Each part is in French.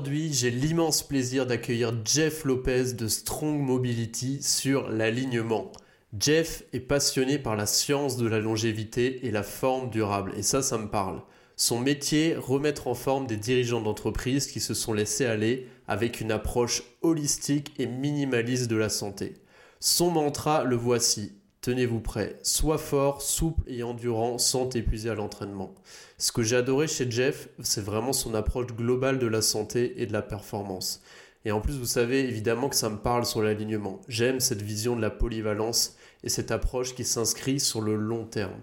Aujourd'hui, j'ai l'immense plaisir d'accueillir Jeff Lopez de Strong Mobility sur l'alignement. Jeff est passionné par la science de la longévité et la forme durable, et ça, ça me parle. Son métier, remettre en forme des dirigeants d'entreprise qui se sont laissés aller avec une approche holistique et minimaliste de la santé. Son mantra, le voici. Tenez-vous prêt, sois fort, souple et endurant sans t'épuiser à l'entraînement. Ce que j'ai adoré chez Jeff, c'est vraiment son approche globale de la santé et de la performance. Et en plus, vous savez évidemment que ça me parle sur l'alignement. J'aime cette vision de la polyvalence et cette approche qui s'inscrit sur le long terme.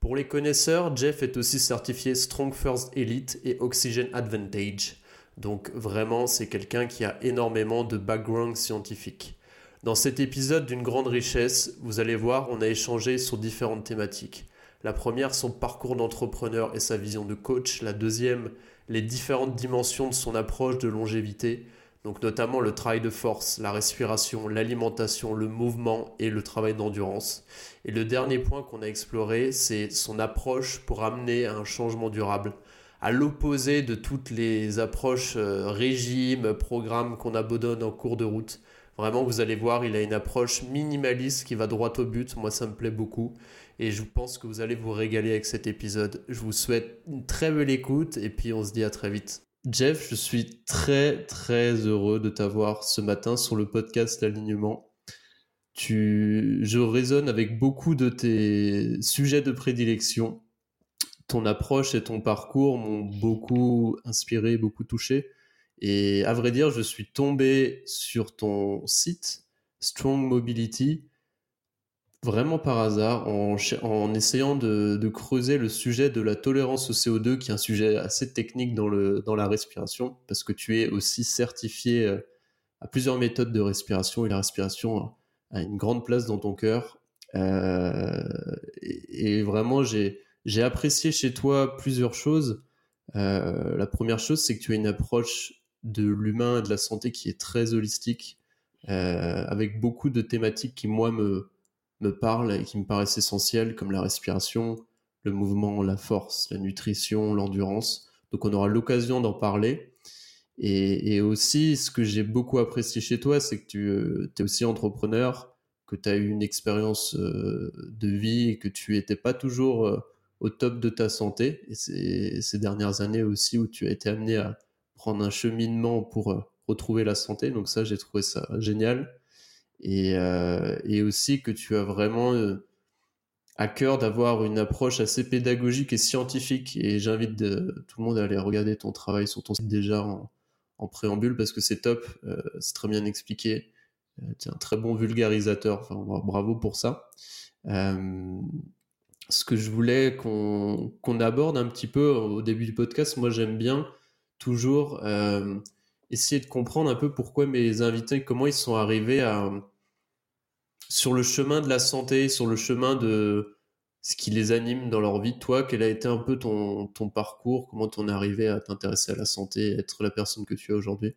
Pour les connaisseurs, Jeff est aussi certifié Strong First Elite et Oxygen Advantage. Donc vraiment, c'est quelqu'un qui a énormément de background scientifique. Dans cet épisode d'une grande richesse, vous allez voir, on a échangé sur différentes thématiques. La première, son parcours d'entrepreneur et sa vision de coach. La deuxième, les différentes dimensions de son approche de longévité donc notamment le travail de force, la respiration, l'alimentation, le mouvement et le travail d'endurance. Et le dernier point qu'on a exploré, c'est son approche pour amener à un changement durable, à l'opposé de toutes les approches euh, régimes, programmes qu'on abandonne en cours de route. Vraiment, vous allez voir, il a une approche minimaliste qui va droit au but. Moi, ça me plaît beaucoup. Et je pense que vous allez vous régaler avec cet épisode. Je vous souhaite une très belle écoute et puis on se dit à très vite. Jeff, je suis très très heureux de t'avoir ce matin sur le podcast Alignement. Tu, je résonne avec beaucoup de tes sujets de prédilection. Ton approche et ton parcours m'ont beaucoup inspiré, beaucoup touché. Et à vrai dire, je suis tombé sur ton site Strong Mobility vraiment par hasard en, en essayant de, creuser le sujet de la tolérance au CO2, qui est un sujet assez technique dans, le, dans la respiration, parce que tu es aussi certifié euh, à plusieurs méthodes de respiration et la respiration a une grande place dans ton cœur. Euh, et, vraiment, j'ai apprécié chez toi plusieurs choses. Euh, la première chose, c'est que tu as une approche de l'humain et de la santé qui est très holistique, euh, avec beaucoup de thématiques qui, moi, me, me parlent et qui me paraissent essentielles, comme la respiration, le mouvement, la force, la nutrition, l'endurance. Donc on aura l'occasion d'en parler. Et, aussi, ce que j'ai beaucoup apprécié chez toi, c'est que tu euh, es aussi entrepreneur, que tu as eu une expérience euh, de vie et que tu étais pas toujours au top de ta santé. Et ces dernières années aussi où tu as été amené à prendre un cheminement pour retrouver la santé. Donc ça, j'ai trouvé ça génial et, euh, aussi que tu as vraiment euh, à cœur d'avoir une approche assez pédagogique et scientifique. Et j'invite tout le monde à aller regarder ton travail sur ton site déjà en, préambule parce que c'est top, euh, c'est très bien expliqué. Euh, tu es un très bon vulgarisateur, bravo pour ça. Euh, ce que je voulais qu'on aborde un petit peu au début du podcast, moi j'aime bien toujours euh, essayer de comprendre un peu pourquoi mes invités, comment ils sont arrivés à, sur le chemin de la santé, sur le chemin de ce qui les anime dans leur vie. Toi, quel a été un peu ton, ton parcours? Comment t'en es arrivé à t'intéresser à la santé, être la personne que tu es aujourd'hui?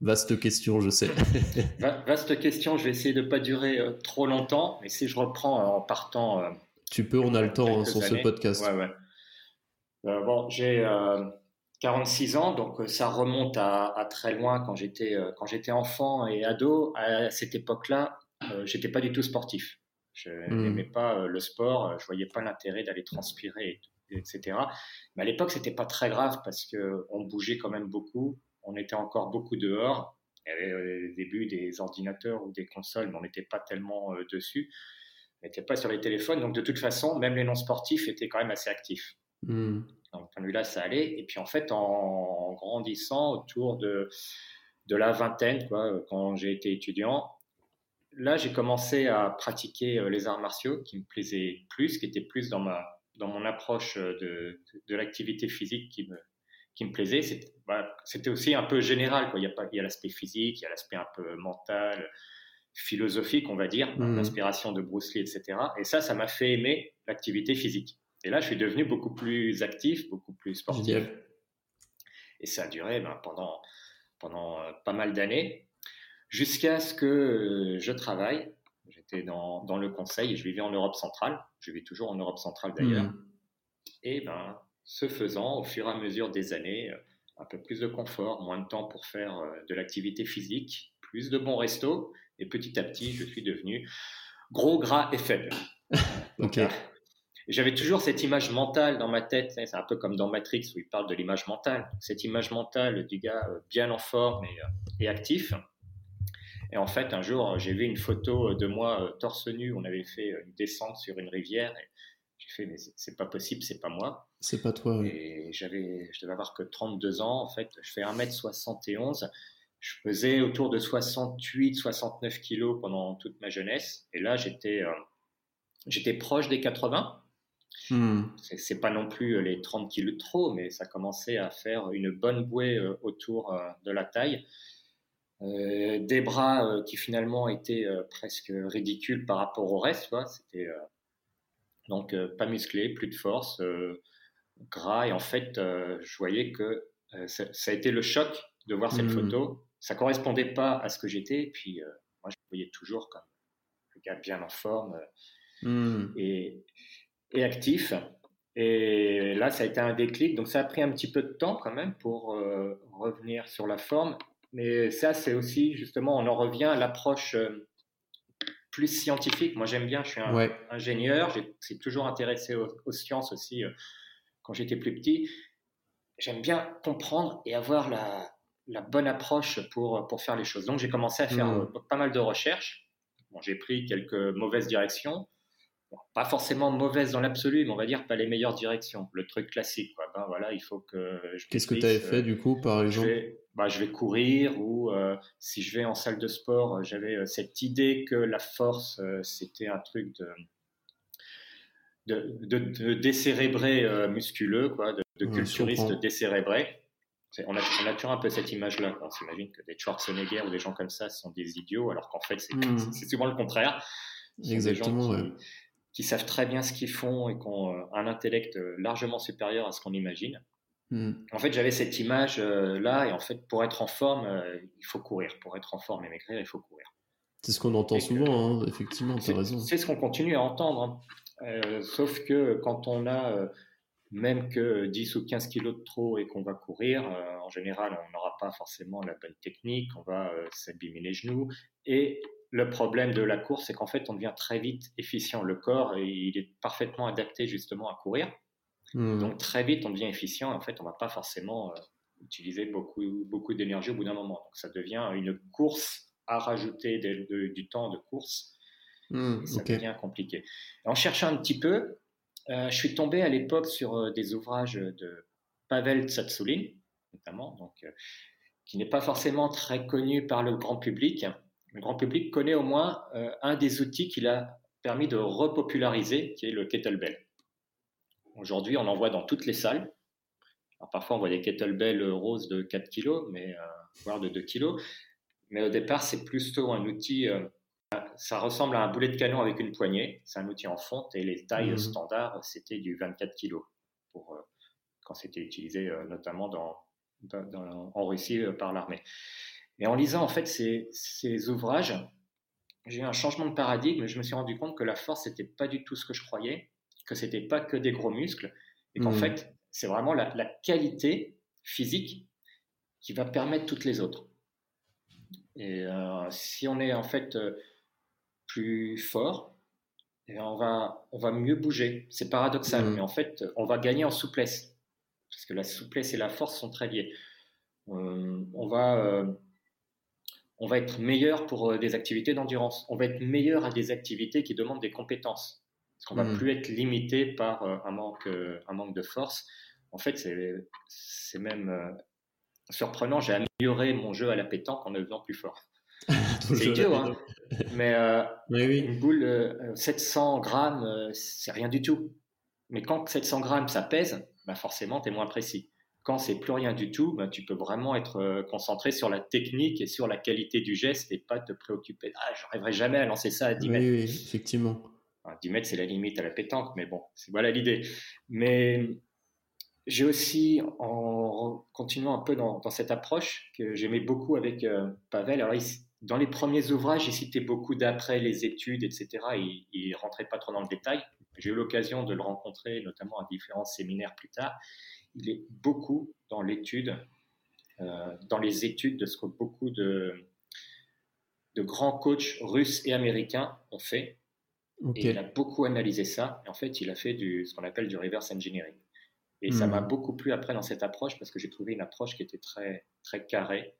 Vaste question, je sais. Vaste question, je vais essayer de pas durer euh, trop longtemps, mais si je reprends en partant... Euh, tu peux, on a le temps hein, sur ce podcast. Ouais, ouais. Euh, bon, j'ai 46 ans, donc ça remonte à, à très loin quand j'étais quand j'étais enfant et ado. À cette époque-là, euh, j'étais pas du tout sportif. Je hmm. n'aimais pas euh, le sport, je voyais pas l'intérêt d'aller transpirer, etc. Mais à l'époque, c'était pas très grave parce que on bougeait quand même beaucoup, on était encore beaucoup dehors. Il y avait euh, au début des ordinateurs ou des consoles, mais on n'était pas tellement dessus. On n'était pas sur les téléphones, donc de toute façon, même les non sportifs étaient quand même assez actifs. Mmh. Donc, point de vue-là, ça allait. Et puis en fait, en grandissant autour de de la vingtaine, quoi, quand j'ai été étudiant, là, j'ai commencé à pratiquer euh, les arts martiaux qui me plaisaient plus, qui étaient plus dans ma dans mon approche euh, de, de, l'activité physique qui me qui me plaisait, c'était aussi un peu général. Quoi. Il y a, il y a l'aspect physique, il y a l'aspect un peu mental, philosophique, on va dire, mmh. l'inspiration de Bruce Lee, etc. Et ça, ça m'a fait aimer l'activité physique. Et là, je suis devenu beaucoup plus actif, beaucoup plus sportif. Et ça a duré ben, pendant, pendant euh, pas mal d'années, jusqu'à ce que euh, je travaille. J'étais dans, dans, le conseil, je vivais en Europe centrale, je vis toujours en Europe centrale d'ailleurs. Mmh. Et ben, ce faisant, au fur et à mesure des années, euh, un peu plus de confort, moins de temps pour faire de l'activité physique, plus de bons restos, et petit à petit, je suis devenu gros, gras et faible. ok. J'avais toujours cette image mentale dans ma tête, c'est un peu comme dans Matrix où il parle de l'image mentale, cette image mentale du gars euh, bien en forme et, euh, et actif. Et en fait, un jour, j'ai vu une photo de moi euh, torse nu, on avait fait une descente sur une rivière. Et j'ai fait, mais c'est pas possible, c'est pas moi. C'est pas toi, oui. Et j'avais, je devais avoir que 32 ans, en fait. Je fais 1m71. Je faisais autour de 68, 69 kilos pendant toute ma jeunesse. Et là, j'étais, j'étais proche des 80. Hmm. C'est pas non plus euh, les 30 kilos de trop, mais ça commençait à faire une bonne bouée euh, autour euh, de la taille. des bras qui finalement étaient presque ridicules par rapport au reste. C'était donc pas musclé, plus de force, gras. Et en fait, je voyais que ça, a été le choc de voir cette hmm. photo. Ça correspondait pas à ce que j'étais. Puis moi, je me voyais toujours comme le gars bien en forme. Hmm. Et, et actif. Et là, ça a été un déclic. Donc, ça a pris un petit peu de temps quand même pour euh, revenir sur la forme. Mais ça, c'est aussi justement, on en revient à l'approche euh, plus scientifique. Moi, j'aime bien, je suis un ingénieur, j'ai toujours intéressé aux, sciences aussi euh, quand j'étais plus petit. J'aime bien comprendre et avoir la, la, bonne approche pour, pour faire les choses. Donc, j'ai commencé à faire mmh. pas mal de recherches. Bon, j'ai pris quelques mauvaises directions pas forcément mauvaise dans l'absolu, mais on va dire pas les meilleures directions. Le truc classique, quoi. Ben, voilà, il faut que. Qu'est-ce que tu avais fait du coup, par exemple je vais, bah, je vais courir ou euh, si je vais en salle de sport, euh, j'avais euh, cette idée que la force, c'était un truc de de, de, décérébré musculeux, quoi, de, de culturiste décérébré. On a, on a, toujours un peu cette image-là. On s'imagine que des Schwarzenegger ou des gens comme ça sont des idiots, alors qu'en fait, c'est hmm. souvent le contraire. Exactement. Des gens qui savent très bien ce qu'ils font et qui ont euh, un intellect euh, largement supérieur à ce qu'on imagine. Hmm. En fait, j'avais cette image euh, là, et en fait, pour être en forme, il faut courir. Pour être en forme et maigrir, il faut courir. C'est ce qu'on entend souvent, hein, effectivement, tu as raison. C'est ce qu'on continue à entendre. Hein. sauf que quand on a même que 10 ou 15 kilos de trop et qu'on va courir, en général, on n'aura pas forcément la bonne technique, on va s'abîmer les genoux. Et le problème de la course, c'est qu'en fait, on devient très vite efficient. Le corps, il est parfaitement adapté justement à courir. Hmm. Donc très vite, on devient efficient. En fait, on va pas forcément euh, utiliser beaucoup, beaucoup d'énergie au bout d'un moment. Donc ça devient une course à rajouter du temps de course. Hmm, ça devient compliqué. en cherchant un petit peu, euh, je suis tombé à l'époque sur euh, des ouvrages de Pavel Tsatsouline, notamment, donc, qui n'est pas forcément très connu par le grand public le grand public connaît au moins euh, un des outils qu'il a permis de repopulariser, qui est le kettlebell. Aujourd'hui, on en voit dans toutes les salles. parfois, on voit des kettlebells roses de 4 kg, mais, euh, voire de 2 kg. Mais au départ, c'est plutôt un outil. Euh, ça ressemble à un boulet de canon avec une poignée. C'est un outil en fonte et les tailles mmh. standards, c'était du 24 kg pour, quand c'était utilisé notamment dans, en Russie par l'armée. Et en lisant en fait ces, ouvrages, j'ai eu un changement de paradigme. Je me suis rendu compte que la force n'était pas du tout ce que je croyais, que c'était pas que des gros muscles, et qu'en mmh. fait c'est vraiment la, qualité physique qui va permettre toutes les autres. Et euh, si on est en fait euh, plus fort, eh on va, on va mieux bouger. C'est paradoxal, mmh. mais en fait, on va gagner en souplesse. Parce que la souplesse et la force sont très liées. Euh, on va on va être meilleur pour euh, des activités d'endurance. On va être meilleur à des activités qui demandent des compétences. Parce qu'on va hmm. plus être limité par euh, un manque, euh, un manque de force. En fait, c'est même surprenant. J'ai amélioré mon jeu à la pétanque en devenant plus fort. c'est idiot, hein Mais une boule 700 grammes, c'est rien du tout. Mais quand 700 grammes, ça pèse, bah forcément, tu es moins précis. Quand c'est plus rien du tout, ben, tu peux vraiment être euh, concentré sur la technique et sur la qualité du geste et pas te préoccuper. Ah, j'arriverai jamais à lancer ça à 10 mètres. Oui, effectivement. 10 mètres, c'est la limite à la pétanque, mais bon, voilà l'idée. Mais j'ai aussi, en continuant un peu dans, cette approche que j'aimais beaucoup avec euh, Pavel, alors dans les premiers ouvrages, il citait beaucoup d'après les études, etc. Il, il rentrait pas trop dans le détail. J'ai eu l'occasion de le rencontrer, notamment à différents séminaires plus tard il est beaucoup dans l'étude, euh, dans les études de ce que beaucoup de, de grands coachs russes et américains ont fait. Et il a beaucoup analysé ça. Et en fait, il a fait du, ce qu'on appelle du reverse engineering. Et ça m'a hmm. beaucoup plu après dans cette approche parce que j'ai trouvé une approche qui était très, très carrée,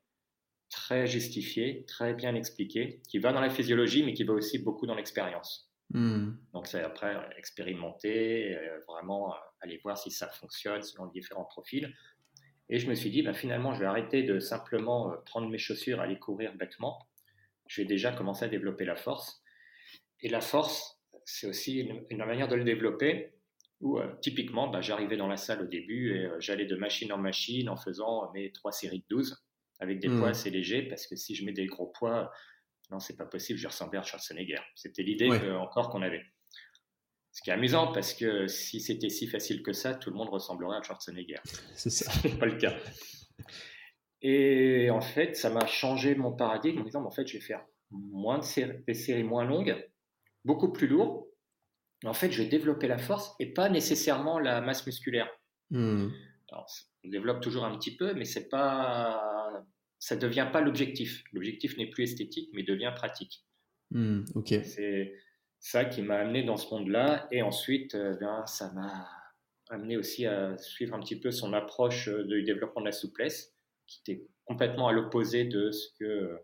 très justifiée, très bien expliquée, qui va dans la physiologie, mais qui va aussi beaucoup dans l'expérience. Hmm. Donc, c'est après expérimenter, euh, vraiment euh, aller voir si ça fonctionne selon les différents profils. Et je me suis dit, bah, finalement, je vais arrêter de simplement euh, prendre mes chaussures, aller courir bêtement. Je vais déjà commencer à développer la force. Et la force, c'est aussi une, manière de le développer où, typiquement, bah, j'arrivais dans la salle au début et j'allais de machine en machine en faisant mes trois séries de 12 avec des hmm. poids assez légers parce que si je mets des gros poids, non, c'est pas possible, je ressemblais à Schwarzenegger. C'était l'idée encore qu'on avait. Ce qui est amusant parce que si c'était si facile que ça, tout le monde ressemblerait à Schwarzenegger. C'est ça. Ce n'est pas le cas. Et en fait, ça m'a changé mon paradigme en disant, en fait, je vais faire moins de séries, des séries moins longues, beaucoup plus lourdes. En fait, je vais développer la force et pas nécessairement la masse musculaire. Hmm. on développe toujours un petit peu, mais c'est pas ça ne devient pas l'objectif. L'objectif n'est plus esthétique, mais devient pratique. Hmm, c'est ça qui m'a amené dans ce monde-là. Et ensuite, euh, ben, ça m'a amené aussi à suivre un petit peu son approche euh, du développement de la souplesse, qui était complètement à l'opposé de ce que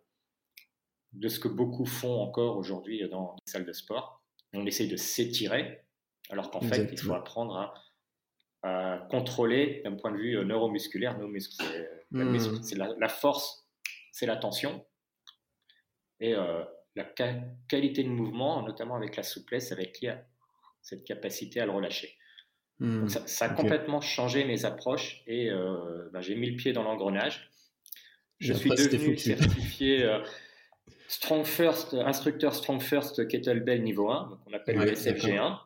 de ce que beaucoup font encore aujourd'hui dans les salles de sport. On essaie de s'étirer, alors qu'en fait, il faut apprendre à à contrôler d'un point de vue euh, neuromusculaire. Nos muscles, c'est la, hmm. la, force, c'est la tension. Et euh, la qualité de mouvement, notamment avec la souplesse, avec cette capacité à le relâcher. Hmm. ça, a complètement changé mes approches et euh, ben, j'ai mis le pied dans l'engrenage. Je suis devenu certifié Strong First, instructeur Strong First Kettlebell niveau 1, qu'on appelle le SFG1.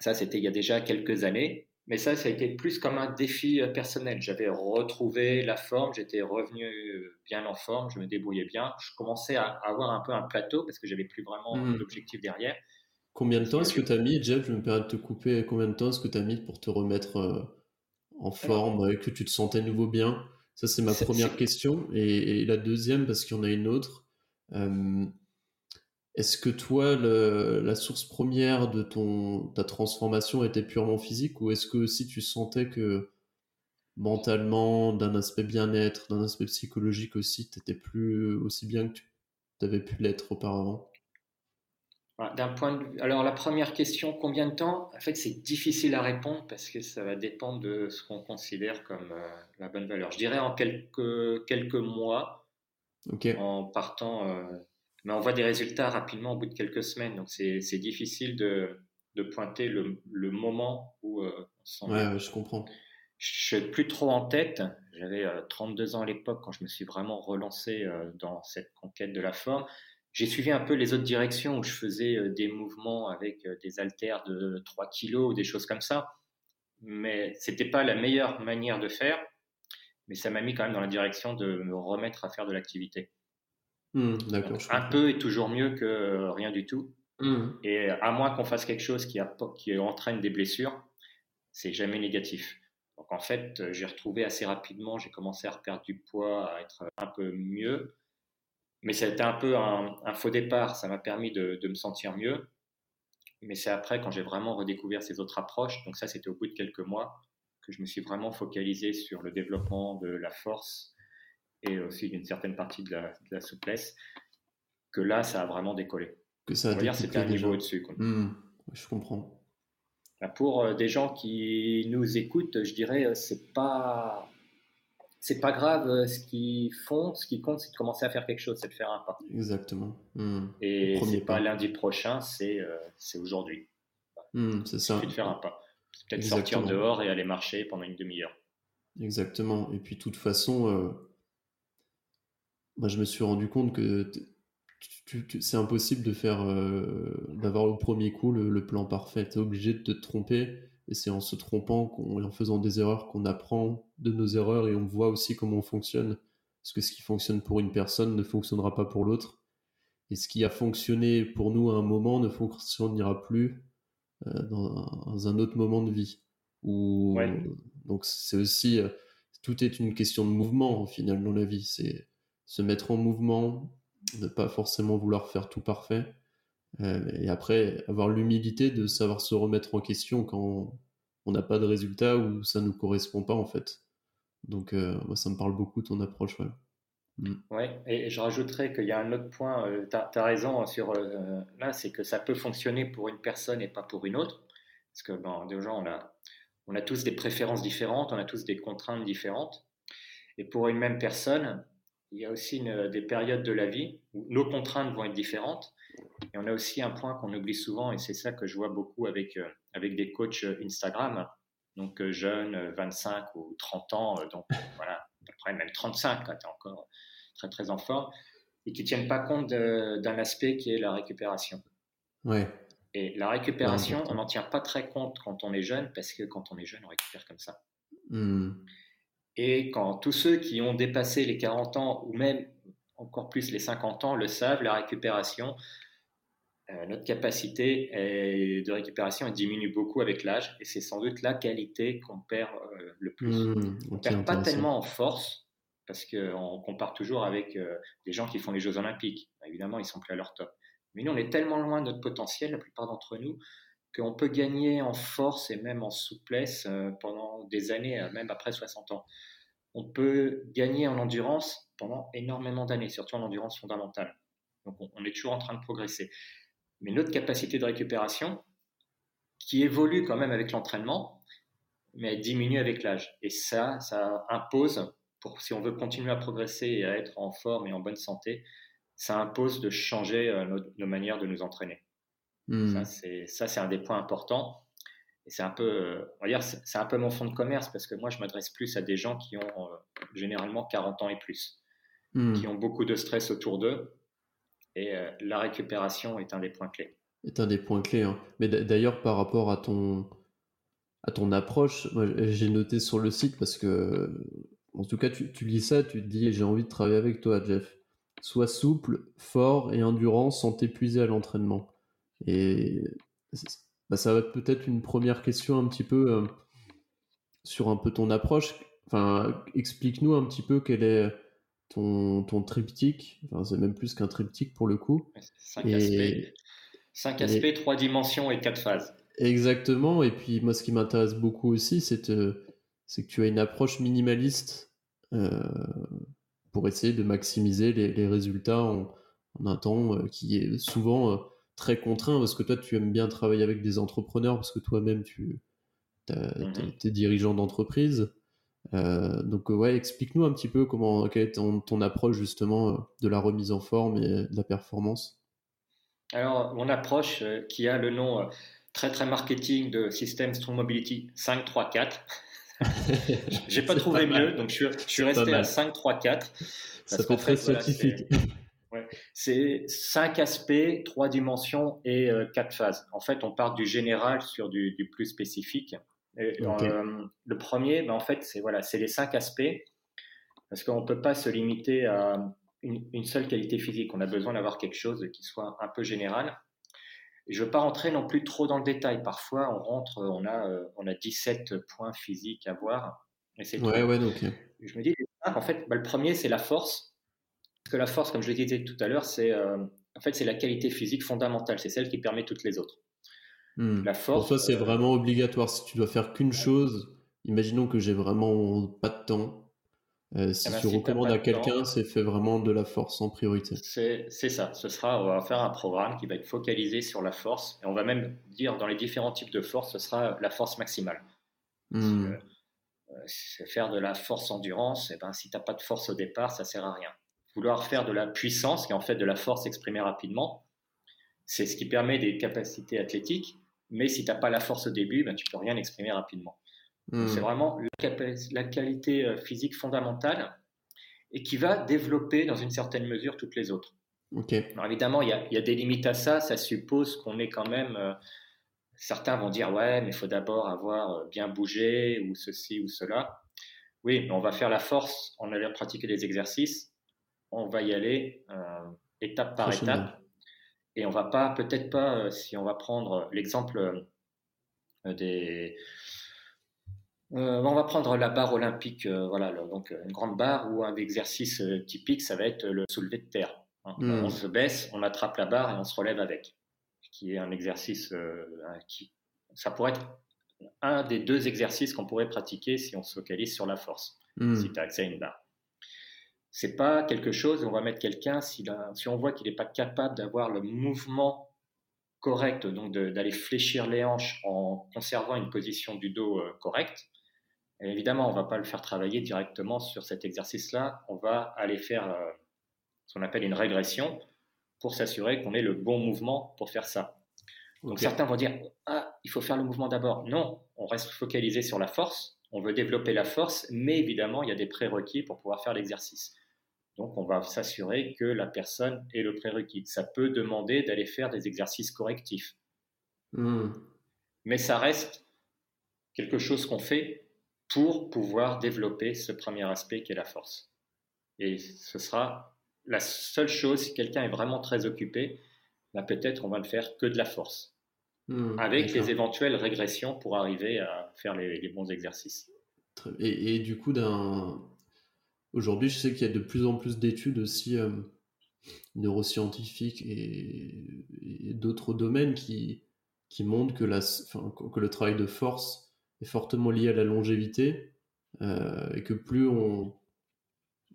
Ça, c'était il y a déjà quelques années. Mais ça, ça a été plus comme un défi euh, personnel. J'avais retrouvé la forme, j'étais revenu euh, bien en forme, je me débrouillais bien. Je commençais à avoir un peu un plateau parce que j'avais plus vraiment hmm. d'objectif derrière. Combien de temps est-ce que tu as mis, Jeff? Je me permets de te couper. Combien de temps est-ce que tu as mis pour te remettre euh, en forme, et que tu te sentais nouveau bien? Ça, c'est ma première question. Et, la deuxième, parce qu'il y en a une autre. Est-ce que toi, la source première de ton, ta transformation était purement physique ou est-ce que aussi tu sentais que mentalement, d'un aspect bien-être, d'un aspect psychologique aussi, tu étais plus aussi bien que tu avais pu l'être auparavant? D'un point de Alors la première question, combien de temps? En fait, c'est difficile à répondre parce que ça va dépendre de ce qu'on considère comme euh, la bonne valeur. Je dirais en quelques, quelques mois, en partant euh, mais on voit des résultats rapidement au bout de quelques semaines. Donc c'est difficile de, de, pointer le, le, moment où euh, on. Ouais, je comprends. Je suis plus trop en tête. J'avais 32 euh, ans à l'époque quand je me suis vraiment relancé euh, dans cette conquête de la forme. J'ai suivi un peu les autres directions où je faisais des mouvements avec des haltères de 3 kilos ou des choses comme ça. Mais c'était pas la meilleure manière de faire. Mais ça m'a mis quand même dans la direction de me remettre à faire de l'activité. Hmm, un peu est toujours mieux que rien du tout. Hmm. Et à moins qu'on fasse quelque chose qui, qui entraîne des blessures, c'est jamais négatif. Donc en fait, j'ai retrouvé assez rapidement, j'ai commencé à reperdre du poids, à être un peu mieux. Mais ça a été un peu un, faux départ, ça m'a permis de, de, me sentir mieux. Mais c'est après, quand j'ai vraiment redécouvert ces autres approches, donc ça c'était au bout de quelques mois, que je me suis vraiment focalisé sur le développement de la force et aussi d'une certaine partie de la, souplesse, que là, ça a vraiment décollé. Que ça a On va dire c'était un niveau au-dessus. Hmm, je comprends. Pour euh, des gens qui nous écoutent, je dirais, euh, c'est pas c'est pas grave euh, ce qu'ils font, ce qui compte, c'est de commencer à faire quelque chose, c'est de faire un pas. Exactement. Hmm. Et c'est pas lundi prochain, c'est c'est aujourd'hui. Hmm, c'est ça. de faire un pas. Peut-être sortir dehors et aller marcher pendant une demi-heure. Exactement. Et puis, de toute façon, euh, moi, je me suis rendu compte que c'est impossible de faire, euh, d'avoir au premier coup le, plan parfait. Tu es obligé de te tromper. Et c'est en se trompant et en faisant des erreurs qu'on apprend de nos erreurs et on voit aussi comment on fonctionne. Parce que ce qui fonctionne pour une personne ne fonctionnera pas pour l'autre. Et ce qui a fonctionné pour nous à un moment ne fonctionnera plus euh, dans un autre moment de vie. Ou donc c'est aussi euh, tout est une question de mouvement au final dans la vie. C'est se mettre en mouvement, ne pas forcément vouloir faire tout parfait, euh, et après avoir l'humilité de savoir se remettre en question quand on n'a pas de résultat ou ça nous correspond pas en fait. Donc moi ça me parle beaucoup ton approche. Ouais. Mm. Ouais, et je rajouterais qu'il y a un autre point, tu as, raison sur là, c'est que ça peut fonctionner pour une personne et pas pour une autre. Parce que bon, déjà, on a, on a tous des préférences différentes, on a tous des contraintes différentes. Et pour une même personne, il y a aussi des périodes de la vie où nos contraintes vont être différentes. Et on a aussi un point qu'on oublie souvent, et c'est ça que je vois beaucoup avec, euh, avec des coachs Instagram, donc euh, jeunes, 25 ou 30 ans, euh, donc voilà, après même 35 quand tu es encore très très enfant, et qui ne tiennent pas compte d'un aspect qui est la récupération. Ouais. Et la récupération, on n'en tient pas très compte quand on est jeune, parce que quand on est jeune, on récupère comme ça. Hmm. Et quand tous ceux qui ont dépassé les 40 ans, ou même encore plus les 50 ans, le savent, la récupération, euh, notre capacité de récupération diminue beaucoup avec l'âge, et c'est sans doute la qualité qu'on perd euh, le plus. Hmm, on ne perd pas tellement en force, parce qu'on compare toujours avec euh, des gens qui font les Jeux Olympiques. Évidemment, ils sont plus à leur top. Mais nous, on est tellement loin de notre potentiel, la plupart d'entre nous, qu'on peut gagner en force et même en souplesse euh, pendant des années, euh, même après 60 ans. On peut gagner en endurance pendant énormément d'années, surtout en endurance fondamentale. Donc on est toujours en train de progresser. Mais notre capacité de récupération, qui évolue quand même avec l'entraînement, mais elle diminue avec l'âge. Et ça, ça impose, pour, si on veut continuer à progresser et à être en forme et en bonne santé, ça impose de changer euh, nos, manières de nous entraîner. Hmm. Ça, c'est un des points importants. Et c'est un peu, euh, on va dire, c'est un peu mon fond de commerce parce que moi, je m'adresse plus à des gens qui ont euh, généralement 40 ans et plus, hmm. qui ont beaucoup de stress autour d'eux. Et la récupération est un des points clés. Est un des points clés. Hein. Mais d'ailleurs, par rapport à ton, à ton approche, j'ai noté sur le site parce que, en tout cas, tu, tu lis ça, tu te dis, j'ai envie de travailler avec toi, Jeff. Sois souple, fort et endurant sans t'épuiser à l'entraînement. Et bah, ça va être peut-être une première question un petit peu euh, sur un peu ton approche. Enfin, explique-nous un petit peu quel est ton, ton triptyque. Enfin, c'est même plus qu'un triptyque pour le coup. Cinq aspects. Cinq aspects, trois dimensions et quatre phases. Exactement. Et puis moi, ce qui m'intéresse beaucoup aussi, c'est que tu as une approche minimaliste euh, pour essayer de maximiser les, résultats en, un temps euh, qui est souvent très contraint parce que toi tu aimes bien travailler avec des entrepreneurs parce que toi-même tu es, dirigeant d'entreprise. Euh, donc ouais, explique-nous un petit peu comment quelle est ton, approche justement de la remise en forme et de la performance. Alors mon approche qui a le nom très très marketing de System Strong Mobility 534 J'ai pas trouvé mieux, donc je suis, resté à 5, 3, 4. Ça fait très scientifique. C'est 5 aspects, 3 dimensions et 4 euh, phases. En fait, on part du général sur du, plus spécifique. Euh, le premier, ben, en fait, c'est voilà, les 5 aspects, parce qu'on ne peut pas se limiter à une, une, seule qualité physique. On a besoin d'avoir quelque chose qui soit un peu général. Je ne veux pas rentrer non plus trop dans le détail. Parfois, on rentre, on a, euh, on a 17 points physiques à voir. Et c'est ouais, ouais, Je me dis, en fait, bah, le premier, c'est la force. Parce que la force, comme je le disais tout à l'heure, c'est euh, en fait, c'est la qualité physique fondamentale. C'est celle qui permet toutes les autres. Hmm. La force. Pour toi, c'est euh, vraiment obligatoire. Si tu dois faire qu'une chose, imaginons que j'ai vraiment pas de temps euh, si eh ben, tu recommandes à quelqu'un, c'est fait vraiment de la force en priorité. C'est ça. Ce sera, on va faire un programme qui va être focalisé sur la force. Et on va même dire dans les différents types de force, ce sera la force maximale. C'est faire de la force endurance. Et eh ben, si tu n'as pas de force au départ, ça sert à rien. Vouloir faire de la puissance, qui est en fait de la force exprimée rapidement, c'est ce qui permet des capacités athlétiques. Mais si tu n'as pas la force au début, ben, tu peux rien exprimer rapidement. Hmm. C'est vraiment la, qualité euh, physique fondamentale et qui va développer dans une certaine mesure toutes les autres. Alors évidemment, il y, a, des limites à ça. Ça suppose qu'on est quand même. Euh, certains vont dire ouais, mais il faut d'abord avoir euh, bien bougé ou ceci ou cela. Oui, mais on va faire la force, on va pratiquer des exercices, on va y aller étape par étape. Et on va pas, peut-être pas, si on va prendre l'exemple des, euh, on va prendre la barre olympique, euh, voilà, donc une grande barre où un exercice euh, typique, ça va être le soulevé de terre. Hein. Hmm. On se baisse, on attrape la barre et on se relève avec, qui est un exercice qui, ça pourrait être un des deux exercices qu'on pourrait pratiquer si on se focalise sur la force, hmm. si tu as accès à une barre. C'est pas quelque chose, on va mettre quelqu'un, si, si on voit qu'il n'est pas capable d'avoir le mouvement correct, donc d'aller fléchir les hanches en conservant une position du dos correcte, évidemment, on ne va pas le faire travailler directement sur cet exercice-là. On va aller faire euh, ce qu'on appelle une régression pour s'assurer qu'on ait le bon mouvement pour faire ça. Donc certains vont dire ah il faut faire le mouvement d'abord. Non, on reste focalisé sur la force. On veut développer la force, mais évidemment il y a des prérequis pour pouvoir faire l'exercice. Donc on va s'assurer que la personne ait le prérequis. Ça peut demander d'aller faire des exercices correctifs, hmm. mais ça reste quelque chose qu'on fait pour pouvoir développer ce premier aspect qui est la force. Et ce sera la seule chose, si quelqu'un est vraiment très occupé, bah, peut-être on va ne faire que de la force, hmm, avec les éventuelles régressions pour arriver à faire les, bons exercices. Et, du coup, aujourd'hui, je sais qu'il y a de plus en plus d'études aussi euh, neuroscientifiques et, d'autres domaines qui, montrent que, le travail de force fortement lié à la longévité euh, et que plus on,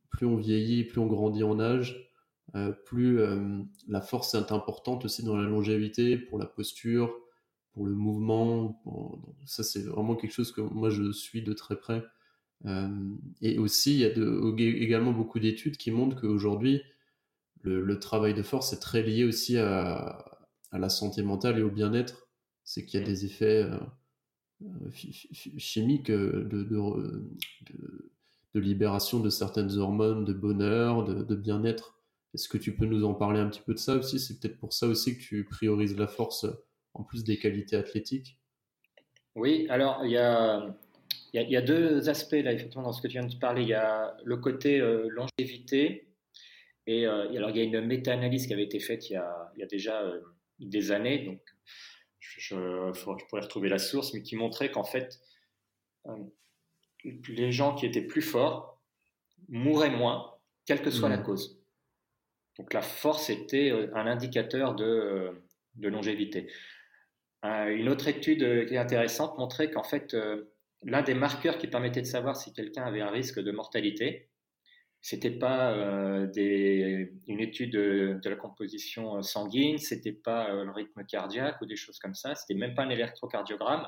plus on vieillit, plus on grandit en âge, euh, plus la force est importante aussi dans la longévité, pour la posture, pour le mouvement. ça, c'est vraiment quelque chose que moi je suis de très près. Et aussi, il y a également beaucoup d'études qui montrent qu'aujourd'hui, le, le, travail de force est très lié aussi à, la santé mentale et au bien-être. C'est qu'il y a des effets euh, chimique euh, de, de, libération de certaines hormones de bonheur, de, bien-être. Est-ce que tu peux nous en parler un petit peu de ça aussi? C'est peut-être pour ça aussi que tu priorises la force en plus des qualités athlétiques. Oui, alors il y a, il y a, deux aspects là, effectivement, dans ce que tu viens de parler. Il y a le côté euh, longévité, et alors il y a une méta-analyse qui avait été faite il y a, il y a déjà des années, donc je, pourrais retrouver la source, mais qui montrait qu'en fait, euh, les gens qui étaient plus forts mouraient moins, quelle que soit la mmh. cause. Donc la force était euh, un indicateur de, euh, longévité. une autre étude qui est intéressante montrait qu'en fait, l'un des marqueurs qui permettait de savoir si quelqu'un avait un risque de mortalité, c'était pas euh, des, une étude de, la composition euh, sanguine, c'était pas euh, le rythme cardiaque ou des choses comme ça, c'était même pas un électrocardiogramme,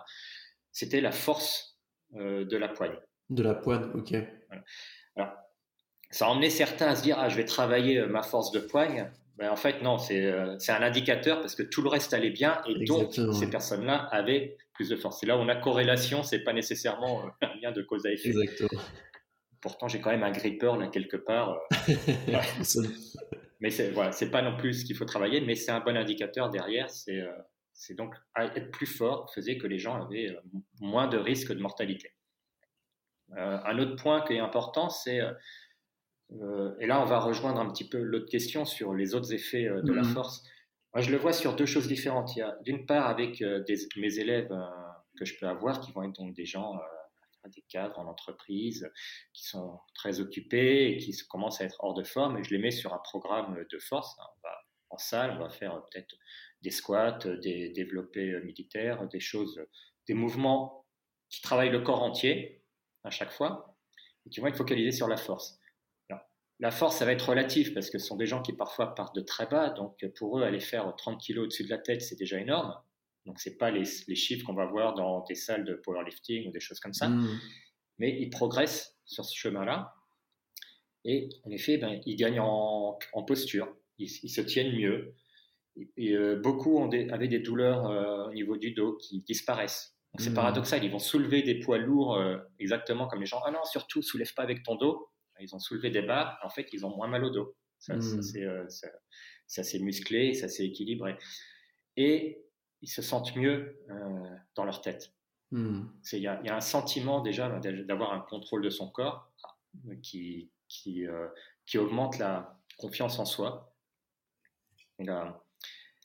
c'était la force de la poigne. De la poigne, ok. Alors, ça a emmené certains à se dire ah je vais travailler ma force de poigne. Ben, en fait non, c'est un indicateur parce que tout le reste allait bien et donc ces personnes-là avaient plus de force. C'est là où on a corrélation, c'est pas nécessairement un lien de cause à effet. Exactement pourtant j'ai quand même un gripper là quelque part. Euh, mais c'est voilà, c'est pas non plus ce qu'il faut travailler, mais c'est un bon indicateur derrière. C'est euh, c'est donc être plus fort faisait que les gens avaient euh, moins de risques de mortalité. un autre point qui est important, c'est et là on va rejoindre un petit peu l'autre question sur les autres effets de la mmh. force. Moi je le vois sur deux choses différentes. Il y a d'une part avec mes élèves que je peux avoir qui vont être donc des gens des cadres en entreprise qui sont très occupés et qui commencent à être hors de forme et je les mets sur un programme de force. Hein. On va en salle, on va faire peut-être des squats, des développés militaires, des choses, des mouvements qui travaillent le corps entier à chaque fois et qui vont être focalisés sur la force. La force, ça va être relatif parce que ce sont des gens qui parfois partent de très bas, donc pour eux, aller faire 30 kg au-dessus de la tête, c'est déjà énorme. Donc, ce n'est pas les, chiffres qu'on va voir dans des salles de powerlifting ou des choses comme ça. Mmh. Mais ils progressent sur ce chemin-là. Et en effet, ben, ils gagnent en, posture. Ils, se tiennent mieux. Et, euh, beaucoup ont avaient des douleurs euh, au niveau du dos qui disparaissent. C'est hmm. paradoxal, ils vont soulever des poids lourds euh, exactement comme les gens. Ah non, surtout, soulève pas avec ton dos. Ils ont soulevé des barres, en fait, ils ont moins mal au dos. Ça, hmm. euh, c'est musclé, ça s'est équilibré. Et ils se sentent mieux euh, dans leur tête. Hmm. Il y, a un sentiment déjà d'avoir un contrôle de son corps qui, qui, qui augmente la confiance en soi. La,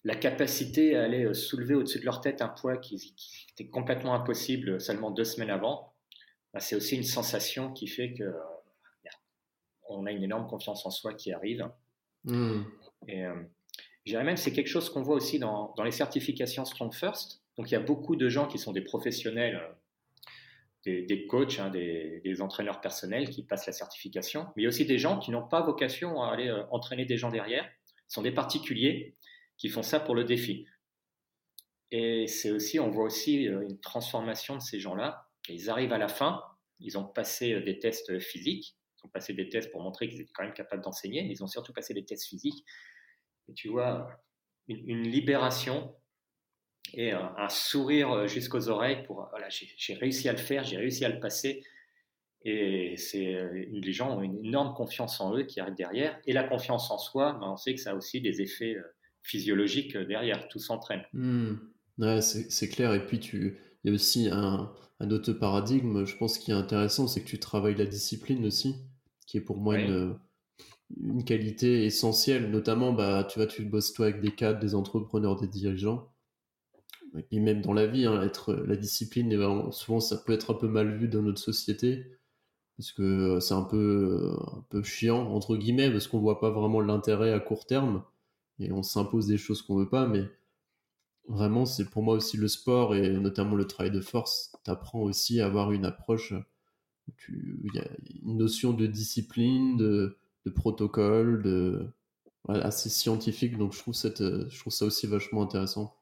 la capacité à aller soulever au-dessus de leur tête un poids qui, qui était complètement impossible seulement deux semaines avant, bah, c'est aussi une sensation qui fait que on a une énorme confiance en soi qui arrive. Et euh, je dirais même c'est quelque chose qu'on voit aussi dans, dans, les certifications Strong First. Donc il y a beaucoup de gens qui sont des professionnels, euh, des, coachs, hein, des, des, entraîneurs personnels qui passent la certification, mais il y a aussi des gens qui n'ont pas vocation à aller euh, entraîner des gens derrière. Ce sont des particuliers qui font ça pour le défi. Et c'est aussi, on voit aussi euh, une transformation de ces gens-là. Ils arrivent à la fin, ils ont passé des tests physiques, ont passé des tests pour montrer qu'ils étaient quand même capables d'enseigner, mais ils ont surtout passé des tests physiques. Et tu vois, une, libération et un, sourire euh, jusqu'aux oreilles pour, voilà, j'ai réussi à le faire, j'ai réussi à le passer. Et c'est les gens ont une énorme confiance en eux qui arrivent derrière. Et la confiance en soi, ben, on sait que ça a aussi des effets physiologiques derrière, tout s'entraîne. Hmm. C'est clair. Et puis, tu... il y a aussi un, un autre paradigme, je pense, qui est intéressant, c'est que tu travailles la discipline aussi, qui est pour moi une, une, qualité essentielle. Notamment, bah, tu vois, tu bosses toi avec des cadres, des entrepreneurs, des dirigeants. Et même dans la vie, hein, être, la discipline, souvent, ça peut être un peu mal vu dans notre société. Parce que c'est un peu, un peu chiant, entre guillemets, parce qu'on voit pas vraiment l'intérêt à court terme. Et on s'impose des choses qu'on veut pas, mais vraiment, c'est pour moi aussi le sport et notamment le travail de force. T'apprends aussi à avoir une approche, il y a une notion de discipline, de, protocole, de assez scientifique. Donc je trouve cette, je trouve ça aussi vachement intéressant.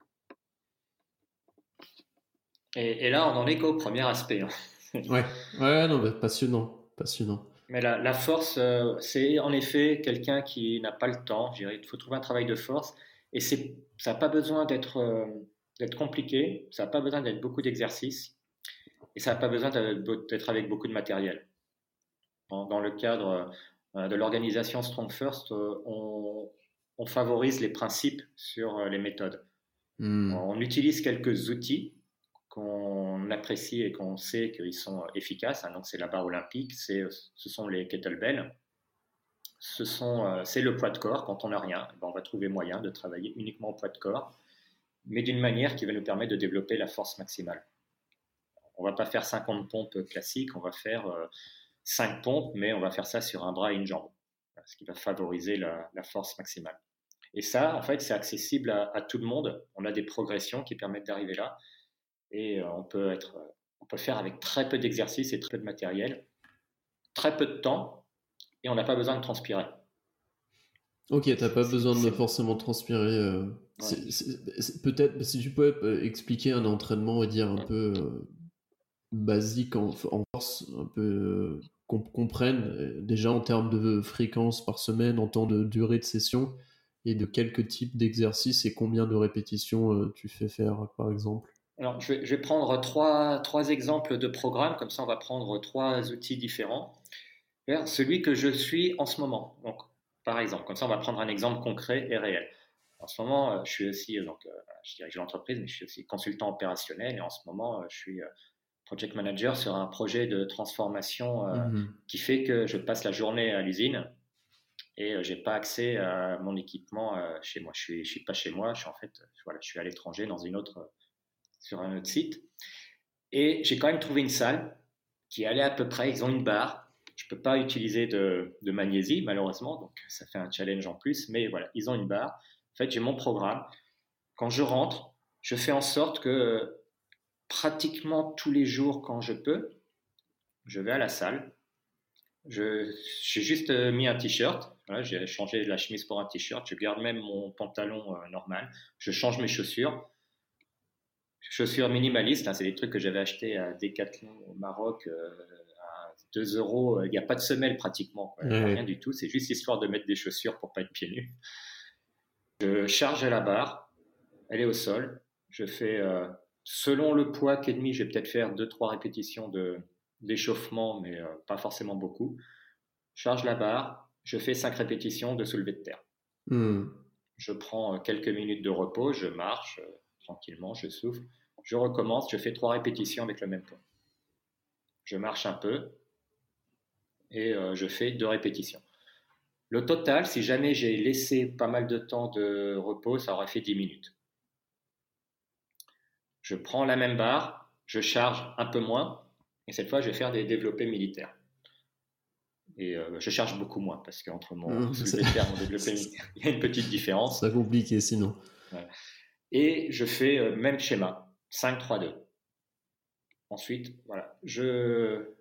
Et, là, on en est qu'au premier aspect. Hein. ouais, ouais, non, passionnant, passionnant. Mais la, la force, euh, c'est en effet quelqu'un qui n'a pas le temps. Il faut trouver un travail de force et ça n'a pas besoin euh, d'être compliqué, ça n'a pas besoin d'être beaucoup d'exercices, et ça n'a pas besoin d'être avec beaucoup de matériel. Dans, le cadre euh, de l'organisation Strong First, euh, on, favorise les principes sur les méthodes. Hmm. On utilise quelques outils qu'on apprécie et qu'on sait qu'ils sont efficaces. Hein. donc c'est la barre olympique, ce sont les kettlebells, ce euh, c'est le poids de corps. Quand on n'a rien, ben, on va trouver moyen de travailler uniquement au poids de corps, mais d'une manière qui va nous permettre de développer la force maximale. On va pas faire 50 pompes classiques, on va faire 5 euh, pompes, mais on va faire ça sur un bras et une jambe, ce qui va favoriser la, force maximale. Et ça, en fait, c'est accessible à, tout le monde. On a des progressions qui permettent d'arriver là, et euh, on peut être, on peut faire avec très peu d'exercices et très peu de matériel, très peu de temps, et on n'a pas besoin de transpirer. Ok, t'as pas besoin de forcément transpirer. Euh, peut-être si tu peux euh, expliquer un entraînement et dire un peu euh, basique en, force, un peu qu'on comprenne déjà en termes de fréquence par semaine, en temps de durée de session et de quelques types d'exercices et combien de répétitions tu fais faire par exemple. Alors, je vais, prendre trois, trois exemples de programmes, comme ça on va prendre trois outils différents celui que je suis en ce moment. Donc, par exemple, comme ça, on va prendre un exemple concret et réel. En ce moment, euh, je suis aussi, euh, donc, euh, je dirige l'entreprise, mais je suis aussi consultant opérationnel et en ce moment, je suis project manager sur un projet de transformation mhm. qui fait que je passe la journée à l'usine et j'ai pas accès à mon équipement chez moi. Je suis, je suis pas chez moi, je suis en fait, voilà, je suis à l'étranger dans une autre, sur un autre site. Et j'ai quand même trouvé une salle qui allait à peu près, ils ont une barre, je peux pas utiliser de, magnésie, malheureusement, donc ça fait un challenge en plus, mais voilà, ils ont une barre. En fait, j'ai mon programme. Quand je rentre, je fais en sorte que pratiquement tous les jours, quand je peux, je vais à la salle. j'ai juste euh, mis un t-shirt. j'ai changé la chemise pour un t-shirt. Je garde même mon pantalon euh, normal. Je change mes chaussures. Chaussures minimalistes, hein, c'est des trucs que j'avais achetés à Decathlon au Maroc. Euh, 2 euros, il n'y a pas de semelle pratiquement, rien du tout, c'est juste histoire de mettre des chaussures pour pas être pieds nus. Je charge à la barre, elle est au sol, je fais selon le poids qu'ennemi, je vais peut-être faire 2-3 répétitions d'échauffement, mais pas forcément beaucoup. Charge la barre, je fais 5 répétitions de soulevé de terre. Hmm. Je prends quelques minutes de repos, je marche tranquillement, je souffle. Je recommence, je fais 3 répétitions avec le même poids. Je marche un peu et je fais 2 répétitions. Le total, si jamais j'ai laissé pas mal de temps de repos, ça aurait fait 10 minutes. Je prends la même barre, je charge un peu moins, et cette fois, je vais faire des développés militaires. Et euh, je charge beaucoup moins, parce qu'entre mon mmh, et mon développé militaire, il y a une petite différence. C'est compliqué sinon. Et je fais le euh, même schéma, 5-3-2. Ensuite, voilà, je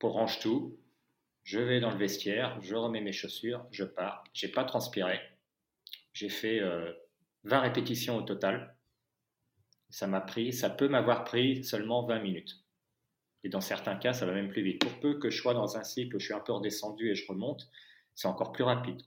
range tout, je vais dans le vestiaire, je remets mes chaussures, je pars. J'ai pas transpiré. J'ai fait 20 euh, répétitions au total. Ça m'a pris, ça peut m'avoir pris seulement 20 minutes. Et dans certains cas, ça va même plus vite. Pour peu que je sois dans un cycle où je suis un peu redescendu et je remonte, c'est encore plus rapide.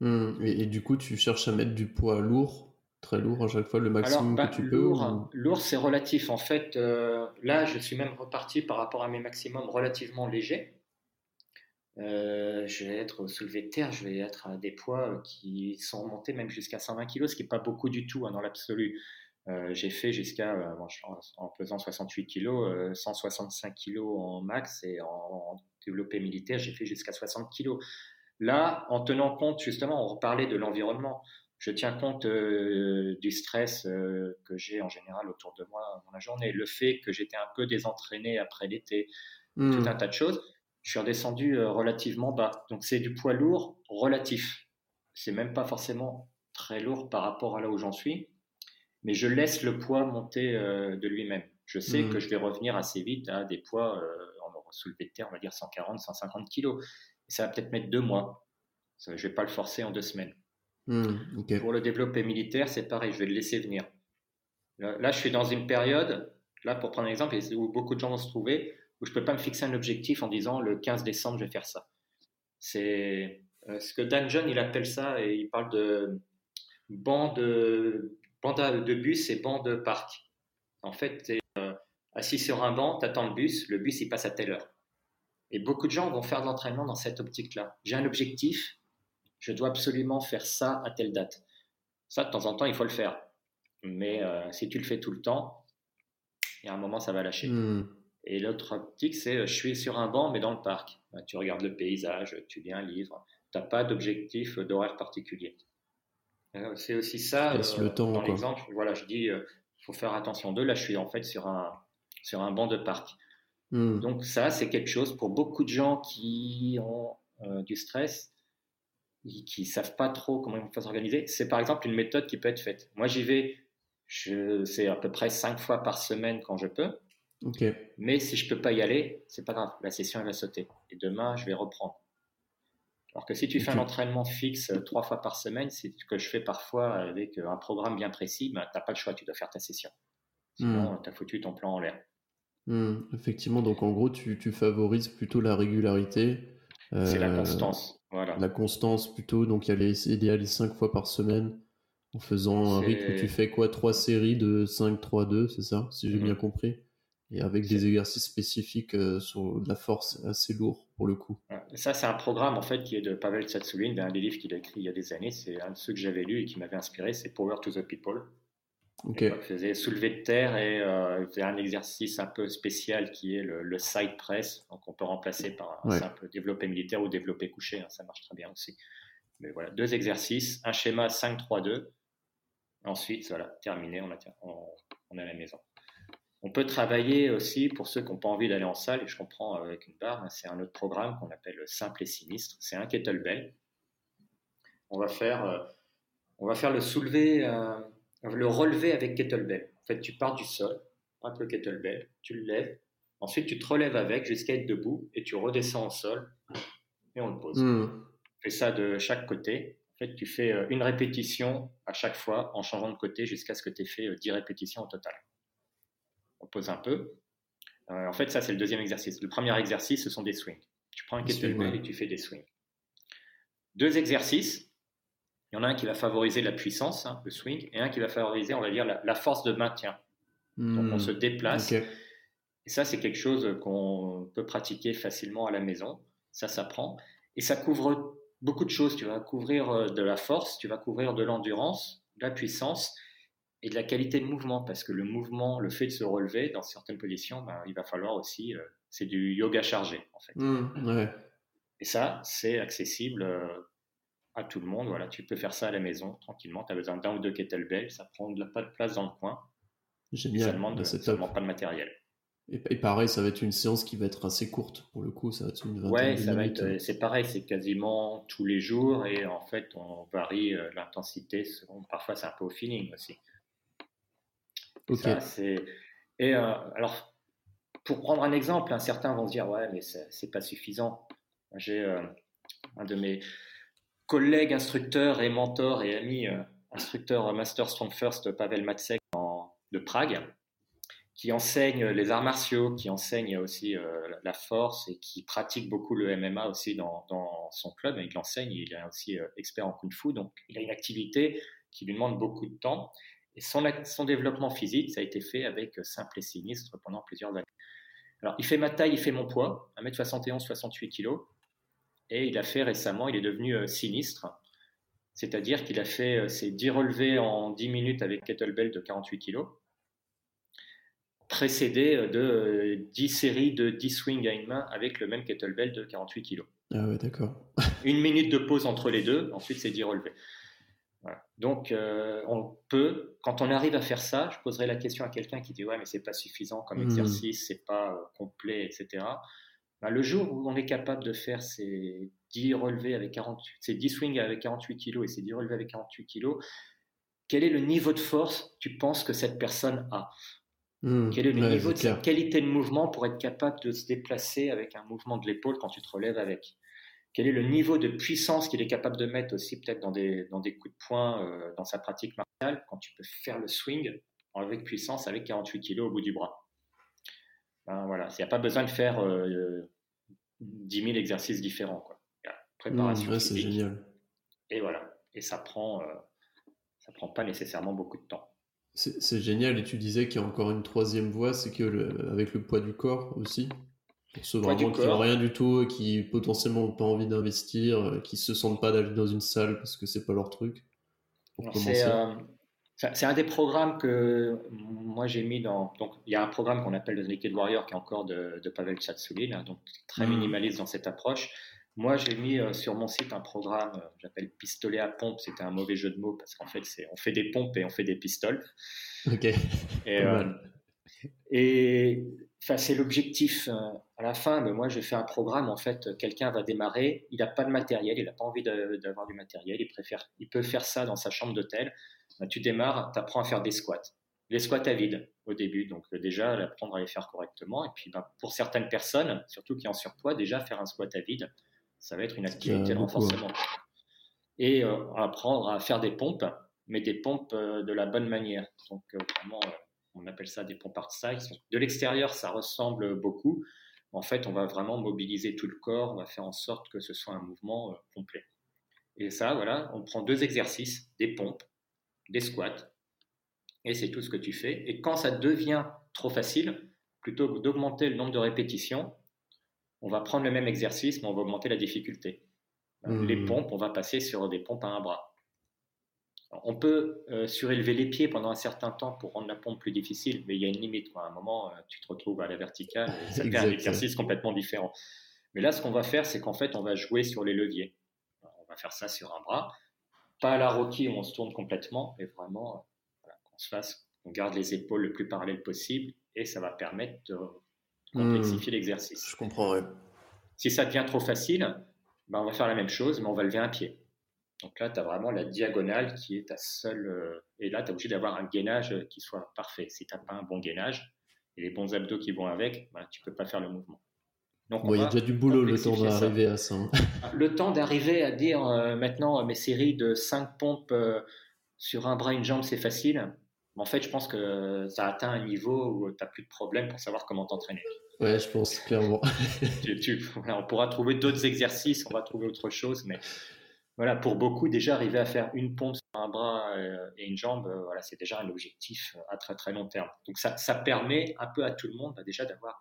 Mmh. Et, du coup, tu cherches à mettre du poids lourd, très lourd à chaque fois, le maximum que bah, tu lourd, peux Lourd, c'est relatif. En fait, euh, là, je suis même reparti par rapport à mes maximums relativement légers. Euh, je vais être soulevé de terre, je vais être à des poids qui sont remontés même jusqu'à 120 kg, ce qui n'est pas beaucoup du tout hein, dans l'absolu. Euh, j'ai fait jusqu'à, en pesant 68 kg, 165 kg en max et en, développé militaire, j'ai fait jusqu'à 60 kg. Là, en tenant compte, justement, on reparlait de l'environnement. Je tiens compte du stress que j'ai en général autour de moi dans la journée, le fait que j'étais un peu désentraîné après l'été, tout mmh. un tas de choses je suis redescendu euh, relativement bas. Donc c'est du poids lourd relatif. C'est même pas forcément très lourd par rapport à là où j'en suis, mais je laisse le poids monter euh, de lui-même. Je sais mmh. que je vais revenir assez vite à des poids euh, en soulevé de terre, on va dire 140, 150 kilos. Et ça va peut-être mettre deux mois. je ne vais pas le forcer en deux semaines. Mmh, Pour le développer militaire, c'est pareil, je vais le laisser venir. Là, je suis dans une période, là pour prendre un exemple, où beaucoup de gens vont se trouver, où je ne peux pas me fixer un objectif en disant le 15 décembre, je vais faire ça. C'est euh, ce que Dan John, il appelle ça, et il parle de banc de, de bus et banc de parc. En fait, tu es euh, assis sur un banc, tu attends le bus, le bus, il passe à telle heure. Et beaucoup de gens vont faire de l'entraînement dans cette optique-là. J'ai un objectif, je dois absolument faire ça à telle date. Ça, de temps en temps, il faut le faire. Mais euh, si tu le fais tout le temps, il y a un moment, ça va lâcher. Hmm. Et l'autre optique, c'est euh, je suis sur un banc, mais dans le parc. Bah, tu regardes le paysage, tu lis un livre. Tu n'as pas d'objectif d'horaire particulier. Euh, c'est aussi ça. Laisse le euh, temps, dans l'exemple, voilà, je dis, il faut faire attention d'eux. Là, je suis en fait sur un, sur un banc de parc. Hmm. Donc ça, c'est quelque chose pour beaucoup de gens qui ont du stress, qui ne savent pas trop comment ils vont s'organiser. C'est par exemple une méthode qui peut être faite. Moi, j'y vais, c'est à peu près cinq fois par semaine quand je peux. Mais si je peux pas y aller, c'est pas grave. La session elle va sauter. Et demain, je vais reprendre. Alors que si tu fais un entraînement fixe euh, trois fois par semaine, c'est ce que je fais parfois avec euh, un programme bien précis, ben, tu n'as pas le choix, tu dois faire ta session. Sinon, hmm. tu as foutu ton plan en l'air. Hmm. Effectivement, donc en gros, tu, tu favorises plutôt la régularité. c'est la euh, constance. Voilà. La constance plutôt, donc il y a les cinq fois par semaine en faisant un rythme où tu fais quoi? Trois séries de 5-3-2, c'est ça Si j'ai hmm. bien compris? Et avec des exercices spécifiques euh, sur de la force assez lourd pour le coup. Ça, c'est un programme en fait qui est de Pavel Tsatsouline, un des livres qu'il a écrit il y a des années. C'est un de ceux que j'avais lu et qui m'avait inspiré, c'est Power to the People. Okay. Il faisait soulever de terre et euh, il faisait un exercice un peu spécial qui est le, side press. Donc on peut remplacer par un simple développé militaire ou développé couché, hein, ça marche très bien aussi. Mais voilà, deux exercices, un schéma 5-3-2. Ensuite, voilà, terminé, on, a, on est à la maison. On peut travailler aussi pour ceux qui n'ont pas envie d'aller en salle, et je comprends avec une barre, hein, c'est un autre programme qu'on appelle simple et sinistre. C'est un kettlebell. On va faire, euh, on va faire le soulever, euh, le relever avec kettlebell. En fait, tu pars du sol, un le kettlebell, tu le lèves, ensuite tu te relèves avec jusqu'à être debout et tu redescends au sol et on le pose. Hmm. On fait ça de chaque côté. En fait, tu fais euh, une répétition à chaque fois en changeant de côté jusqu'à ce que tu aies fait 10 répétitions au total on pose un peu. Euh, en fait, ça, c'est le deuxième exercice. Le premier exercice, ce sont des swings. Tu prends un kettlebell et tu fais des swings. Deux exercices. Il y en a un qui va favoriser la puissance, hein, le swing, et un qui va favoriser, on va dire, la, force de maintien. Donc on se hmm. déplace. Et ça, c'est quelque chose qu'on peut pratiquer facilement à la maison. Ça s'apprend. Et ça couvre beaucoup de choses. Tu vas couvrir euh, de la force, tu vas couvrir de l'endurance, de la puissance et de la qualité de mouvement. Parce que le mouvement, le fait de se relever dans certaines positions, ben, il va falloir aussi. Euh, c'est du yoga chargé, en fait. Hmm, et ça, c'est accessible euh, à tout le monde. Voilà, tu peux faire ça à la maison tranquillement. Tu as besoin d'un ou deux kettlebells, ça prend de la, pas de place dans le coin. Génial. Ça demande, bah, ça demande pas de matériel. Et, pareil, ça va être une séance qui va être assez courte pour le coup, ça va être une vingtaine ouais, ça va être, c'est pareil, c'est quasiment tous les jours et en fait on varie euh, l'intensité. Parfois c'est un peu au feeling aussi. Ok. et euh, alors pour prendre un exemple, hein, certains vont se dire ouais mais c'est pas suffisant. J'ai un de mes collègues instructeurs et mentors et amis instructeur Master Strong First Pavel Matsek de Prague qui enseigne les arts martiaux, qui enseigne aussi euh, la force et qui pratique beaucoup le MMA aussi dans, son club. Il enseigne, il est aussi euh, expert en kung fu, donc il a une activité qui lui demande beaucoup de temps. Et son, son développement physique, ça a été fait avec simple et sinistre pendant plusieurs années. Alors, il fait ma taille, il fait mon poids, 1m71, 68 kg. Et il a fait récemment, il est devenu euh, sinistre. C'est-à-dire qu'il a fait ses 10 relevés en 10 minutes avec kettlebell de 48 kg précédé euh, de 10 euh, séries de 10 swings à une main avec le même kettlebell de 48 kg. Ah ouais, d'accord. une minute de pause entre les deux, ensuite c'est 10 relevés. Donc, euh, on peut, quand on arrive à faire ça, je poserai la question à quelqu'un qui dit Ouais, mais c'est pas suffisant comme hmm. exercice, c'est pas complet, etc. Ben, le jour où on est capable de faire ces 10 relevés avec 48, ces 10 swings avec 48 kg et ces 10 relevés avec 48 kg, quel est le niveau de force tu penses que cette personne a? Mmh. Quel est le niveau de qualité de mouvement pour être capable de se déplacer avec un mouvement de l'épaule quand tu te relèves avec? Quel est le niveau de puissance qu'il est capable de mettre aussi peut-être dans des, dans des coups de poing euh, dans sa pratique martiale quand tu peux faire le swing avec puissance avec 48 kg au bout du bras ben, voilà, Il n'y a pas besoin de faire euh, 10 000 exercices différents. Quoi. Préparation mmh, c'est génial. Et voilà. Et ça prend, euh, ça prend pas nécessairement beaucoup de temps. C'est génial. Et tu disais qu'il y a encore une troisième voie, c'est que le, avec le poids du corps aussi. Pour ceux vraiment qui n'ont rien du tout, qui potentiellement n'ont pas envie d'investir, euh, qui se sentent pas d'aller dans une salle parce que c'est pas leur truc. Euh, c'est un des programmes que moi j'ai mis dans. Donc il y a un programme qu'on appelle le Naked Warrior qui est encore de, Pavel Tchatsoulin, donc très mmh. minimaliste dans cette approche. Moi, j'ai mis euh, sur mon site un programme, euh, j'appelle pistolet à pompe. C'était un mauvais jeu de mots parce qu'en fait, on fait des pompes et on fait des pistoles. Ok. Et, euh, et c'est l'objectif à la fin. Mais moi, j'ai fait un programme. En fait, quelqu'un va démarrer. Il n'a pas de matériel. Il n'a pas envie d'avoir du matériel. Il préfère. Il peut faire ça dans sa chambre d'hôtel. Bah, tu démarres. Tu apprends à faire des squats. Les squats à vide au début. Donc déjà, apprendre à les faire correctement. Et puis, bah, pour certaines personnes, surtout qui ont surpoids, déjà faire un squat à vide ça va être une activité de renforcement. Et euh, apprendre à faire des pompes, mais des pompes euh, de la bonne manière. Donc, euh, vraiment, on appelle ça des pompes art size. De l'extérieur, ça ressemble beaucoup. En fait, on va vraiment mobiliser tout le corps, on va faire en sorte que ce soit un mouvement complet. Et ça, voilà, on prend deux exercices, des pompes, des squats, et c'est tout ce que tu fais. Et quand ça devient trop facile, plutôt que d'augmenter le nombre de répétitions, on va prendre le même exercice, mais on va augmenter la difficulté. Euh, les pompes, on va passer sur des pompes à un bras. On peut euh, surélever les pieds pendant un certain temps pour rendre la pompe plus difficile, mais il y a une limite. À un moment, euh, tu te retrouves à la verticale, et ça un exercice complètement différent. Mais là, ce qu'on va faire, c'est qu'en fait, on va jouer sur les leviers. On va faire ça sur un bras, pas à la Rocky où on se tourne complètement, mais vraiment qu'on se fasse, on garde les épaules le plus parallèles possible, et ça va permettre de complexifier hmm. l'exercice. Je comprends, Si ça devient trop facile, ben on va faire la même chose, mais on va lever un pied. Donc là, tu as vraiment la diagonale qui est ta seule. Euh, et là, tu es obligé d'avoir un gainage qui soit parfait. Si tu n'as pas un bon gainage et les bons abdos qui vont avec, ben, tu ne peux pas faire le mouvement. Donc, il y a déjà du boulot le temps d'arriver à ça. Hein. Le temps d'arriver à dire euh, maintenant mes séries de 5 pompes euh, sur un bras, une jambe, c'est facile en fait, je pense que ça atteint un niveau où tu n'as plus de problème pour savoir comment t'entraîner. Ouais, je pense clairement. on pourra trouver d'autres exercices, on va trouver autre chose, mais voilà, pour beaucoup, déjà arriver à faire une pompe sur un bras euh, et une jambe, euh, voilà, c'est déjà un objectif à très très long terme. Donc ça, ça permet un peu à tout le monde bah, déjà d'avoir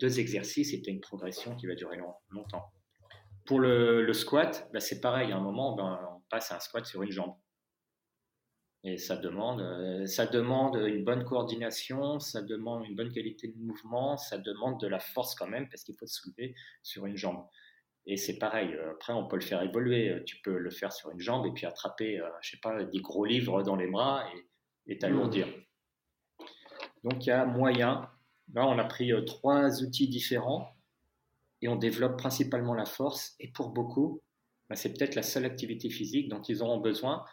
deux exercices et une progression qui va durer longtemps. Pour le, squat, bah, c'est pareil, à un moment, ben, on passe à un squat sur une jambe. Et ça demande, euh, ça demande une bonne coordination, ça demande une bonne qualité de mouvement, ça demande de la force quand même parce qu'il faut se soulever sur une jambe. Et c'est pareil, euh, après on peut le faire évoluer, euh, tu peux le faire sur une jambe et puis attraper, je sais pas, des gros livres dans les bras et t'alourdir. Mmh. Donc il y a moyen, là on a pris trois outils différents et on développe principalement la force et pour beaucoup, bah, c'est peut-être la seule activité physique dont ils auront besoin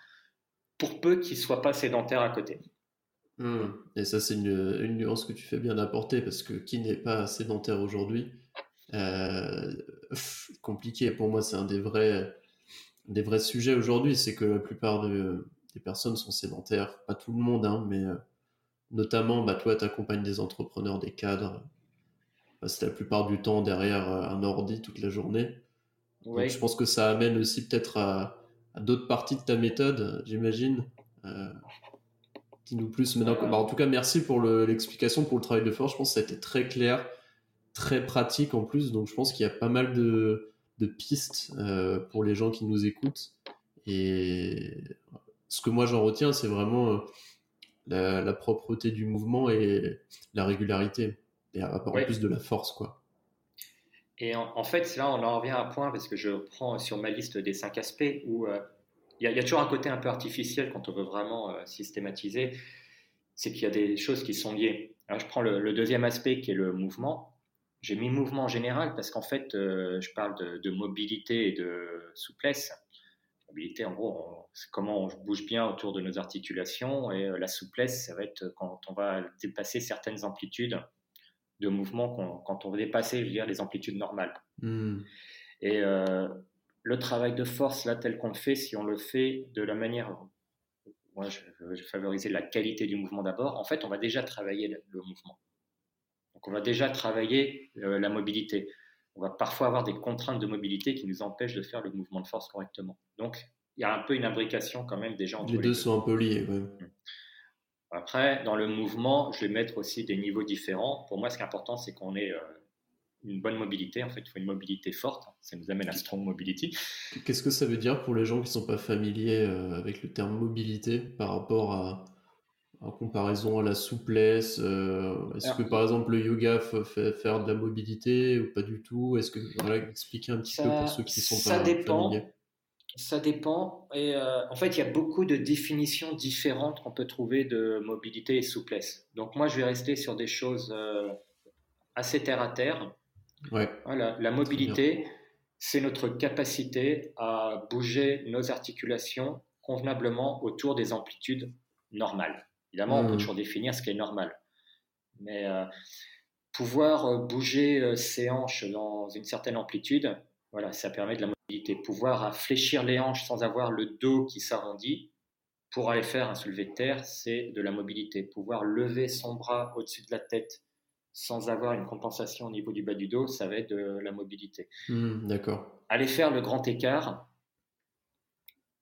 pour peu qu'ils ne soient pas sédentaires à côté. Hmm. Et ça, c'est une, nuance que tu fais bien apporter parce que qui n'est pas sédentaire aujourd'hui euh, Compliqué. Pour moi, c'est un des vrais, des vrais sujets aujourd'hui. C'est que la plupart des personnes sont sédentaires. Pas tout le monde, hein, mais euh, notamment, bah, toi, tu accompagnes des entrepreneurs, des cadres. c'est la plupart du temps derrière euh, un ordi toute la journée. Donc, je pense que ça amène aussi peut-être à d'autres parties de ta méthode, j'imagine. Euh, Dis-nous plus maintenant. Bah, en tout cas, merci pour l'explication, pour le travail de force. Je pense que ça a été très clair, très pratique en plus. Donc, je pense qu'il y a pas mal de, pistes euh, pour les gens qui nous écoutent. Et ce que moi j'en retiens, c'est vraiment euh, la, propreté du mouvement et la régularité. Et en plus de la force, quoi. Et en, fait, là, on en revient à un point, parce que je prends sur ma liste des cinq aspects, où euh, il y, a toujours un côté un peu artificiel quand on veut vraiment euh, systématiser, c'est qu'il y a des choses qui sont liées. Alors, je prends le, deuxième aspect qui est le mouvement. J'ai mis mouvement en général parce qu'en fait, euh, je parle de, mobilité et de souplesse. Mobilité, en gros, c'est comment on bouge bien autour de nos articulations, et la souplesse, ça va être quand on va dépasser certaines amplitudes de mouvement quand on veut dépasser je veux dire, les amplitudes normales. Hmm. Et euh, le travail de force, là, tel qu'on le fait, si on le fait de la manière. Moi, je, vais favoriser la qualité du mouvement d'abord. En fait, on va déjà travailler le, mouvement. Donc, on va déjà travailler euh, la mobilité. On va parfois avoir des contraintes de mobilité qui nous empêchent de faire le mouvement de force correctement. Donc, il y a un peu une imbrication quand même déjà entre les, les deux. sont un peu liés. Hmm. Après, dans le mouvement, je vais mettre aussi des niveaux différents. Pour moi, ce qui est important, c'est qu'on ait euh, une bonne mobilité. En fait, il faut une mobilité forte. Ça nous amène à strong mobility. Qu'est-ce que ça veut dire pour les gens qui ne sont pas familiers euh, avec le terme mobilité par rapport à, en comparaison à la souplesse euh, Est-ce que par exemple le yoga fait faire de la mobilité ou pas du tout? Est-ce que voilà, expliquer un petit peu pour ceux qui sont pas familiers ça dépend. Et euh, en fait, il y a beaucoup de définitions différentes qu'on peut trouver de mobilité et souplesse. Donc moi, je vais rester sur des choses euh, assez terre à terre. Ouais. Voilà, la mobilité, c'est notre capacité à bouger nos articulations convenablement autour des amplitudes normales. Évidemment, on peut mmh. toujours définir ce qui est normal. Mais euh, pouvoir bouger ses hanches dans une certaine amplitude, voilà, ça permet de la Pouvoir fléchir les hanches sans avoir le dos qui s'arrondit pour aller faire un soulevé de terre, c'est de la mobilité. Pouvoir lever son bras au-dessus de la tête sans avoir une compensation au niveau du bas du dos, ça va être de la mobilité. Hmm, d'accord. Aller faire le grand écart,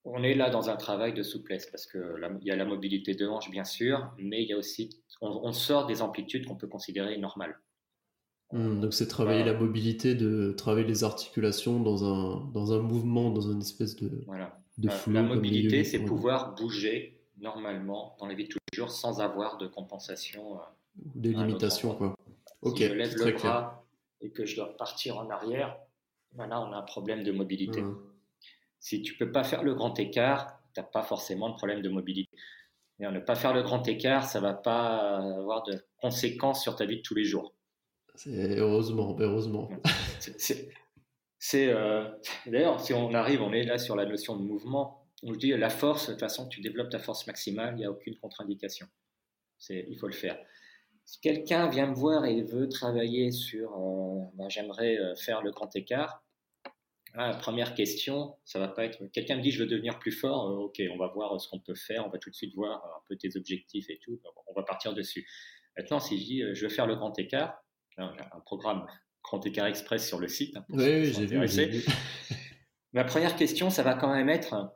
on est là dans un travail de souplesse parce qu'il y a la mobilité de hanche, bien sûr, mais il y a aussi, on sort des amplitudes qu'on peut considérer normales. Hmm, donc c'est travailler la mobilité, de travailler les articulations dans un, dans un mouvement, dans une espèce de, voilà. de flou. La mobilité, c'est pouvoir bouger normalement dans la vie de tous les jours sans avoir de compensation. Euh, des limitations, quoi. Ok, si je lève le bras et que je dois partir en arrière, ben là on a un problème de mobilité. Hmm. Si tu peux pas faire le grand écart, tu n'as pas forcément de problème de mobilité. Et ne pas faire le grand écart, ça va pas avoir de conséquences sur ta vie de tous les jours. C'est heureusement, heureusement. C'est euh, d'ailleurs, si on arrive, on est là sur la notion de mouvement. On dit la force, de toute façon, tu développes ta force maximale, il n'y a aucune contre-indication. Il faut le faire. Si quelqu'un vient me voir et veut travailler sur, euh, ben, j'aimerais euh, faire le grand écart. Ah, première question, ça va pas être. Quelqu'un me dit je veux devenir plus fort. ok, on va voir ce qu'on peut faire. On va tout de suite voir un peu tes objectifs et tout. On va partir dessus. Maintenant, si je dis je veux faire le grand écart, un programme Grand Écart Express sur le site. Hein, oui, j'ai vu, Ma première question, ça va quand même être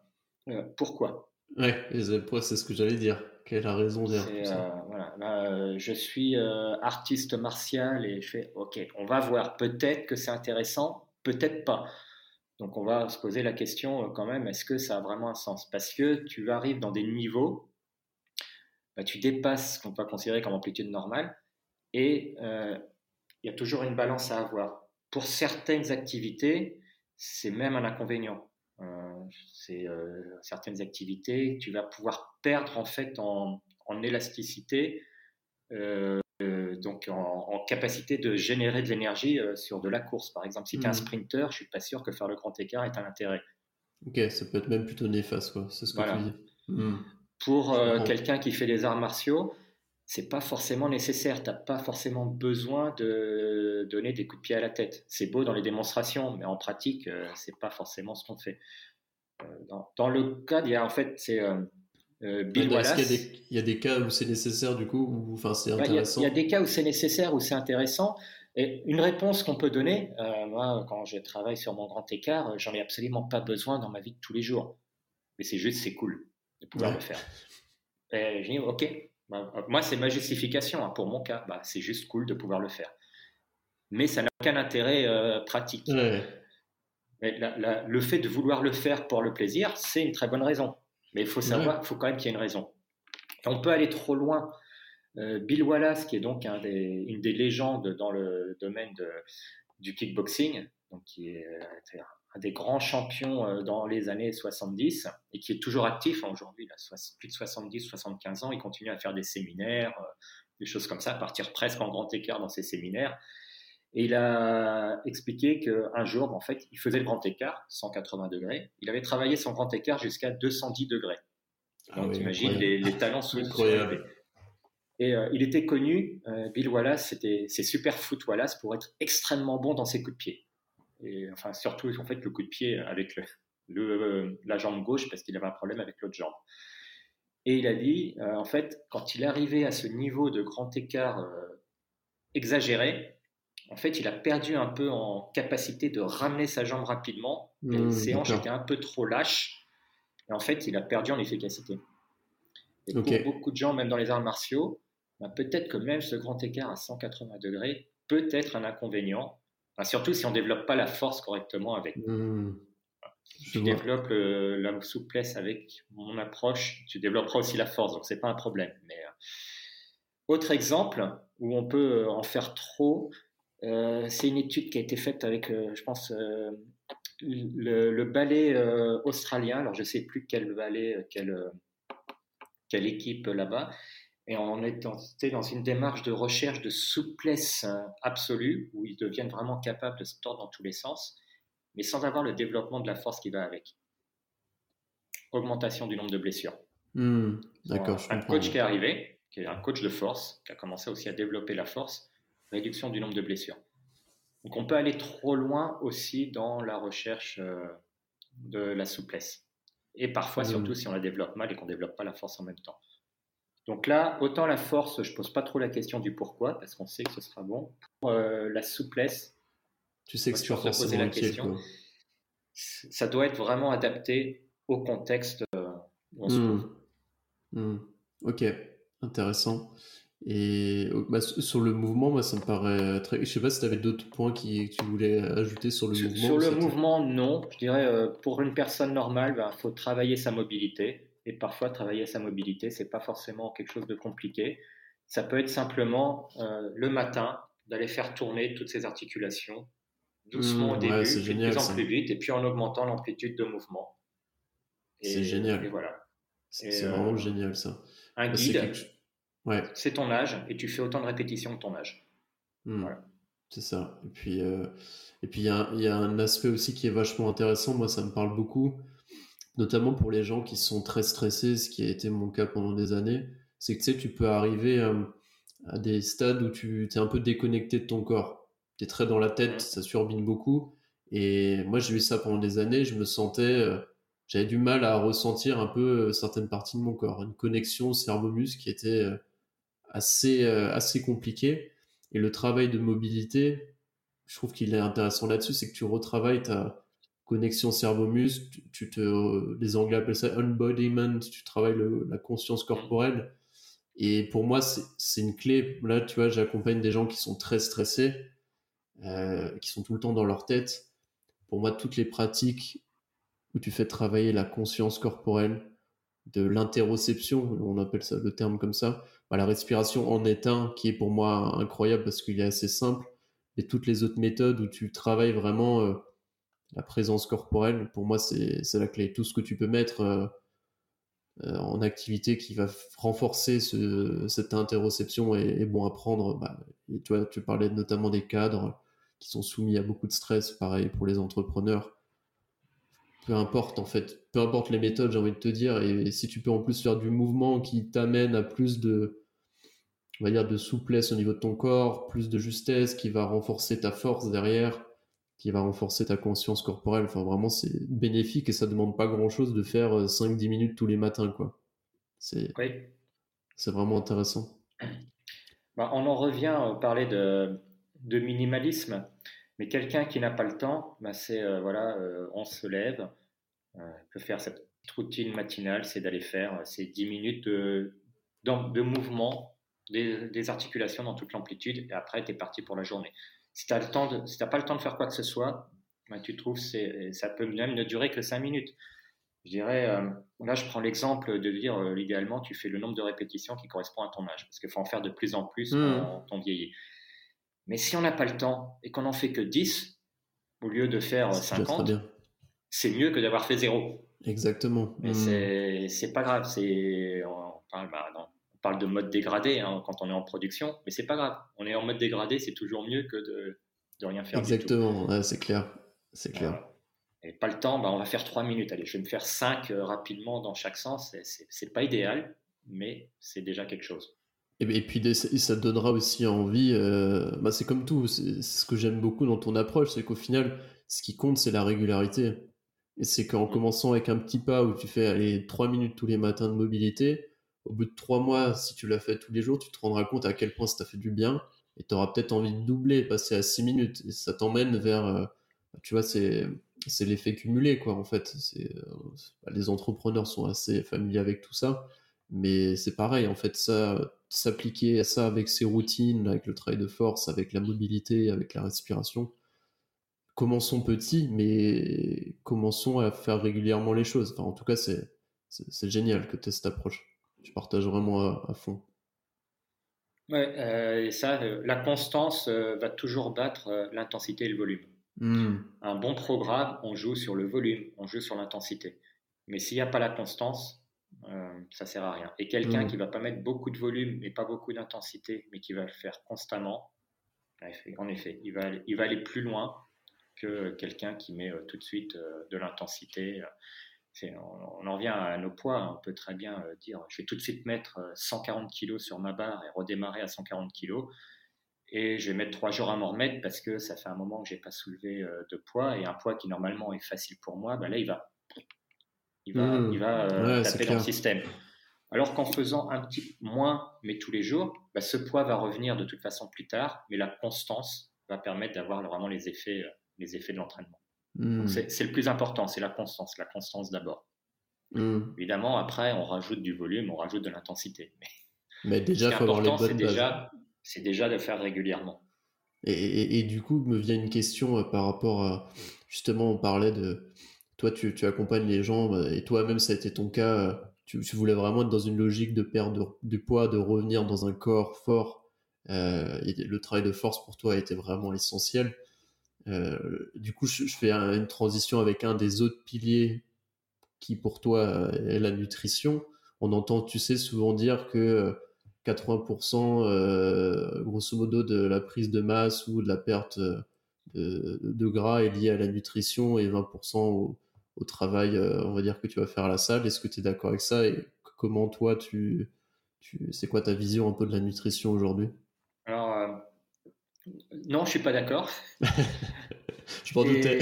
euh, pourquoi? Ouais, c'est ce que j'allais dire. Quelle est la raison derrière euh, voilà, euh, Je suis artiste martial et je fais OK, on va voir. Peut-être que c'est intéressant, peut-être pas. Donc on va se poser la question quand même, est-ce que ça a vraiment un sens? Parce que tu arrives dans des niveaux, bah, tu dépasses ce qu'on peut considérer comme amplitude normale, et il y a toujours une balance à avoir. Pour certaines activités, c'est même un inconvénient. Euh, euh, certaines activités, tu vas pouvoir perdre en fait en, élasticité, euh, donc en, capacité de générer de l'énergie sur de la course. Par exemple, si tu es un hmm. sprinter, je suis pas sûr que faire le grand écart ait un intérêt. Ok, ça peut être même plutôt néfaste, quoi. C'est ce que tu dis. Hmm. Pour quelqu'un qui fait des arts martiaux, c'est pas forcément nécessaire. Tu n'as pas forcément besoin de donner des coups de pied à la tête. C'est beau dans les démonstrations, mais en pratique, ce euh, c'est pas forcément ce qu'on fait. Euh, dans, le cas, il y a en fait, c'est euh, Bill Wallace. Il y, a des, cas où c'est nécessaire du coup, enfin c'est intéressant. Il y, a des cas où c'est nécessaire, où c'est intéressant. Et une réponse qu'on peut donner, moi, quand je travaille sur mon grand écart, j'en ai absolument pas besoin dans ma vie de tous les jours. Mais c'est juste, c'est cool de pouvoir le faire. Et je dis, ok, bah, moi, c'est ma justification hein, pour mon cas. Bah, c'est juste cool de pouvoir le faire. Mais ça n'a aucun intérêt euh, pratique. Mais le fait de vouloir le faire pour le plaisir, c'est une très bonne raison. Mais il faut savoir, il faut quand même qu'il y ait une raison. on peut aller trop loin. Euh, Bill Wallace, qui est donc un des, une des légendes dans le domaine de, du kickboxing, donc qui est euh, un des grands champions euh, dans les années 70 et qui est toujours actif hein, aujourd'hui, il a plus de 70, 75 ans, il continue à faire des séminaires, des choses comme ça, partir presque en grand écart dans ses séminaires. Et il a expliqué qu'un jour, en fait, il faisait le grand écart, 180 degrés. Il avait travaillé son grand écart jusqu'à 210 degrés. Ah Donc, t'imagines les, les, talents sont incroyables. Et euh, il était connu, Bill Wallace, c'était c'est super foot Wallace pour être extrêmement bon dans ses coups de pied et enfin surtout en fait le coup de pied avec le, euh, la jambe gauche parce qu'il avait un problème avec l'autre jambe. Et il a dit, euh, en fait, quand il arrivé à ce niveau de grand écart euh, exagéré, en fait, il a perdu un peu en capacité de ramener sa jambe rapidement. mmh, ses hanches étaient un peu trop lâches. Et en fait, il a perdu en efficacité. Et pour beaucoup de gens, même dans les arts martiaux, bah, peut-être que même ce grand écart à 180 degrés peut être un inconvénient surtout si on ne développe pas la force correctement avec. Mmh. tu développes la souplesse avec mon approche, tu développeras aussi la force, donc c'est pas un problème. Mais euh, autre exemple où on peut en faire trop, c'est une étude qui a été faite avec, je pense, le, ballet australien. Alors je sais plus quel ballet, quelle, quelle équipe là-bas, et on était dans une démarche de recherche de souplesse euh, absolue, où ils deviennent vraiment capables de se tordre dans tous les sens, mais sans avoir le développement de la force qui va avec. Augmentation du nombre de blessures. Hmm, d'accord. Un coach qui est arrivé, qui est un coach de force, qui a commencé aussi à développer la force, réduction du nombre de blessures. Donc on peut aller trop loin aussi dans la recherche euh, de la souplesse. Et parfois, hmm. surtout si on la développe mal et qu'on ne développe pas la force en même temps. Donc là, autant la force, je pose pas trop la question du pourquoi, parce qu'on sait que ce sera bon. Pour euh, la souplesse, tu sais que tu vas poser la question. Ça doit être vraiment adapté au contexte euh, où on se trouve. Hmm. Ok, intéressant. Et oh, bah, sur le mouvement, moi, ça me paraît très. Je sais pas si tu avais d'autres points qui, que tu voulais ajouter sur le mouvement. Sur le mouvement, non. Je dirais, euh, pour une personne normale, il ben, faut travailler sa mobilité. Et parfois, travailler sa mobilité, c'est pas forcément quelque chose de compliqué. Ça peut être simplement euh, le matin d'aller faire tourner toutes ces articulations doucement au mmh, début, de plus en plus vite, et puis en augmentant l'amplitude de mouvement. C'est génial. Et voilà. C'est vraiment euh, génial ça. Un bah, guide, c'est ton âge, et tu fais autant de répétitions que ton âge. Mmh. C'est ça. Et puis, euh, et puis il y, y, a un aspect aussi qui est vachement intéressant. Moi, ça me parle beaucoup notamment pour les gens qui sont très stressés, ce qui a été mon cas pendant des années, c'est que tu sais, tu peux arriver euh, à des stades où tu es un peu déconnecté de ton corps. Tu es très dans la tête, ça turbine beaucoup. Et moi, j'ai eu ça pendant des années, je me sentais, euh, j'avais du mal à ressentir un peu certaines parties de mon corps, une connexion cerveau-muscle qui était assez, assez compliquée. Et le travail de mobilité, je trouve qu'il est intéressant là-dessus, c'est que tu retravailles ta connexion cerveau-muscle. Tu, te, les Anglais appellent ça embodiment. Tu travailles la conscience corporelle. Et pour moi, c'est une clé. Là, tu vois, j'accompagne des gens qui sont très stressés, euh, qui sont tout le temps dans leur tête. Pour moi, toutes les pratiques où tu fais travailler la conscience corporelle, de l'interoception, on appelle ça le terme comme ça. Bah, la respiration en est un qui est pour moi incroyable parce qu'il est assez simple. Et toutes les autres méthodes où tu travailles vraiment euh, la présence corporelle, pour moi, c'est la clé. Tout ce que tu peux mettre euh, euh, en activité qui va renforcer cette interoception est, bon à prendre. Bah, et tu, vois, tu parlais notamment des cadres qui sont soumis à beaucoup de stress, pareil pour les entrepreneurs peu importe en fait, peu importe les méthodes, j'ai envie de te dire, et, si tu peux en plus faire du mouvement qui t'amène à plus de, on va dire, de souplesse au niveau de ton corps, plus de justesse, qui va renforcer ta force derrière, qui va renforcer ta conscience corporelle. Enfin, vraiment, c'est bénéfique et ça demande pas grand chose de faire 5-10 euh, minutes tous les matins, quoi. C'est c'est vraiment intéressant. Bah, on en revient à parler de, de minimalisme. Mais quelqu'un qui n'a pas le temps, bah c'est euh, voilà, euh, on se lève, euh, peut faire cette routine matinale, c'est d'aller faire ces 10 minutes de, de, mouvement, des, articulations dans toute l'amplitude, et après tu es parti pour la journée. Si tu n'as pas le temps de faire quoi que ce soit, bah, tu trouves c'est ça peut même ne durer que 5 minutes. Je dirais, là je prends l'exemple de dire, idéalement tu fais le nombre de répétitions qui correspond à ton âge, parce qu'il faut en faire de plus en plus mmh. quand on vieillit. Mais si on n'a pas le temps et qu'on n'en fait que 10, au lieu de faire 50, c'est mieux que d'avoir fait zéro. Exactement. Mais mmh. c'est pas grave. On parle, bah, on parle de mode dégradé hein, quand on est en production, mais c'est pas grave. On est en mode dégradé, c'est toujours mieux que de, de rien faire. Exactement, c'est clair. C'est clair. Et pas le temps, bah, on va faire 3 minutes. Allez, je vais me faire 5 euh, rapidement dans chaque sens. C'est pas idéal, mais c'est déjà quelque chose. Et, puis ça te donnera aussi envie. Euh, bah c'est comme tout. C'est ce que j'aime beaucoup dans ton approche, c'est qu'au final, ce qui compte, c'est la régularité. Et c'est qu'en mm. commençant avec un petit pas où tu fais aller 3 minutes tous les matins de mobilité, au bout de 3 mois, si tu l'as fait tous les jours, tu te rendras compte à quel point ça t'a fait du bien. Et tu auras peut-être envie de doubler, passer à 6 minutes. Et ça t'emmène vers. Euh, tu vois, c'est l'effet cumulé, quoi, en fait. Euh, les entrepreneurs sont assez familiers avec tout ça. Mais c'est pareil, en fait, ça, s'appliquer à ça avec ses routines, avec le travail de force, avec la mobilité, avec la respiration. Commençons petit, mais commençons à faire régulièrement les choses. En tout cas, c'est, c'est, génial que tu aies cette approche. Je partage vraiment à, fond. Ouais, euh, et ça, euh, la constance euh, va toujours battre l'intensité et le volume. Hmm. Un bon programme, on joue sur le volume, on joue sur l'intensité. Mais s'il n'y a pas la constance, ça sert à rien. Et quelqu'un mm. qui va pas mettre beaucoup de volume et pas beaucoup d'intensité, mais qui va le faire constamment, en effet, il va aller, il va aller plus loin que quelqu'un qui met tout de suite de l'intensité. On, en revient à nos poids. On peut très bien dire je vais tout de suite mettre 140 kg sur ma barre et redémarrer à 140 kg. Et je vais mettre trois jours à m'en remettre parce que ça fait un moment que j'ai pas soulevé de poids et un poids qui normalement est facile pour moi, ben là il va il va, mmh. il va euh, taper dans le système. Alors qu'en faisant un petit moins, mais tous les jours, bah, ce poids va revenir de toute façon plus tard, mais la constance va permettre d'avoir vraiment les effets, euh, les effets de l'entraînement. Mmh. C'est le plus important, c'est la constance, la constance d'abord. Mmh. Évidemment, après, on rajoute du volume, on rajoute de l'intensité. Mais, mais, déjà, bonnes déjà, C'est déjà de faire régulièrement. Et, et, et, du coup, me vient une question euh, par rapport à, justement, on parlait de, toi, tu, accompagnes les gens, euh, et toi-même, ça a été ton cas. Euh, tu, voulais vraiment être dans une logique de perdre du poids, de revenir dans un corps fort. Euh, et le travail de force pour toi a été vraiment essentiel. Du coup, je, fais une transition avec un des autres piliers qui pour toi est la nutrition. On entend, tu sais, souvent dire que 80% grosso modo de la prise de masse ou de la perte de, gras est liée à la nutrition et 20% au, travail, euh, on va dire, que tu vas faire à la salle. Est-ce que tu es d'accord avec ça et comment toi, tu, tu c'est quoi ta vision un peu de la nutrition aujourd'hui? euh, non, je suis pas d'accord. je m'en doutais.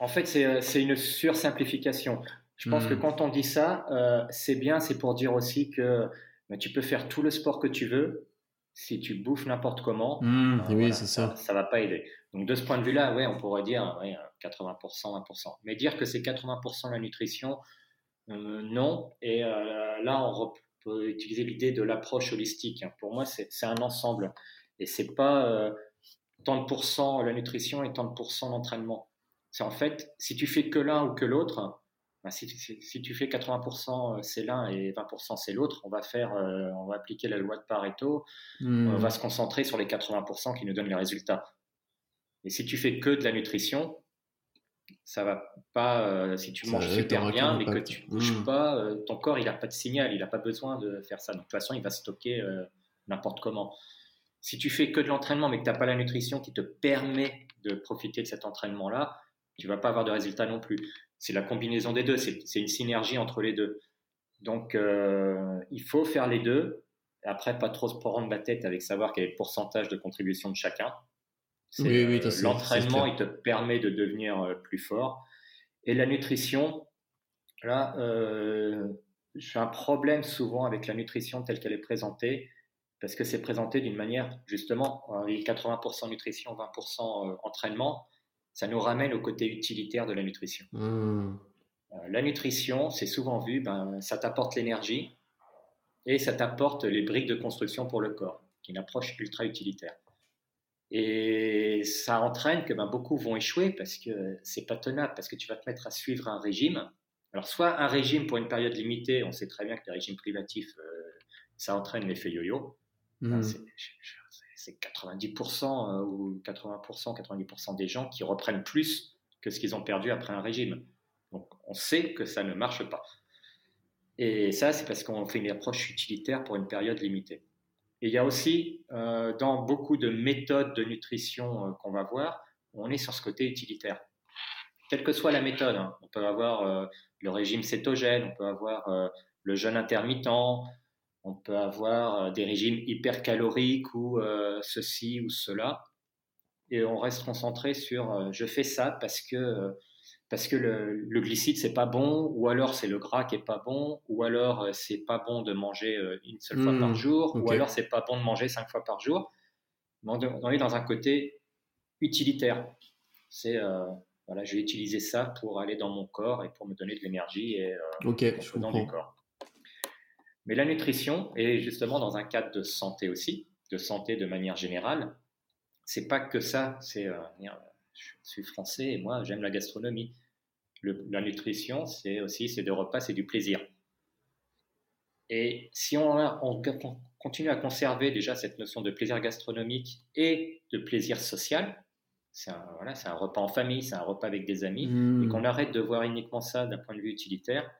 en fait, euh, c'est une sursimplification. Je pense que hmm. quand on dit ça, c'est bien, c'est pour dire aussi que bah, tu peux faire tout le sport que tu veux. Si tu bouffes n'importe comment, hmm, oui, c'est ça. ça. va pas aider. Donc de ce point de vue-là, ouais, on pourrait dire 80%, 20%. Mais dire que c'est 80% la nutrition, euh, non. Et euh, là, on peut utiliser l'idée de l'approche holistique. Pour moi, c'est un ensemble. Et c'est pas euh, tant de pourcents la nutrition et tant de pourcents l'entraînement. C'est en fait, si tu fais que l'un ou que l'autre, ben, si, tu fais 80% c'est l'un et 20% c'est l'autre, on va faire, on va appliquer la loi de Pareto. Hmm. On va se concentrer sur les 80% qui nous donnent les résultats. Et si tu fais que de la nutrition, ça va pas. Euh, si tu manges super bien, mais que tu ne bouges hmm. pas, euh, ton corps il n'a pas de signal, il n'a pas besoin de faire ça. Donc, de toute façon, il va stocker euh, n'importe comment. Si tu fais que de l'entraînement, mais que tu n'as pas la nutrition qui te permet de profiter de cet entraînement-là, tu vas pas avoir de résultat non plus. C'est la combinaison des deux, c'est une synergie entre les deux. Donc, il faut faire les deux. Après, pas trop se prendre la tête avec savoir quel est le pourcentage de contribution de chacun. Oui, euh, L'entraînement, il te permet de devenir euh, plus fort. Et la nutrition, là, euh, j'ai un problème souvent avec la nutrition telle qu'elle est présentée, parce que c'est présenté d'une manière, justement, 80% nutrition, 20% entraînement, ça nous ramène au côté utilitaire de la nutrition. Mmh. la nutrition, c'est souvent vu, ben, ça t'apporte l'énergie et ça t'apporte les briques de construction pour le corps, qui est une approche ultra utilitaire. Et ça entraîne que ben, beaucoup vont échouer parce que c'est pas tenable, parce que tu vas te mettre à suivre un régime. Alors, soit un régime pour une période limitée, on sait très bien que les régimes privatifs, euh, ça entraîne l'effet yo-yo. Hmm. c'est 90% euh, ou 80%, 90% des gens qui reprennent plus que ce qu'ils ont perdu après un régime. Donc, on sait que ça ne marche pas. Et ça, c'est parce qu'on fait une approche utilitaire pour une période limitée. Et il y a aussi, euh, dans beaucoup de méthodes de nutrition euh, qu'on va voir, on est sur ce côté utilitaire. Quelle que soit la méthode, hein. on peut avoir euh, le régime cétogène, on peut avoir le jeûne intermittent, on peut avoir des régimes hypercaloriques ou ceci ou cela. Et on reste concentré sur je fais ça parce que parce que le, le glycide c'est pas bon, ou alors c'est le gras qui est pas bon, ou alors euh, c'est pas bon de manger euh, une seule fois par hmm, jour, ou alors c'est pas bon de manger cinq fois par jour. On est dans un côté utilitaire. C'est euh, voilà, je vais utiliser ça pour aller dans mon corps et pour me donner de l'énergie et euh, dans du corps. Mais la nutrition est justement dans un cadre de santé aussi, de santé de manière générale. C'est pas que ça. C'est je suis français et moi, j'aime la gastronomie. la nutrition, c'est aussi, c'est de repas, c'est du plaisir. Et si on, on, continue à conserver déjà cette notion de plaisir gastronomique et de plaisir social, c'est un, voilà, un, repas en famille, c'est un repas avec des amis, mmh. et qu'on arrête de voir uniquement ça d'un point de vue utilitaire,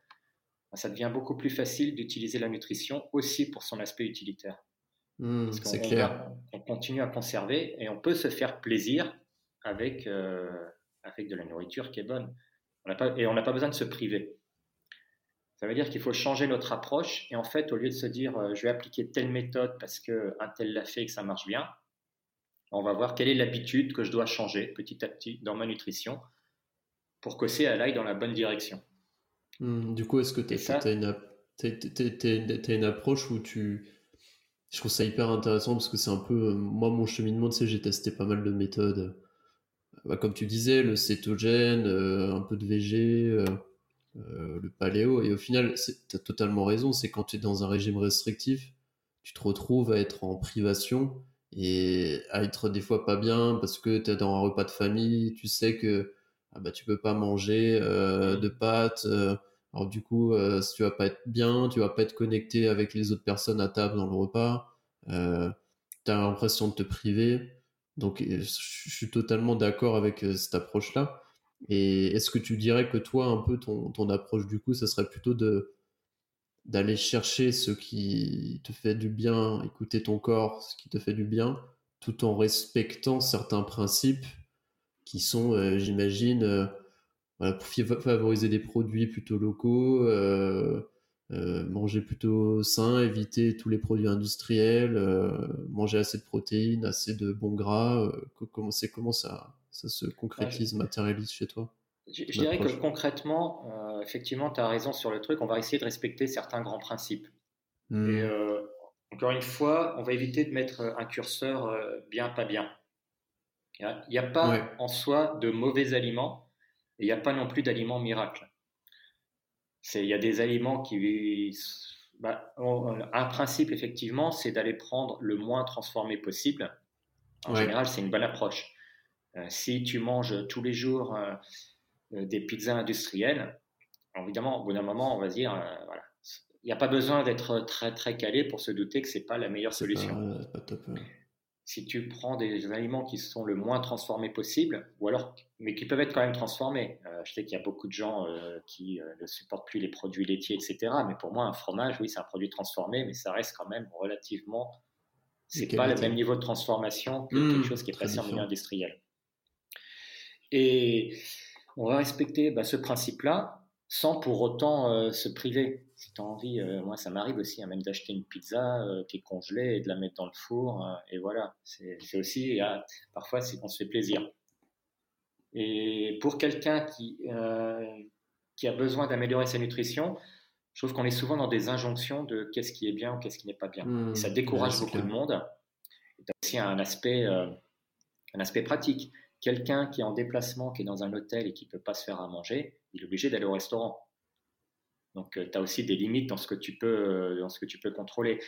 ça devient beaucoup plus facile d'utiliser la nutrition aussi pour son aspect utilitaire. Mmh, c'est clair. On continue à conserver et on peut se faire plaisir avec, euh, avec de la nourriture qui est bonne. On pas, et on n'a pas besoin de se priver. Ça veut dire qu'il faut changer notre approche et en fait, au lieu de se dire euh, je vais appliquer telle méthode parce qu'un tel l'a fait et que ça marche bien, on va voir quelle est l'habitude que je dois changer petit à petit dans ma nutrition pour que c'est aille dans la bonne direction. Hmm, du coup, est-ce que tu as, une, une approche où tu. Je trouve ça hyper intéressant parce que c'est un peu. Moi, mon cheminement, tu sais, j'ai testé pas mal de méthodes bah, comme tu disais, le cétogène, euh, un peu de VG, euh, euh, le paléo. Et au final, tu as totalement raison, c'est quand tu es dans un régime restrictif, tu te retrouves à être en privation et à être des fois pas bien parce que tu es dans un repas de famille, tu sais que ah bah, tu peux pas manger de pâtes. Alors du coup, si tu vas pas être bien, tu vas pas être connecté avec les autres personnes à table dans le repas. tu as l'impression de te priver. Donc, je suis totalement d'accord avec euh, cette approche-là. Et est-ce que tu dirais que toi, un peu, ton, ton approche du coup, ça serait plutôt de d'aller chercher ce qui te fait du bien, écouter ton corps, ce qui te fait du bien, tout en respectant certains principes qui sont, euh, j'imagine, euh, pour favoriser des produits plutôt locaux, euh, manger plutôt sain, éviter tous les produits industriels, euh, manger assez de protéines, assez de bons gras. Euh, comment, comment ça, ça se concrétise, matérialise chez toi? Je, dirais que concrètement, effectivement, tu as raison sur le truc. On va essayer de respecter certains grands principes. Hmm. Et encore une fois, on va éviter de mettre un curseur bien, pas bien. Il n'y a, pas en soi de mauvais aliments il n'y a pas non plus d'aliments miracles. Il y a des aliments qui. Bah, un principe, effectivement, c'est d'aller prendre le moins transformé possible. En général, c'est une bonne approche. Euh, si tu manges tous les jours euh, euh, des pizzas industrielles, évidemment, au bout d'un moment, on va dire, voilà, il n'y a pas besoin d'être très très calé pour se douter que c'est pas la meilleure solution. Pas, pas top, si tu prends des aliments qui sont le moins transformés possible, ou alors, mais qui peuvent être quand même transformés. Euh, je sais qu'il y a beaucoup de gens euh, qui euh, ne supportent plus les produits laitiers, etc. Mais pour moi, un fromage, oui, c'est un produit transformé, mais ça reste quand même relativement. C'est pas le même niveau de transformation que quelque mmh, chose qui est passé en milieu industriel. Et on va respecter bah, ce principe-là sans pour autant se priver si tu as envie, euh, moi ça m'arrive aussi hein, même d'acheter une pizza euh, qui est congelée et de la mettre dans le four. Euh, et voilà, c'est aussi, parfois on se fait plaisir. Et pour quelqu'un qui, qui a besoin d'améliorer sa nutrition, je trouve qu'on est souvent dans des injonctions de qu'est-ce qui est bien ou qu'est-ce qui n'est pas bien. Mmh, ça décourage beaucoup de monde. Il y a aussi un aspect, un aspect pratique. Quelqu'un qui est en déplacement, qui est dans un hôtel et qui ne peut pas se faire à manger, il est obligé d'aller au restaurant. Donc, euh, tu as aussi des limites dans ce que tu peux, euh, dans ce que tu peux contrôler.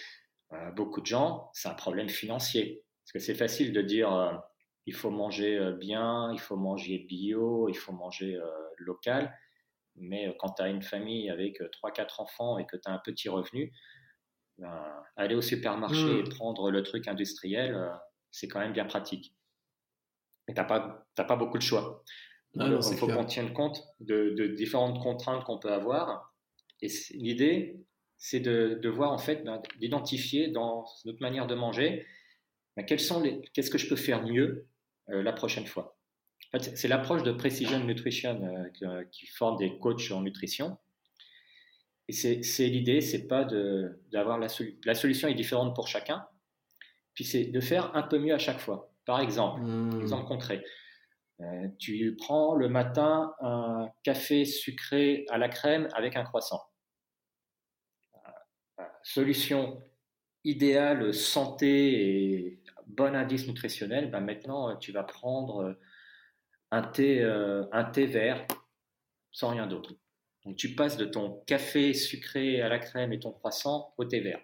Euh, beaucoup de gens, c'est un problème financier. Parce que c'est facile de dire il faut manger bien, il faut manger bio, il faut manger local. Mais quand tu as une famille avec 3-4 enfants et que tu as un petit revenu, ben, aller au supermarché et mmh. prendre le truc industriel, c'est quand même bien pratique. Mais tu n'as pas, pas beaucoup de choix. Il faut qu'on tienne compte de, de différentes contraintes qu'on peut avoir et l'idée, c'est de, voir en fait, ben, d'identifier dans notre manière de manger, ben, quels sont les, qu'est-ce que je peux faire mieux euh, la prochaine fois. c'est l'approche de Precision Nutrition euh, qui forme des coachs en nutrition. Et c'est, l'idée, c'est pas d'avoir la, la solution est différente pour chacun, puis c'est de faire un peu mieux à chaque fois. Par exemple, mmh. exemple concret. Euh, tu prends le matin un café sucré à la crème avec un croissant solution idéale santé et bon indice nutritionnel, ben maintenant tu vas prendre un thé, euh, un thé vert sans rien d'autre. Donc tu passes de ton café sucré à la crème et ton croissant au thé vert.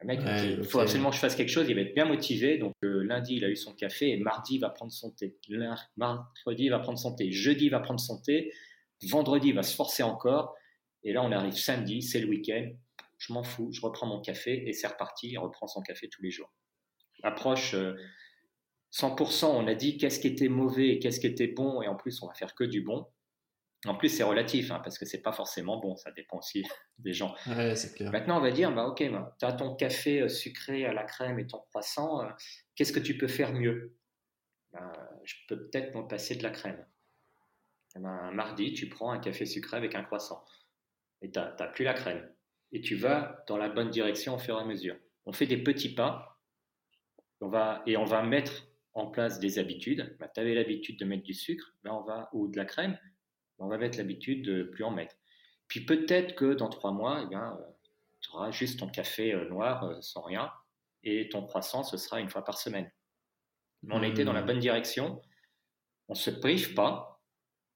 Le mec, il faut absolument que je fasse quelque chose, il va être bien motivé. Donc euh, lundi, il a eu son café et mardi, il va prendre son thé. Mercredi, il va prendre son thé. Jeudi, il va prendre son thé. Vendredi, il va se forcer encore. Et là, on arrive samedi, c'est le week-end je m'en fous, je reprends mon café et c'est reparti, il reprend son café tous les jours. Approche 100%, euh, on a dit qu'est-ce qui était mauvais et qu'est-ce qui était bon, et en plus on va faire que du bon. En plus c'est relatif, hein, parce que c'est pas forcément bon, ça dépend aussi des gens. Maintenant on va dire, bah, ok, bah, tu as ton café euh, sucré à la crème et ton croissant, euh, qu'est-ce que tu peux faire mieux? Bah, Je peux peut-être me passer de la crème. un eh ben, mardi, tu prends un café sucré avec un croissant, et tu n'as plus la crème et tu vas dans la bonne direction au fur et à mesure. On fait des petits pas on va, et on va mettre en place des habitudes. Bah, tu avais l'habitude de mettre du sucre ben on va, ou de la crème, ben, on va mettre l'habitude de plus en mettre. Puis peut-être que dans trois mois, eh bien, tu auras juste ton café euh, noir euh, sans rien et ton croissant, ce sera une fois par semaine. Mais on a été dans la mmh. bonne direction. On ne se prive pas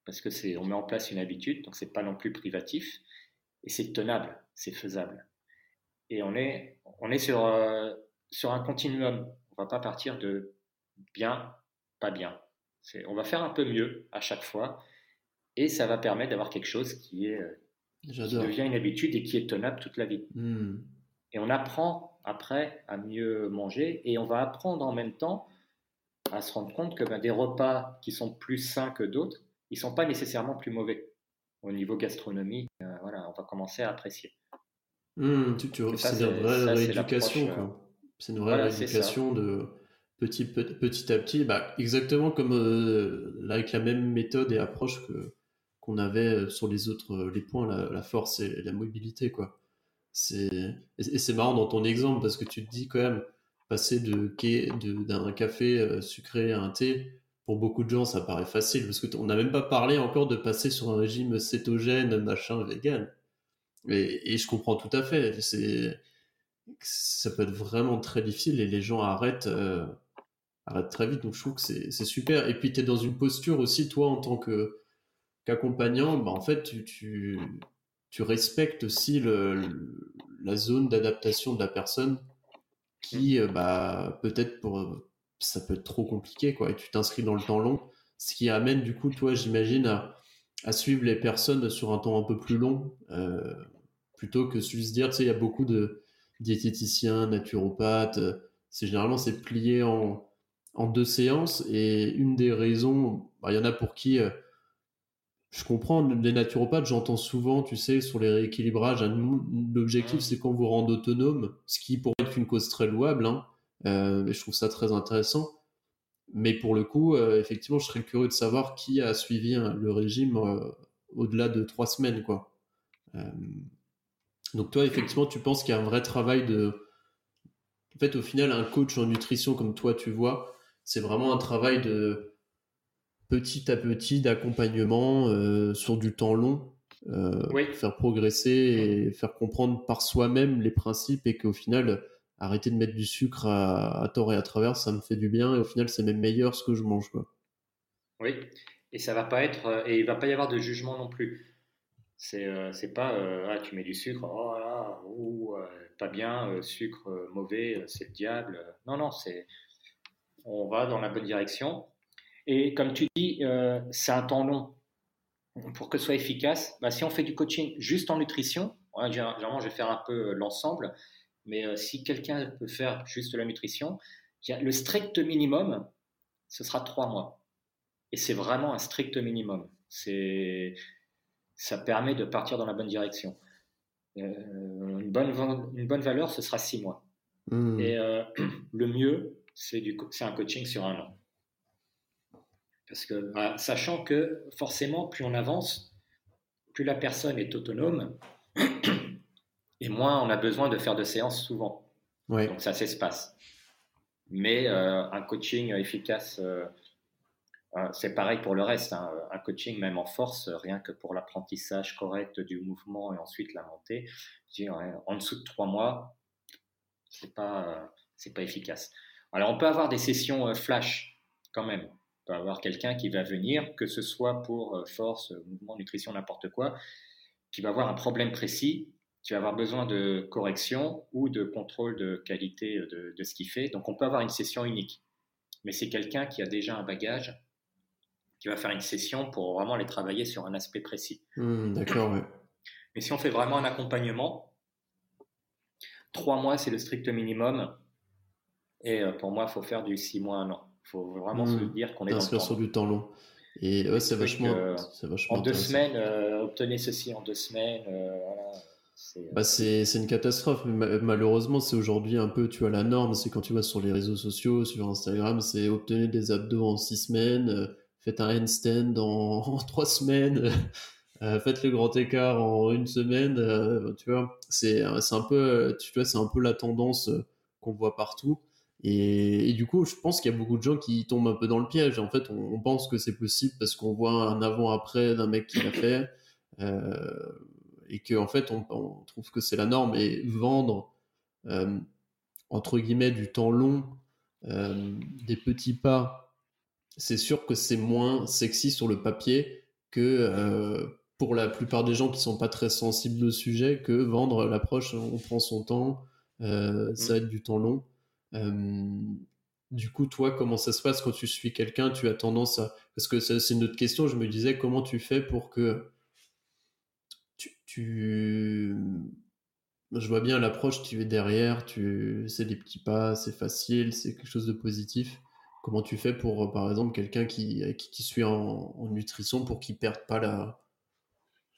parce que c'est, on met en place une habitude, donc c'est pas non plus privatif et c'est tenable, c'est faisable. Et on est, on est sur, euh, sur un continuum. On va pas partir de bien, pas bien. On va faire un peu mieux à chaque fois et ça va permettre d'avoir quelque chose qui, est, euh, devient une habitude et qui est tenable toute la vie. Hmm. Et on apprend après à mieux manger et on va apprendre en même temps à se rendre compte que ben, des repas qui sont plus sains que d'autres, ils sont pas nécessairement plus mauvais au niveau gastronomique, euh, voilà, on va commencer à apprécier. Mmh, c'est une vraie rééducation. C'est une vraie rééducation de petit, petit à petit. Bah, exactement comme euh, avec la même méthode et approche que qu'on avait sur les autres les points, la, force et la mobilité. quoi. C'est, et c'est marrant dans ton exemple parce que tu te dis quand même, passer de, d'un café sucré à un thé, pour beaucoup de gens, ça paraît facile parce qu'on n'a même pas parlé encore de passer sur un régime cétogène, machin, vegan. Et, je comprends tout à fait. C'est, ça peut être vraiment très difficile et les gens arrêtent. Euh, arrête très vite. Donc je trouve que c'est super. Et puis tu es dans une posture aussi, toi, en tant qu'accompagnant, bah, en fait, tu, tu, respectes aussi le, la zone d'adaptation de la personne qui, euh, bah, peut-être pour ça peut être trop compliqué, quoi. Et tu t'inscris dans le temps long, ce qui amène du coup, toi, j'imagine, à, suivre les personnes sur un temps un peu plus long, euh, plutôt que juste dire, tu sais, il y a beaucoup de diététiciens, naturopathes, c'est généralement c'est plié en, en deux séances et une des raisons, bah, il y en a pour qui euh, je comprends, les naturopathes, j'entends souvent, tu sais, sur les rééquilibrages, l'objectif c'est qu'on vous rende autonome, ce qui pourrait être une cause très louable, hein, euh, et je trouve ça très intéressant. Mais pour le coup, euh, effectivement, je serais curieux de savoir qui a suivi hein, le régime au-delà de trois semaines, quoi. donc toi, effectivement, tu penses qu'il y a un vrai travail de... En fait, au final, un coach en nutrition comme toi, tu vois, c'est vraiment un travail de petit à petit d'accompagnement euh, sur du temps long, euh, faire progresser et faire comprendre par soi-même les principes et qu'au final, arrêter de mettre du sucre à, tort et à travers, ça me fait du bien et au final, c'est même meilleur ce que je mange. Quoi. Oui, et ça va pas être, euh, et il va pas y avoir de jugement non plus. C'est c'est pas ah, tu mets du sucre, oh là, ou pas bien, sucre mauvais, c'est le diable. Non, non, c'est on va dans la bonne direction. Et comme tu dis, euh, c'est un temps long. Pour que ce soit efficace, bah, si on fait du coaching juste en nutrition, généralement je vais faire un peu euh, l'ensemble, mais euh, si quelqu'un peut faire juste la nutrition, le strict minimum, ce sera trois mois. Et c'est vraiment un strict minimum. C'est, ça permet de partir dans la bonne direction. une, bonne, une bonne valeur, ce sera six mois. Mmh. Et le mieux, c'est un coaching sur un an. Parce que, bah, sachant que forcément, plus on avance, plus la personne est autonome, et moins on a besoin de faire de séances souvent. Donc ça s'espace. Mais euh, un coaching efficace, euh, euh, c'est pareil pour le reste. Hein. Un coaching, même en force, rien que pour l'apprentissage correct du mouvement et ensuite la montée, en dessous de trois mois, c'est pas, c'est pas efficace. Alors, on peut avoir des sessions euh, flash quand même. Peut avoir quelqu'un qui va venir, que ce soit pour euh, force, mouvement, nutrition, n'importe quoi, qui va avoir un problème précis, qui va avoir besoin de correction ou de contrôle de qualité de, ce qu'il fait. Donc, on peut avoir une session unique. Mais c'est quelqu'un qui a déjà un bagage, qui va faire une session pour vraiment les travailler sur un aspect précis. Mmh, d'accord, Mais si on fait vraiment un accompagnement, trois mois, c'est le strict minimum et euh, pour moi, il faut faire du 6 mois, un an. Il faut vraiment se mmh. dire qu'on est dans le temps. sur du temps long. Et ouais, c'est vachement, En deux semaines, euh, obtenez ceci en deux semaines. Euh, bah c'est une catastrophe. Malheureusement, c'est aujourd'hui un peu, tu as la norme. C'est quand tu vas sur les réseaux sociaux, sur Instagram, c'est obtenir des abdos en six semaines, faites un handstand en, en trois semaines, faites le grand écart en une semaine. tu vois, c'est un peu, tu vois, c'est un peu la tendance qu'on voit partout. Et, du coup, je pense qu'il y a beaucoup de gens qui tombent un peu dans le piège. En fait, on, pense que c'est possible parce qu'on voit un avant-après d'un mec qui l'a fait. Euh, et qu'en en fait, on, trouve que c'est la norme. Et vendre, euh, entre guillemets, du temps long, euh, des petits pas, c'est sûr que c'est moins sexy sur le papier que pour la plupart des gens qui sont pas très sensibles au sujet, que vendre l'approche, on prend son temps, ça va être du temps long. Du coup, toi, comment ça se passe quand tu suis quelqu'un Tu as tendance à... Parce que c'est une autre question, je me disais, comment tu fais pour que tu... Je vois bien l'approche, tu es derrière, tu... c'est des petits pas, c'est facile, c'est quelque chose de positif. Comment tu fais pour, par exemple, quelqu'un qui, qui, suit en, nutrition pour qu'il perde pas la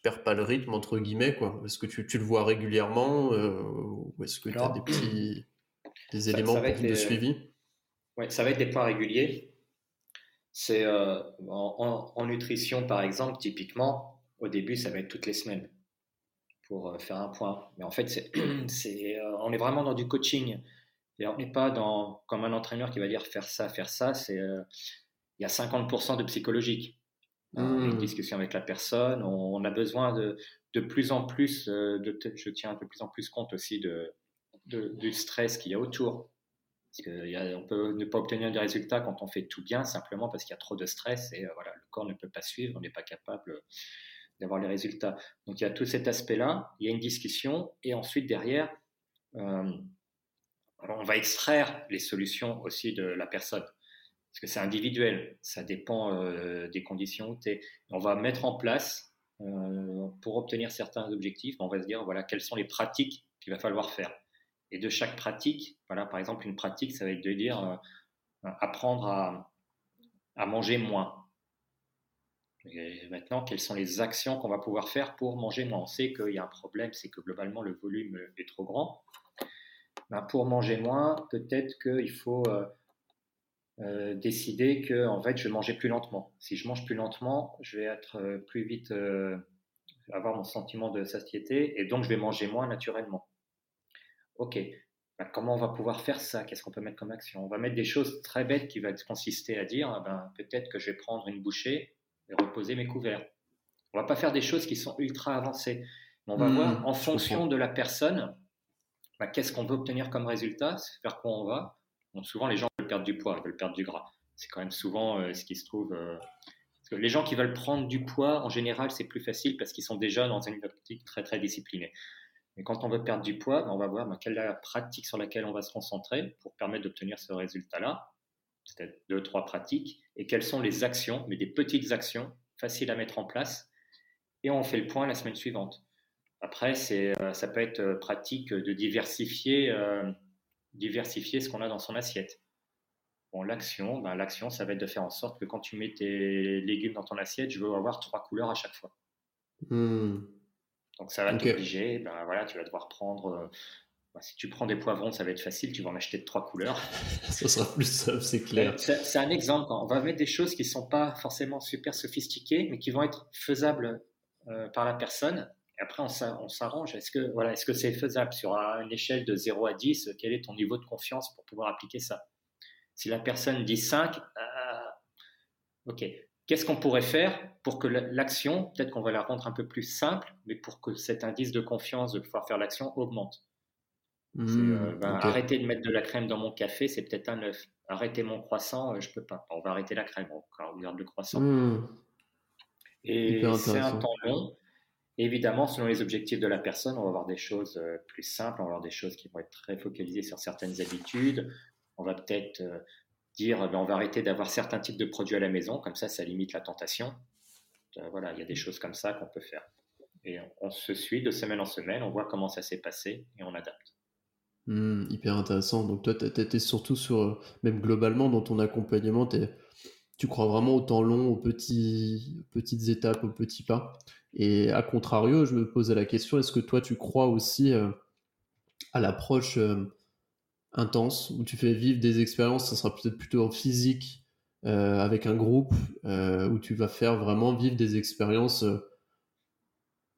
perd pas le rythme entre guillemets quoi? Est-ce que tu, tu, le vois régulièrement euh, ou est-ce que tu as des petits des éléments de suivi Ouais, ça va être des points réguliers. C'est euh, en, nutrition, par exemple, typiquement, au début, ça va être toutes les semaines pour euh, faire un point. Mais en fait, c'est, euh, on est vraiment dans du coaching. Et on n'est pas dans, comme un entraîneur qui va dire faire ça, faire ça. C'est, il y a 50% de psychologique. Une mmh. discussion avec la personne. On, a besoin de, de plus en plus, de, je tiens de plus en plus compte aussi de, du stress qu'il y a autour. Parce qu'on peut ne pas obtenir des résultats quand on fait tout bien, simplement parce qu'il y a trop de stress et voilà, le corps ne peut pas suivre, on n'est pas capable d'avoir les résultats. Donc il y a tout cet aspect-là, il y a une discussion, et ensuite derrière, euh, on va extraire les solutions aussi de la personne. Parce que c'est individuel, ça dépend euh, des conditions où tu es. On va mettre en place, euh, pour obtenir certains objectifs, on va se dire, voilà, quelles sont les pratiques qu'il va falloir faire. Et de chaque pratique, voilà, par exemple, une pratique, ça va être de dire, apprendre à, manger moins maintenant, quelles sont les actions qu'on va pouvoir faire pour manger moins? On sait qu'il y a un problème, c'est que globalement le volume est trop grand. Ben, pour manger moins, peut-être qu'il faut euh, euh, décider que en fait, je vais manger plus lentement. Si je mange plus lentement, je vais être euh, plus vite, avoir mon sentiment de satiété, et donc je vais manger moins naturellement. Ok, ben, comment on va pouvoir faire ça? Qu'est-ce qu'on peut mettre comme action? On va mettre des choses très bêtes qui vont consister à dire, ben, peut-être que je vais prendre une bouchée et reposer mes couverts. On va pas faire des choses qui sont ultra avancées. on va hmm, voir en fonction de la personne, bah, qu'est-ce qu'on veut obtenir comme résultat, vers quoi on va. souvent, les gens veulent perdre du poids, veulent perdre du gras. C'est quand même souvent euh, ce qui se trouve. Euh, les gens qui veulent prendre du poids, en général, c'est plus facile parce qu'ils sont déjà dans une optique très très disciplinée. Mais quand on veut perdre du poids, bah, on va voir quelle est la pratique sur laquelle on va se concentrer pour permettre d'obtenir ce résultat-là peut-être deux, trois pratiques, et quelles sont les actions, mais des petites actions faciles à mettre en place, et on fait le point la semaine suivante. Après, euh, ça peut être euh, pratique de diversifier, euh, diversifier ce qu'on a dans son assiette. Bon, l'action, ben, l'action, ça va être de faire en sorte que quand tu mets tes légumes dans ton assiette, je veux avoir trois couleurs à chaque fois. Hmm. Donc ça va t'obliger, ben, voilà, tu vas devoir prendre bah, si tu prends des poivrons, ça va être facile, tu vas en acheter de trois couleurs. ça sera plus simple, c'est clair. C'est un exemple. On va mettre des choses qui ne sont pas forcément super sophistiquées, mais qui vont être faisables euh, par la personne. Et après, on s'arrange. Est-ce que voilà, est-ce que c'est faisable sur une échelle de 0 à 10 Quel est ton niveau de confiance pour pouvoir appliquer ça? Si la personne dit 5, euh, ok. Qu'est-ce qu'on pourrait faire pour que l'action, peut-être qu'on va la rendre un peu plus simple, mais pour que cet indice de confiance de pouvoir faire l'action augmente Mmh, euh, ben, arrêter de mettre de la crème dans mon café, c'est peut-être un œuf. Arrêter mon croissant, euh, je peux pas. On va arrêter la crème, on garde le croissant. Mmh. Et c'est un temps long. Évidemment, selon les objectifs de la personne, on va avoir des choses euh, plus simples, on va avoir des choses qui vont être très focalisées sur certaines habitudes. On va peut-être dire, ben, on va arrêter d'avoir certains types de produits à la maison, comme ça, ça limite la tentation. voilà, il y a des choses comme ça qu'on peut faire. Et on se suit de semaine en semaine, on voit comment ça s'est passé et on adapte. Mmh, hyper intéressant. Donc toi, tu étais surtout sur, euh, même globalement dans ton accompagnement, tu crois vraiment au temps long, aux petits, petites étapes, aux petits pas? Et à contrario, je me posais la question, est-ce que toi, tu crois aussi euh, à l'approche euh, intense, où tu fais vivre des expériences, ça sera peut-être plutôt en physique, avec un groupe, où tu vas faire vraiment vivre des expériences,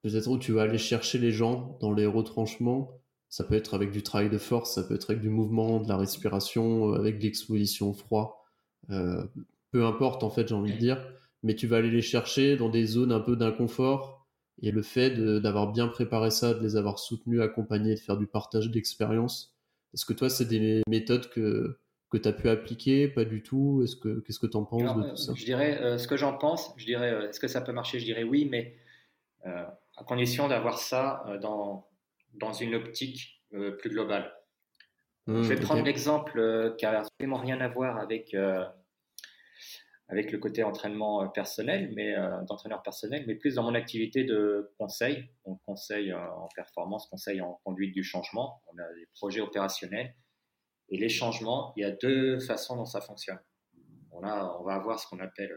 peut-être où tu vas aller chercher les gens dans les retranchements ça peut être avec du travail de force, ça peut être avec du mouvement, de la respiration, euh, avec de l'exposition au froid. Euh, peu importe, en fait, j'ai envie de dire. Mais tu vas aller les chercher dans des zones un peu d'inconfort. Et le fait d'avoir bien préparé ça, de les avoir soutenus, accompagnés, de faire du partage d'expérience, est-ce que toi, c'est des méthodes que, que tu as pu appliquer Pas du tout? Est-ce que Qu'est-ce que tu en penses de tout ça? Je dirais, euh, ce que j'en pense, je dirais, est-ce que ça peut marcher? Je dirais oui, mais à condition d'avoir ça dans, dans une optique euh, plus globale. Mmh, je vais prendre l'exemple euh, qui n'a absolument rien à voir avec, euh, avec le côté entraînement personnel, mais d'entraîneur personnel, mais plus dans mon activité de conseil, donc conseil en performance, conseil en conduite du changement. On a des projets opérationnels. Et les changements, il y a deux façons dont ça fonctionne. On, a, on va avoir ce qu'on appelle,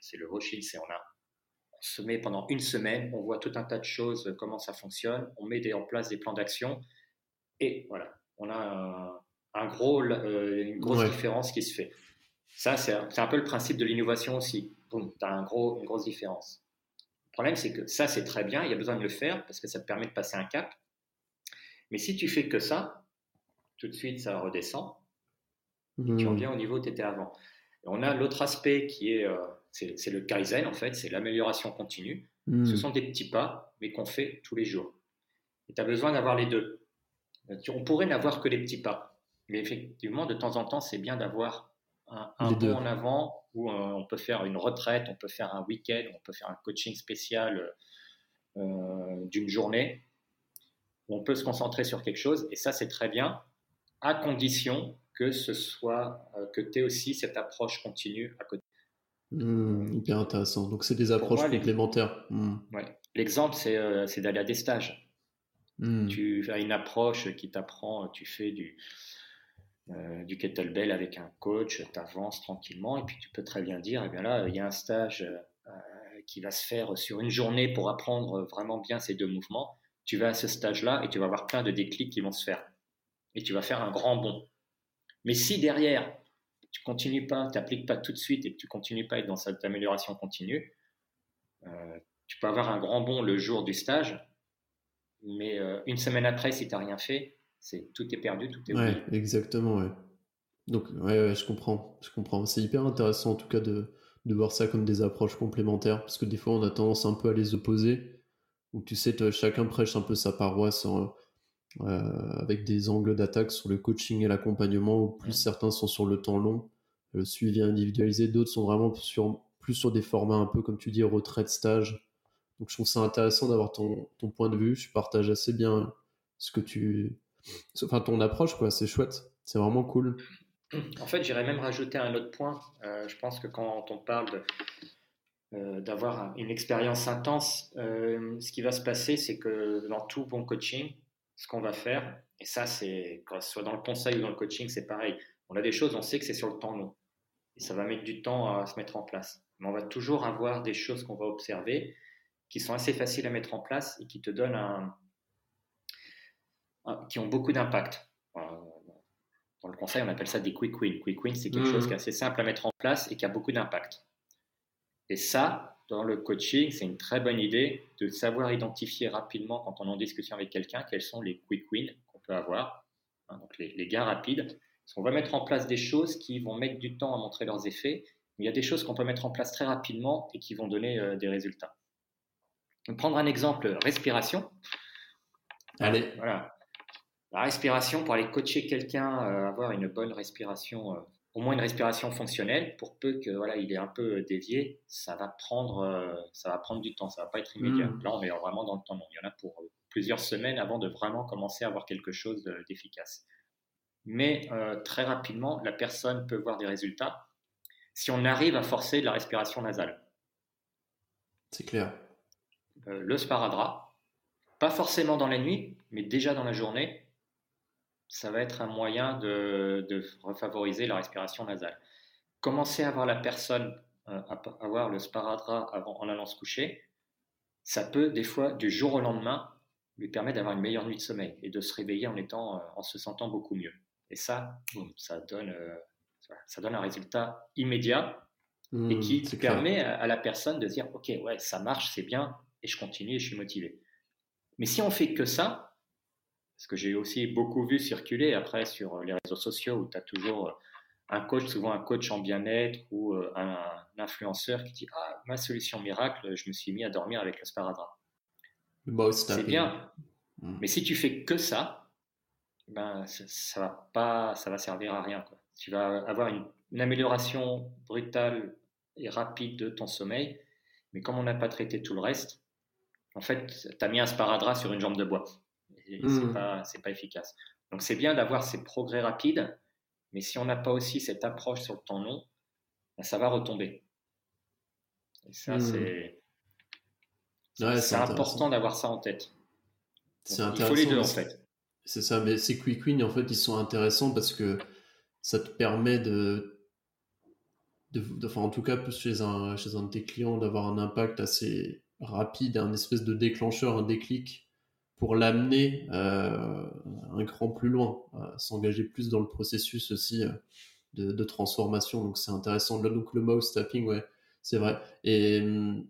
c'est le washing, c'est on a se met pendant une semaine, on voit tout un tas de choses, euh, comment ça fonctionne, on met en place des plans d'action, et voilà, on a un, gros, euh, une grosse différence qui se fait. Ça, c'est un, peu le principe de l'innovation aussi. tu as un gros, une grosse différence. Le problème, c'est que ça, c'est très bien, il y a besoin de le faire parce que ça te permet de passer un cap. Mais si tu fais que ça, tout de suite, ça redescend. Et tu mmh. reviens au niveau où tu étais avant. on a l'autre aspect qui est euh, c'est le Kaizen, en fait, c'est l'amélioration continue. Hmm. Ce sont des petits pas, mais qu'on fait tous les jours. Et tu as besoin d'avoir les deux. On pourrait n'avoir que les petits pas. Mais effectivement, de temps en temps, c'est bien d'avoir un, un bond en avant où on peut faire une retraite, on peut faire un week-end, on peut faire un coaching spécial euh, d'une journée. Où on peut se concentrer sur quelque chose et ça, c'est très bien, à condition que ce soit euh, que tu aies aussi cette approche continue à côté. Mmh, hyper intéressant. Donc, c'est des approches complémentaires. Mmh. Ouais. L'exemple, euh, c'est d'aller à des stages. Mmh. Tu as une approche qui t'apprend, tu fais du, euh, du kettlebell avec un coach, tu avances tranquillement et puis tu peux très bien dire, eh bien là, il y a un stage euh, qui va se faire sur une journée pour apprendre vraiment bien ces deux mouvements. Tu vas à ce stage-là et tu vas avoir plein de déclics qui vont se faire. Et tu vas faire un grand bond. Mais si derrière, tu continues pas, tu n'appliques pas tout de suite et que tu continues pas à être dans cette amélioration continue, euh, tu peux avoir un grand bond le jour du stage, mais euh, une semaine après, si tu n'as rien fait, c'est tout est perdu, tout est oublié. Ouais, exactement, ouais. Donc, ouais, je comprends, je comprends. C'est hyper intéressant en tout cas de, de, voir ça comme des approches complémentaires, parce que des fois on a tendance un peu à les opposer, où tu sais, chacun prêche un peu sa paroisse euh, avec des angles d'attaque sur le coaching et l'accompagnement, où plus certains sont sur le temps long, le suivi individualisé, d'autres sont vraiment sur, plus sur des formats un peu, comme tu dis, retraite, stage, donc je trouve ça intéressant d'avoir ton, ton, point de vue. Je partage assez bien ce que tu. Enfin, ton approche, quoi. C'est chouette. C'est vraiment cool. En fait, j'irais même rajouter un autre point. Euh, je pense que quand on parle euh, d'avoir une expérience intense, euh, ce qui va se passer, c'est que dans tout bon coaching, ce qu'on va faire, et ça, c'est, que ce soit dans le conseil ou dans le coaching, c'est pareil. On a des choses, on sait que c'est sur le temps long. Et ça va mettre du temps à se mettre en place. Mais on va toujours avoir des choses qu'on va observer qui sont assez faciles à mettre en place et qui te donnent un, qui ont beaucoup d'impact. Dans le conseil, on appelle ça des quick wins. Quick wins, c'est quelque chose mmh. qui est assez simple à mettre en place et qui a beaucoup d'impact. Et ça, dans le coaching, c'est une très bonne idée de savoir identifier rapidement quand on est en discussion avec quelqu'un quels sont les quick wins qu'on peut avoir, hein, donc les, gains rapides. Parce qu'on va mettre en place des choses qui vont mettre du temps à montrer leurs effets, mais il y a des choses qu'on peut mettre en place très rapidement et qui vont donner euh, des résultats prendre un exemple, respiration. Allez. Voilà. La respiration, pour aller coacher quelqu'un, euh, avoir une bonne respiration, euh, au moins une respiration fonctionnelle, pour peu que voilà, il est un peu dévié, ça va prendre, euh, ça va prendre du temps, ça va pas être immédiat. Hmm. Là, on est vraiment dans le temps long. Il y en a pour plusieurs semaines avant de vraiment commencer à avoir quelque chose d'efficace. Mais très rapidement, la personne peut voir des résultats si on arrive à forcer de la respiration nasale. C'est clair. Euh, le sparadrap, pas forcément dans la nuit, mais déjà dans la journée, ça va être un moyen de, de refavoriser la respiration nasale. Commencer à voir la personne euh, avoir le sparadrap avant, en allant se coucher, ça peut des fois, du jour au lendemain, lui permettre d'avoir une meilleure nuit de sommeil et de se réveiller en, étant, euh, en se sentant beaucoup mieux. Et ça, ça donne, ça donne un résultat immédiat et mmh, qui permet à, à, la personne de dire, OK, ouais, ça marche, c'est bien, et je continue et je suis motivé. Mais si on fait que ça, parce que j'ai aussi beaucoup vu circuler après sur les réseaux sociaux où tu as toujours euh, un coach, souvent un coach en bien-être ou euh, un, influenceur qui dit Ah, ma solution miracle, je me suis mis à dormir avec le sparadrap. C'est bien. Mm. Mais si tu fais que ça, ben, ça, va pas, ça va servir à rien. Quoi. Tu vas avoir une, une amélioration brutale et rapide de ton sommeil, mais comme on n'a pas traité tout le reste, en fait, tu as mis un sparadrap sur une jambe de bois. Hmm. C'est pas, efficace. Donc, c'est bien d'avoir ces progrès rapides, mais si on n'a pas aussi cette approche sur le temps long, ben, ça va retomber. Et ça, hmm. c'est. important d'avoir ça en tête. il faut les deux, en fait. C'est ça, mais ces quick wins, en fait, ils sont intéressants parce que ça te permet de, de, enfin, en tout cas, chez un, chez un de tes clients, d'avoir un impact assez, rapide, un espèce de déclencheur, un déclic pour l'amener euh, un cran plus loin, s'engager plus dans le processus aussi euh, de, transformation. Donc c'est intéressant. Donc le mouse tapping, ouais, c'est vrai. Et hum,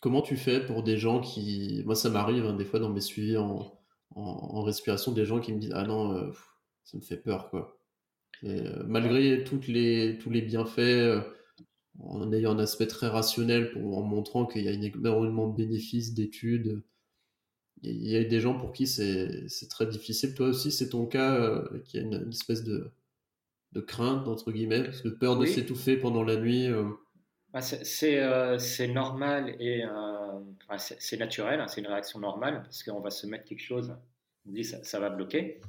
comment tu fais pour des gens qui, moi ça m'arrive hein, des fois dans mes suivis en, respiration, des gens qui me disent ah non, euh, ça me fait peur quoi. malgré les, tous les bienfaits en ayant un aspect très rationnel, en montrant qu'il y a énormément de bénéfices, d'études, il y a des gens pour qui c'est très difficile. Toi aussi, c'est ton cas euh, qui a une, espèce de, de crainte, entre guillemets, parce que peur de s'étouffer pendant la nuit. Euh. Bah, c'est normal et c'est naturel, hein, c'est une réaction normale, parce qu'on va se mettre quelque chose, on dit ça, ça va bloquer.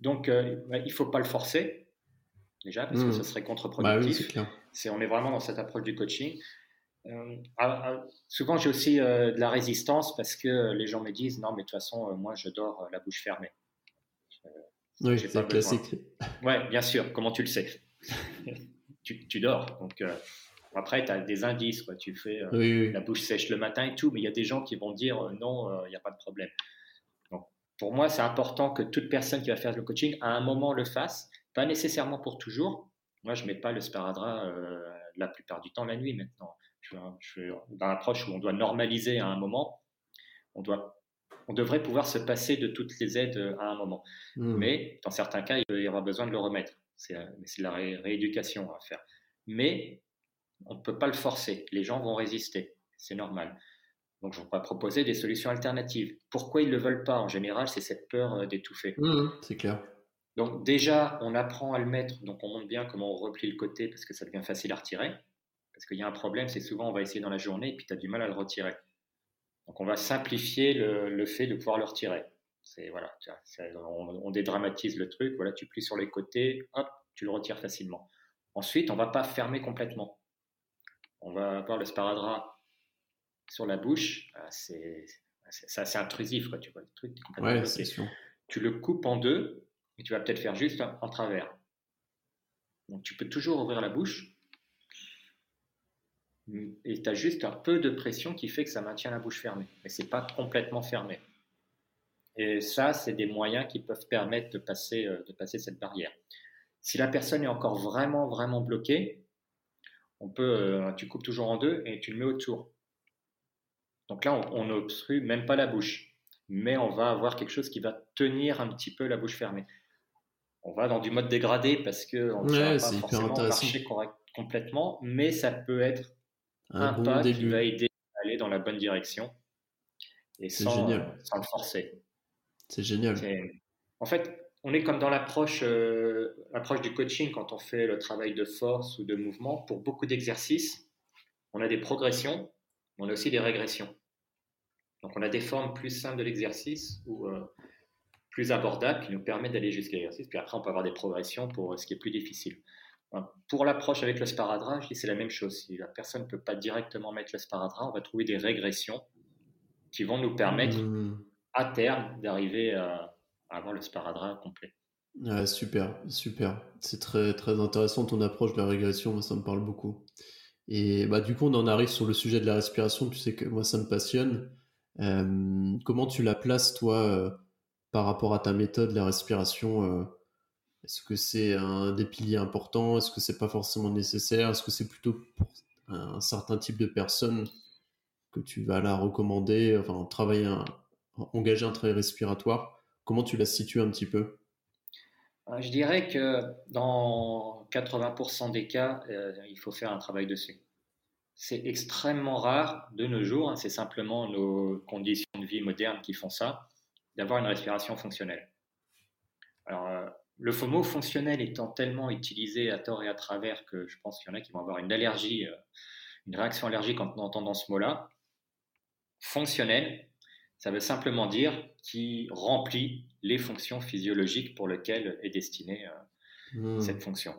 Donc, bah, il ne faut pas le forcer déjà, parce que ça mmh. serait contre-productif. Bah on est vraiment dans cette approche du coaching. Euh, ah, ah, souvent, j'ai aussi euh, de la résistance parce que les gens me disent non, mais de toute façon, euh, moi, je dors la bouche fermée. oui, c'est classique. Oui, bien sûr. Comment tu le sais? Tu, dors. Donc, après, tu as des indices. Quoi. Tu fais la bouche sèche le matin et tout, mais il y a des gens qui vont dire non, il n'y a pas de problème. Donc, pour moi, c'est important que toute personne qui va faire le coaching, à un moment, le fasse. Pas nécessairement pour toujours. Moi, je ne mets pas le sparadrap la plupart du temps la nuit maintenant. Je, suis dans l'approche où on doit normaliser à un moment. On, doit, on devrait pouvoir se passer de toutes les aides à un moment. Hmm. Mais dans certains cas, il y aura besoin de le remettre. C'est de la rééducation à faire. Mais on ne peut pas le forcer. Les gens vont résister. C'est normal. Donc, je vais proposer des solutions alternatives. Pourquoi ils ne le veulent pas? En général, c'est cette peur d'étouffer. Hmm, c'est clair. Donc déjà, on apprend à le mettre, donc on montre bien comment on replie le côté parce que ça devient facile à retirer. Parce qu'il y a un problème, c'est souvent on va essayer dans la journée et puis tu as du mal à le retirer. Donc on va simplifier le, fait de pouvoir le retirer. C'est voilà, on, dédramatise le truc. Voilà, tu plies sur les côtés, hop, tu le retires facilement. Ensuite, on va pas fermer complètement. On va avoir le sparadrap sur la bouche. Ah, c'est assez intrusif, quoi, tu vois, le truc. Ouais, c'est sûr. Tu le coupes en deux et tu vas peut-être faire juste en travers. Donc tu peux toujours ouvrir la bouche et tu as juste un peu de pression qui fait que ça maintient la bouche fermée, mais c'est pas complètement fermé. Et ça, c'est des moyens qui peuvent permettre de passer, euh, de passer cette barrière. Si la personne est encore vraiment, vraiment bloquée, on peut, euh, tu coupes toujours en deux et tu le mets autour. Donc là, on n'obstrue même pas la bouche, mais on va avoir quelque chose qui va tenir un petit peu la bouche fermée on va dans du mode dégradé parce que on ne va pas forcément marcher complètement, mais ça peut être un, pas qui va aider à aller dans la bonne direction et sans, le forcer. C'est génial. En fait, on est comme dans l'approche euh, du coaching quand on fait le travail de force ou de mouvement. Pour beaucoup d'exercices, on a des progressions, mais on a aussi des régressions. Donc on a des formes plus simples de l'exercice où euh, plus abordable qui nous permet d'aller jusqu'à l'exercice. Puis après, on peut avoir des progressions pour ce qui est plus difficile. Pour l'approche avec le sparadrap, c'est la même chose. Si la personne ne peut pas directement mettre le sparadrap, on va trouver des régressions qui vont nous permettre mmh. à terme d'arriver à, avoir le sparadrap complet. super, super. C'est très, très intéressant ton approche de la régression, moi ça me parle beaucoup. Et bah, du coup, on en arrive sur le sujet de la respiration. Tu sais que moi, ça me passionne. Euh, comment tu la places, toi, euh, par rapport à ta méthode, la respiration, euh, est-ce que c'est un des piliers importants? Est-ce que c'est pas forcément nécessaire? Est-ce que c'est plutôt pour un certain type de personnes que tu vas la recommander Enfin, travailler, engager un travail respiratoire? Comment tu la situes un petit peu? Euh, Je dirais que dans 80% des cas, euh, il faut faire un travail dessus. C'est extrêmement rare de nos jours, hein, c'est simplement nos conditions de vie modernes qui font ça d'avoir une respiration fonctionnelle. Alors, euh, le mot fonctionnel étant tellement utilisé à tort et à travers que je pense qu'il y en a qui vont avoir une allergie, euh, une réaction allergique en entendant ce mot-là. Fonctionnel, ça veut simplement dire qui remplit les fonctions physiologiques pour lesquelles est destinée euh, mmh. cette fonction.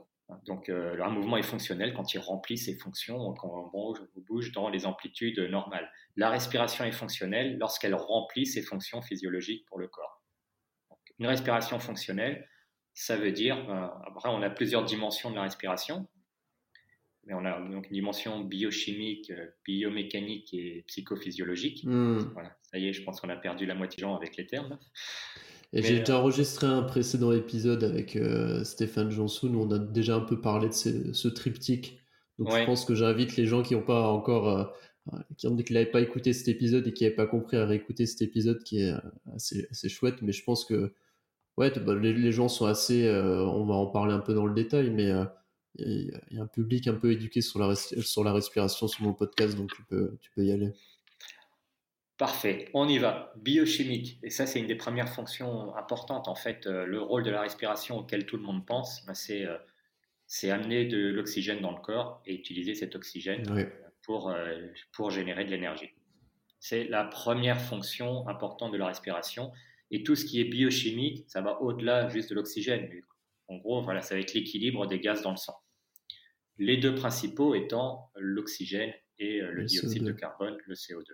Donc, un mouvement est fonctionnel quand il remplit ses fonctions, quand on bouge, on bouge dans les amplitudes normales. La respiration est fonctionnelle lorsqu'elle remplit ses fonctions physiologiques pour le corps. une respiration fonctionnelle, ça veut dire, euh, après on a plusieurs dimensions de la respiration, mais on a donc une dimension biochimique, euh, biomécanique et psychophysiologique. Hmm. Voilà, ça y est, je pense qu'on a perdu la moitié des gens avec les termes. Et j'ai déjà enregistré un précédent épisode avec euh, Stéphane Jansoun où on a déjà un peu parlé de ce, triptyque. Donc je pense que j'invite les gens qui n'ont pas encore qui ont dit qu'ils n'avaient pas écouté cet épisode et qui n'avaient pas compris à réécouter cet épisode qui est euh, assez, assez chouette. Mais je pense que ouais, bah, les, gens sont assez. Euh, on va en parler un peu dans le détail, mais euh, il y, a un public un peu éduqué sur la, sur la respiration sur mon podcast, donc tu peux, tu peux y aller. Parfait, on y va. Biochimique, et ça c'est une des premières fonctions importantes. En fait, euh, le rôle de la respiration auquel tout le monde pense, ben, euh, c'est amener de l'oxygène dans le corps et utiliser cet oxygène pour, pour générer de l'énergie. C'est la première fonction importante de la respiration. Et tout ce qui est biochimique, ça va au-delà juste de l'oxygène. En gros, voilà, ça va être l'équilibre des gaz dans le sang. Les deux principaux étant l'oxygène et le, dioxyde de carbone, le CO2.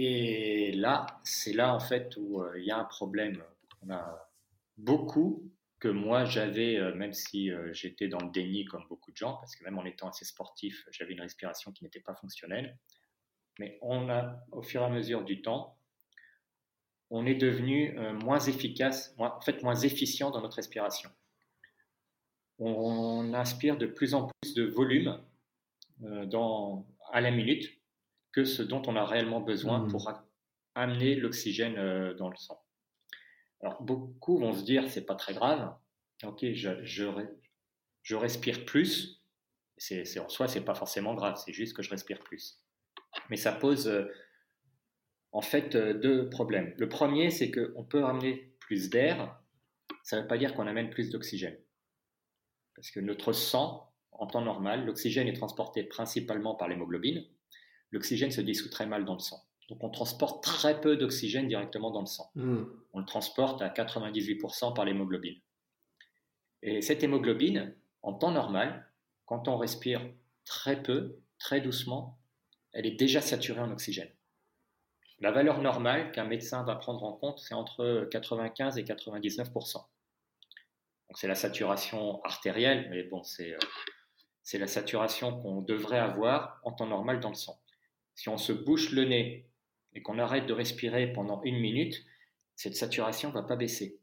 Et là, c'est là en fait où euh, il y a un problème. On a beaucoup que moi j'avais, euh, même si euh, j'étais dans le déni comme beaucoup de gens, parce que même en étant assez sportif, j'avais une respiration qui n'était pas fonctionnelle. Mais on a, au fur et à mesure du temps, on est devenu moins efficace, en fait moins efficient dans notre respiration. On, inspire de plus en plus de volume dans, à la minute, que ce dont on a réellement besoin mmh. pour amener l'oxygène euh, dans le sang. Alors beaucoup vont se dire c'est pas très grave, ok, je, je, respire plus, c'est, en soi c'est pas forcément grave, c'est juste que je respire plus. Mais ça pose euh, en fait euh, deux problèmes. Le premier c'est qu'on peut amener plus d'air, ça ne veut pas dire qu'on amène plus d'oxygène. Parce que notre sang, en temps normal, l'oxygène est transporté principalement par l'hémoglobine, l'oxygène se dissout très mal dans le sang. Donc on transporte très peu d'oxygène directement dans le sang. Hmm. On le transporte à 98% par l'hémoglobine. Et cette hémoglobine, en temps normal, quand on respire très peu, très doucement, elle est déjà saturée en oxygène. La valeur normale qu'un médecin va prendre en compte, c'est entre 95 et 99%. Donc c'est la saturation artérielle, mais bon, c'est euh, c'est la saturation qu'on devrait avoir en temps normal dans le sang si on se bouche le nez et qu'on arrête de respirer pendant une minute, cette saturation ne va pas baisser.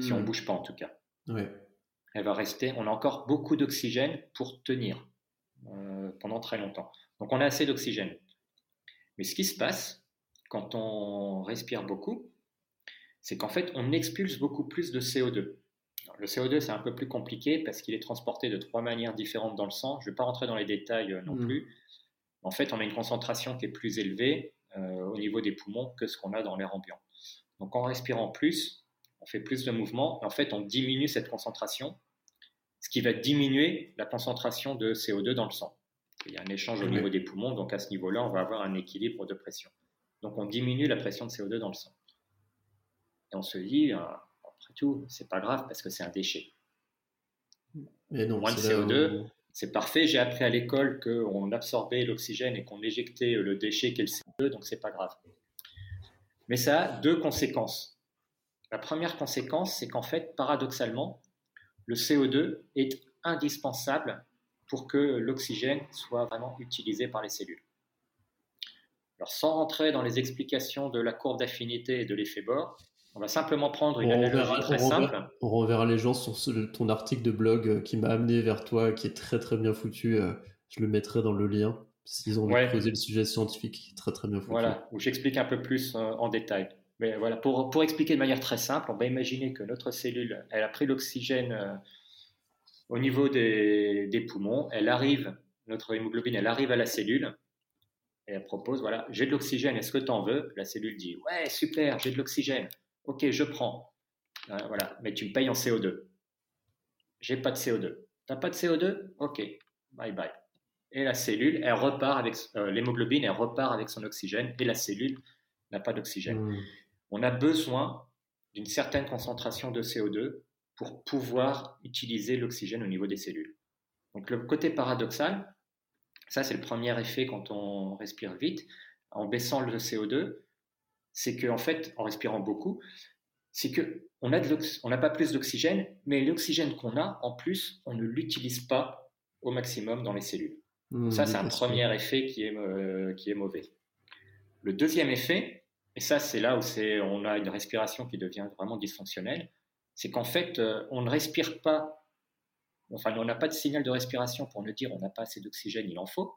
Si on ne hmm. bouge pas en tout cas. Elle va rester. On a encore beaucoup d'oxygène pour tenir euh, pendant très longtemps. Donc on a assez d'oxygène. Mais ce qui se passe quand on respire beaucoup, c'est qu'en fait on expulse beaucoup plus de CO2. le CO2 c'est un peu plus compliqué parce qu'il est transporté de trois manières différentes dans le sang. Je ne vais pas rentrer dans les détails euh, non hmm. plus en fait, on a une concentration qui est plus élevée euh, au niveau des poumons que ce qu'on a dans l'air ambiant. Donc, en respirant plus, on fait plus de mouvements, en fait, on diminue cette concentration, ce qui va diminuer la concentration de CO2 dans le sang. Il y a un échange au niveau des poumons, donc à ce niveau-là, on va avoir un équilibre de pression. Donc, on diminue la pression de CO2 dans le sang. Et on se dit, euh, après tout, c'est pas grave parce que c'est un déchet. Mais non, Moins de CO2, c'est parfait. J'ai appris à l'école qu'on absorbait l'oxygène et qu'on éjectait le déchet qu'est le CO2, donc c'est pas grave. Mais ça a deux conséquences. La première conséquence, c'est qu'en fait, paradoxalement, le CO2 est indispensable pour que l'oxygène soit vraiment utilisé par les cellules. Alors, sans rentrer dans les explications de la courbe d'affinité et de l'effet Bohr, on va simplement prendre une analogie très simple. on reverra les gens sur ton article de blog euh, qui m'a amené vers toi, qui est très très bien foutu. Euh, je le mettrai dans le lien s'ils ont envie de creuser le sujet scientifique, très très bien foutu. Voilà, où j'explique un peu plus euh, en détail. Mais voilà, pour, pour expliquer de manière très simple, on va imaginer que notre cellule, elle a pris l'oxygène au niveau des, des, poumons, elle arrive, notre hémoglobine, elle arrive à la cellule, et elle propose, voilà, j'ai de l'oxygène, est-ce que tu en veux? La cellule dit, ouais, super, j'ai de l'oxygène. Ok, je prends. Euh, voilà, mais tu me payes en CO2. J'ai pas de CO2. T'as pas de CO2 Ok, bye bye. Et la cellule, elle repart avec euh, l'hémoglobine, elle repart avec son oxygène, et la cellule n'a pas d'oxygène. Hmm. On a besoin d'une certaine concentration de CO2 pour pouvoir utiliser l'oxygène au niveau des cellules. Donc le côté paradoxal, ça c'est le premier effet quand on respire vite, en baissant le CO2, c'est qu'en fait, en respirant beaucoup, c'est qu'on n'a pas plus d'oxygène, mais l'oxygène qu'on a, en plus, on ne l'utilise pas au maximum dans les cellules. Mmh, ça, c'est un premier effet qui est, euh, qui est mauvais. Le deuxième effet, et ça, c'est là où on a une respiration qui devient vraiment dysfonctionnelle, c'est qu'en fait, euh, on ne respire pas, enfin, on n'a pas de signal de respiration pour nous dire on n'a pas assez d'oxygène, il en faut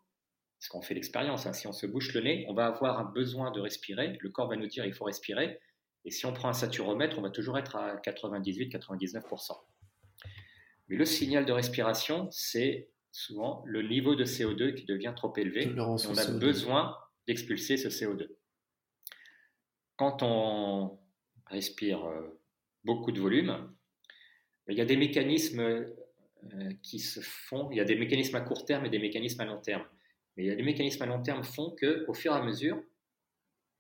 parce qu'on fait l'expérience, hein. si on se bouche le nez, on va avoir un besoin de respirer, le corps va nous dire il faut respirer, et si on prend un saturomètre, on va toujours être à 98-99%. Mais le signal de respiration, c'est souvent le niveau de CO2 qui devient trop élevé, et on a besoin d'expulser ce CO2. quand on respire beaucoup de volume, il y a des mécanismes qui se font, il y a des mécanismes à court terme et des mécanismes à long terme. Mais des mécanismes à long terme font qu'au fur et à mesure,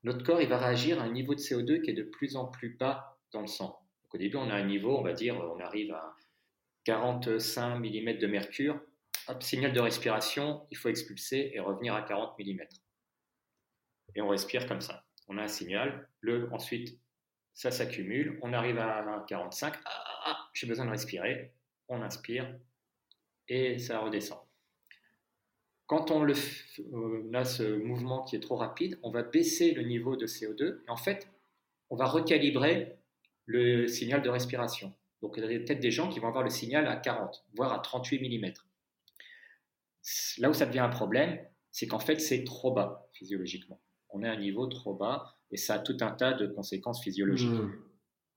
notre corps il va réagir à un niveau de CO2 qui est de plus en plus bas dans le sang. au début, on a un niveau, on va dire, on arrive à 45 mm de mercure. Hop, signal de respiration, il faut expulser et revenir à 40 mm. Et on respire comme ça. On a un signal, le, ensuite ça s'accumule, on arrive à 45, ah, ah, ah, j'ai besoin de respirer, on inspire et ça redescend. Quand on, le, euh, a ce mouvement qui est trop rapide, on va baisser le niveau de CO2 et en fait, on va recalibrer le signal de respiration. Donc, il y a peut-être des gens qui vont avoir le signal à 40, voire à 38 mm. Là où ça devient un problème, c'est qu'en fait, c'est trop bas physiologiquement. On est à un niveau trop bas et ça a tout un tas de conséquences physiologiques. Mmh.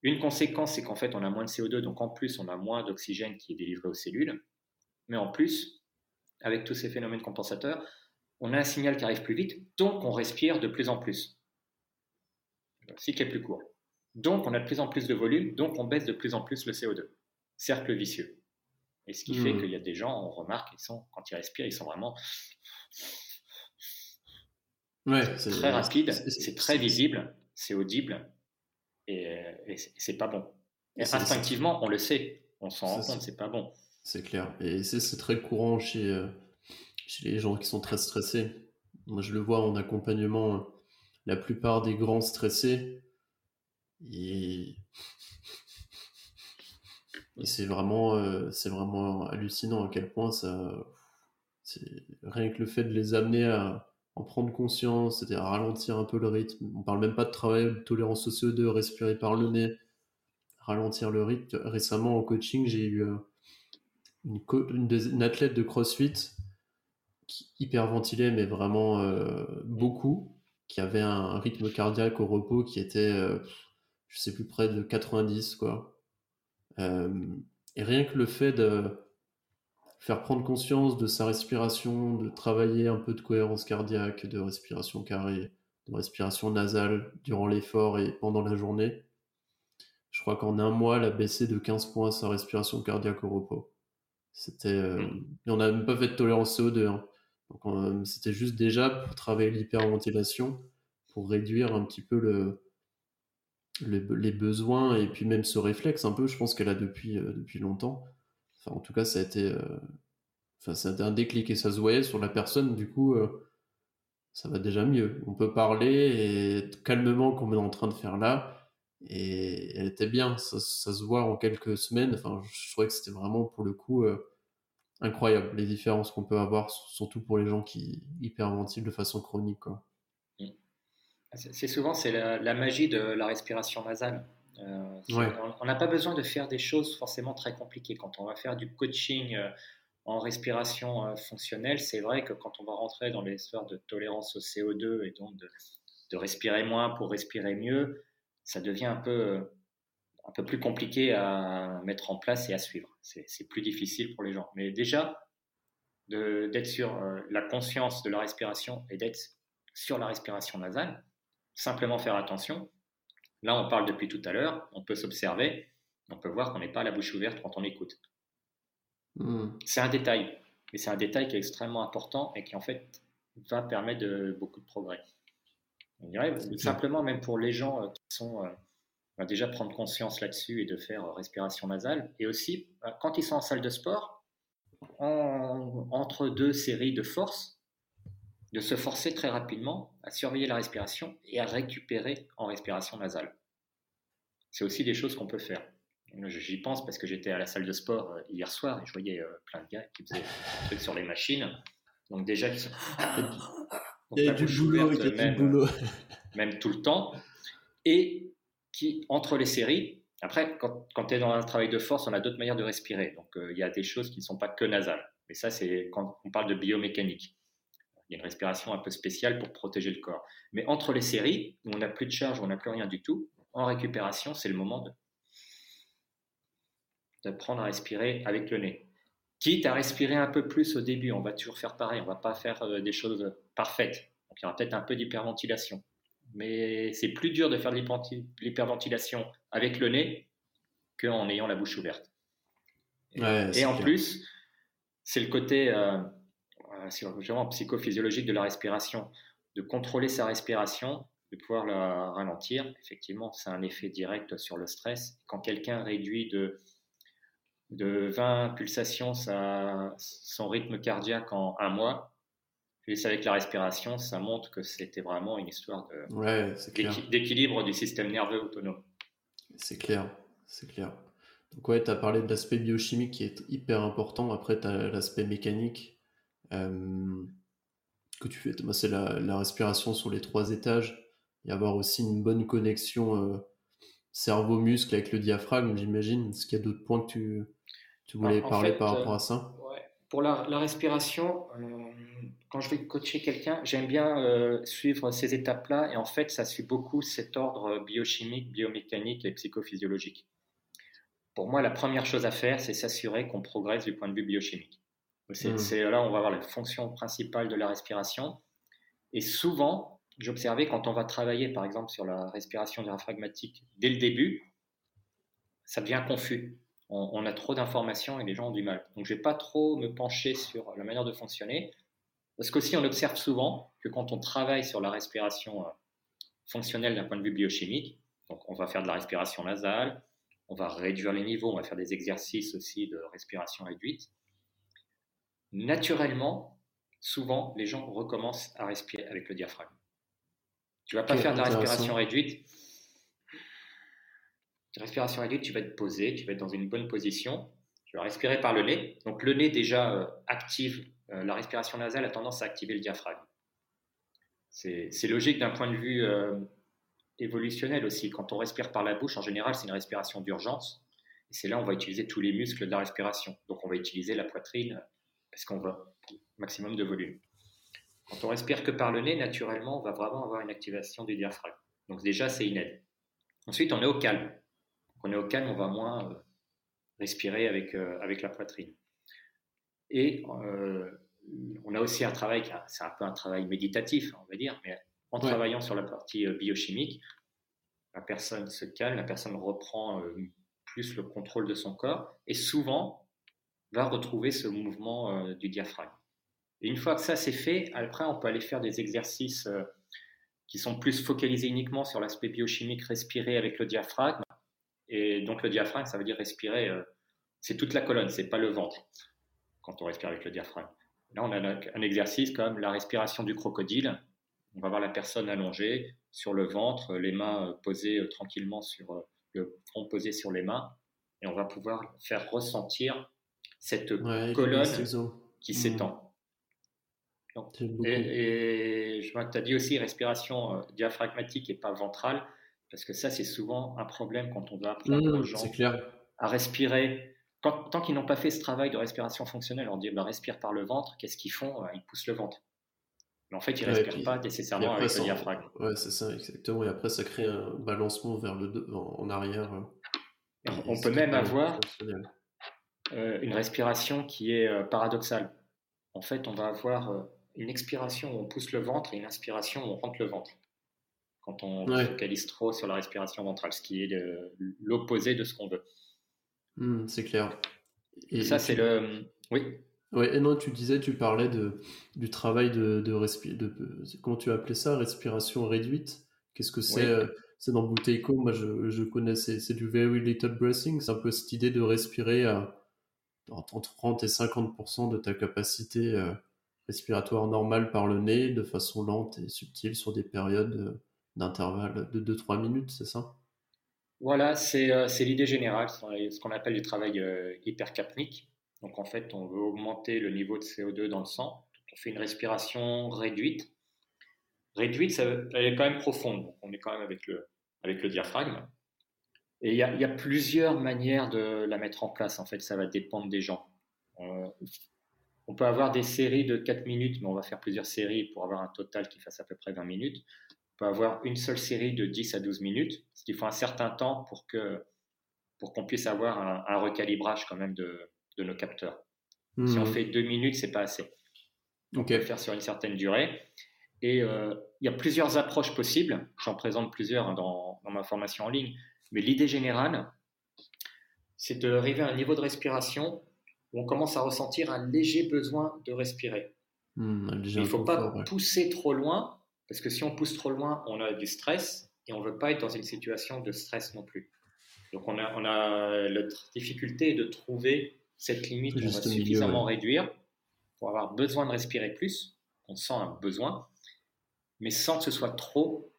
Une conséquence, c'est qu'en fait, on a moins de CO2, donc en plus, on a moins d'oxygène qui est délivré aux cellules. Mais en plus, avec tous ces phénomènes compensateurs, on a un signal qui arrive plus vite, donc on respire de plus en plus. Le cycle est plus court. Donc on a de plus en plus de volume, donc on baisse de plus en plus le CO2. Cercle vicieux. Et ce qui fait hmm. qu'il y a des gens, on remarque, ils sont, quand ils respirent, ils sont vraiment ouais, très rapide, c'est très visible, c'est audible, et, c'est pas bon. Et instinctivement, on le sait, on s'en rend compte, c'est pas bon. C'est clair. Et c'est très courant chez, euh, chez les gens qui sont très stressés. Moi, je le vois en accompagnement. La plupart des grands stressés, et, c'est vraiment, euh, c'est vraiment hallucinant à quel point ça. Rien que le fait de les amener à en prendre conscience, c'est-à-dire ralentir un peu le rythme. On parle même pas de travail de tolérance au CO2, respirer par le nez, ralentir le rythme. Récemment, en coaching, j'ai eu euh, une, athlète de CrossFit qui mais vraiment euh, beaucoup, qui avait un, rythme cardiaque au repos qui était, euh, je sais plus, près de 90, quoi. Euh, et rien que le fait de faire prendre conscience de sa respiration, de travailler un peu de cohérence cardiaque, de respiration carrée, de respiration nasale durant l'effort et pendant la journée, je crois qu'en un mois, elle a baissé de 15 points sa respiration cardiaque au repos. C'était, euh, mm. on n'a même pas fait de tolérance CO2. Hein. Donc c'était juste déjà pour travailler l'hyperventilation, pour réduire un petit peu le, les besoins et puis même ce réflexe un peu. Je pense qu'elle a depuis euh, depuis longtemps. En tout cas, ça a été, euh, enfin, ça un déclic et ça se voyait sur la personne. Du coup, ça va déjà mieux. On peut parler calmement comme on est en train de faire là. Et elle était bien, ça, se voit en quelques semaines. Enfin, je trouvais que c'était vraiment pour le coup euh, incroyable les différences qu'on peut avoir, surtout pour les gens qui hyperventilent de façon chronique. Mmh. C'est souvent c'est la, magie de la respiration nasale. Euh, on n'a pas besoin de faire des choses forcément très compliquées. Quand on va faire du coaching euh, en respiration fonctionnelle, c'est vrai que quand on va rentrer dans les sphères de tolérance au CO2 et donc de respirer moins pour respirer mieux, ça devient un peu, un peu plus compliqué à mettre en place et à suivre. C'est plus difficile pour les gens. Mais déjà, d'être sur euh, la conscience de la respiration et d'être sur la respiration nasale, simplement faire attention. Là, on parle depuis tout à l'heure, on peut s'observer, on peut voir qu'on n'est pas à la bouche ouverte quand on écoute. Hmm. C'est un détail, mais c'est un détail qui est extrêmement important et qui en fait va permettre de, beaucoup de progrès. On dirait simplement même pour les gens euh, qui sont euh, déjà prendre conscience là-dessus et de faire euh, respiration nasale. Et aussi, quand ils sont en salle de sport, entre deux séries de force, de se forcer très rapidement à surveiller la respiration et à récupérer en respiration nasale. C'est aussi des choses qu'on peut faire. J'y pense parce que j'étais à la salle de sport hier soir et je voyais plein de gars qui faisaient des trucs sur les machines. Donc déjà, ils sont... il y a du boulot, il y a du boulot. Même tout le temps. Et qui, entre les séries, après, quand, quand tu es dans un travail de force, on a d'autres manières de respirer. Donc, euh, il y a des choses qui ne sont pas que nasales. Mais ça, c'est quand on parle de biomécanique. Il y a une respiration un peu spéciale pour protéger le corps. Mais entre les séries, où on n'a plus de charge, où on n'a plus rien du tout, en récupération, c'est le moment de, de prendre à respirer avec le nez. Quitte à respirer un peu plus au début, on va toujours faire pareil, on va pas faire euh, des choses parfaites. Donc il y aura peut-être un peu d'hyperventilation. mais c'est plus dur de faire de l'hyperventilation avec le nez qu'en ayant la bouche ouverte. et en plus, c'est le côté euh, euh psychophysiologique de la respiration, de contrôler sa respiration, de pouvoir la ralentir. Effectivement, c'est un effet direct sur le stress. Quand quelqu'un réduit de, de 20 pulsations sa, son rythme cardiaque en un mois, puis avec la respiration, ça montre que c'était vraiment une histoire d'équilibre du système nerveux autonome. C'est clair, c'est clair. Donc ouais, tu as parlé de l'aspect biochimique qui est hyper important. Après, tu as l'aspect mécanique euh, que tu fais. C'est la, respiration sur les trois étages. Et avoir aussi une bonne connexion euh, cerveau-muscle avec le diaphragme, j'imagine. Est-ce qu'il y a d'autres points que tu, tu voulais parler par rapport à ça? Pour la, la respiration, euh, quand je vais coacher quelqu'un, j'aime bien euh, suivre ces étapes-là et en fait, ça suit beaucoup cet ordre biochimique, biomécanique et psychophysiologique. Pour moi, la première chose à faire, c'est s'assurer qu'on progresse du point de vue biochimique. C'est mmh. là où on va voir la fonction principale de la respiration. Et souvent, j'observais quand on va travailler, par exemple, sur la respiration diaphragmatique dès le début, ça devient confus. On, on a trop d'informations et les gens ont du mal. Donc, je ne vais pas trop me pencher sur la manière de fonctionner. Parce qu'aussi, on observe souvent que quand on travaille sur la respiration euh, fonctionnelle d'un point de vue biochimique, donc on va faire de la respiration nasale, on va réduire les niveaux, on va faire des exercices aussi de respiration réduite. Naturellement, souvent, les gens recommencent à respirer avec le diaphragme. Tu vas pas faire de la respiration réduite. La respiration réduite, tu vas te poser, tu vas être dans une bonne position, tu vas respirer par le nez. Donc le nez déjà euh, active euh, la respiration nasale a tendance à activer le diaphragme. C'est logique d'un point de vue euh, évolutionnel aussi. Quand on respire par la bouche, en général, c'est une respiration d'urgence. Et c'est là où on va utiliser tous les muscles de la respiration. Donc on va utiliser la poitrine parce qu'on va maximum de volume? Quand on respire que par le nez, naturellement, on va vraiment avoir une activation du diaphragme. Donc déjà, c'est une aide. Ensuite, on est au calme. Quand on est au calme, on va moins euh, respirer avec, avec la poitrine. Et euh, on a aussi un travail, c'est un peu un travail méditatif, on va dire, mais en travaillant sur la partie euh, biochimique, la personne se calme, la personne reprend euh, plus le contrôle de son corps et souvent va retrouver ce mouvement du diaphragme. Et une fois que ça c'est fait, après on peut aller faire des exercices qui sont plus focalisés uniquement sur l'aspect biochimique, respirer avec le diaphragme. Et donc le diaphragme, ça veut dire respirer, c'est toute la colonne, c'est pas le ventre quand on respire avec le diaphragme. Là, on a un exercice comme la respiration du crocodile. On va voir la personne allongée sur le ventre, les mains euh, posées euh, tranquillement sur euh, le front posé sur les mains, et on va pouvoir faire ressentir cette colonne qui mmh. s'étend. Et, je vois que tu as dit aussi respiration diaphragmatique et pas ventrale, parce que ça, c'est souvent un problème quand on va apprendre mmh, aux gens à respirer tant qu'ils n'ont pas fait ce travail de respiration fonctionnelle, on dit bah, respire par le ventre, qu'est-ce qu'ils font euh, Ils poussent le ventre. Mais en fait, ils ne respirent pas nécessairement avec le diaphragme. Ouais, c'est ça, exactement. Et après, ça crée un balancement vers le en, arrière. Euh, on peut même avoir euh, une respiration qui est paradoxale. En fait, on va avoir une expiration où on pousse le ventre et une inspiration où on rentre le ventre. Quand on focalise trop sur la respiration ventrale, ce qui est l'opposé de ce qu'on veut. Mmh, c'est clair. Et ça, c'est le. Oui. Ouais, et non, tu disais, tu parlais de, du travail de, de, de comment tu appelais ça, respiration réduite? Qu'est-ce que c'est euh, C'est dans Bouteiko, moi je, je connais, c'est du very little breathing. C'est un peu cette idée de respirer à, entre 30 et 50% de ta capacité euh, respiratoire normale par le nez, de façon lente et subtile sur des périodes euh, d'intervalle de 2-3 minutes, c'est ça? Voilà, euh, c'est l'idée générale, ce qu'on appelle du travail hypercapnique. Donc en fait, on veut augmenter le niveau de CO2 dans le sang. On fait une respiration réduite. Réduite, elle est quand même profonde. on est quand même avec le diaphragme. Et il y, a, plusieurs manières de la mettre en place. En fait, ça va dépendre des gens. Euh, on peut avoir des séries de 4 minutes, mais on va faire plusieurs séries pour avoir un total qui fasse à peu près 20 minutes peut avoir une seule série de 10 à 12 minutes, ce qui faut un certain temps pour que pour qu'on puisse avoir un, recalibrage quand même de, de nos capteurs. Si on fait deux minutes, c'est pas assez. On peut le faire sur une certaine durée. Et il y a plusieurs approches possibles. J'en présente plusieurs hein, dans, dans, ma formation en ligne. Mais l'idée générale, c'est d'arriver à un niveau de respiration où on commence à ressentir un léger besoin de respirer. Hmm, il ne faut pas pousser trop loin, parce que si on pousse trop loin, on a du stress et on ne veut pas être dans une situation de stress non plus. Donc on a, on a la difficulté de trouver cette limite qu'on va suffisamment réduire pour avoir besoin de respirer plus. On sent un besoin, mais sans que ce soit trop.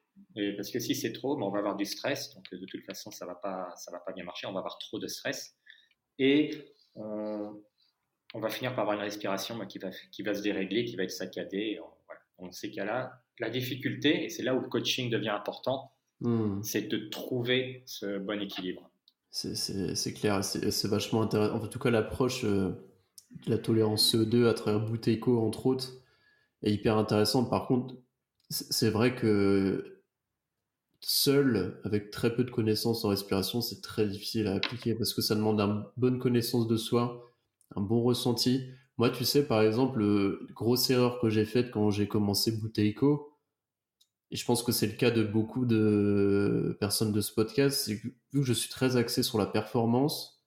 Parce que si c'est trop, ben, on va avoir du stress. Donc de toute façon, ça ne va, pas, ça va pas bien marcher. On va avoir trop de stress. Et on, va finir par avoir une respiration ben, qui, va, qui va se dérégler, qui va être saccadée. Dans ces cas-là, la difficulté, et c'est là où le coaching devient important, Hmm. C'est de trouver ce bon équilibre. C'est clair, c'est vachement intéressant. En tout cas, l'approche euh, de la tolérance CO2 à travers Bouteco, entre autres, est hyper intéressante. Par contre, c'est vrai que seul, avec très peu de connaissances en respiration, c'est très difficile à appliquer parce que ça demande une bonne connaissance de soi, un bon ressenti. Moi, tu sais, par exemple, grosse erreur que j'ai faite quand j'ai commencé Bouteco, et je pense que c'est le cas de beaucoup de personnes de ce podcast, c'est que vu que je suis très axé sur la performance,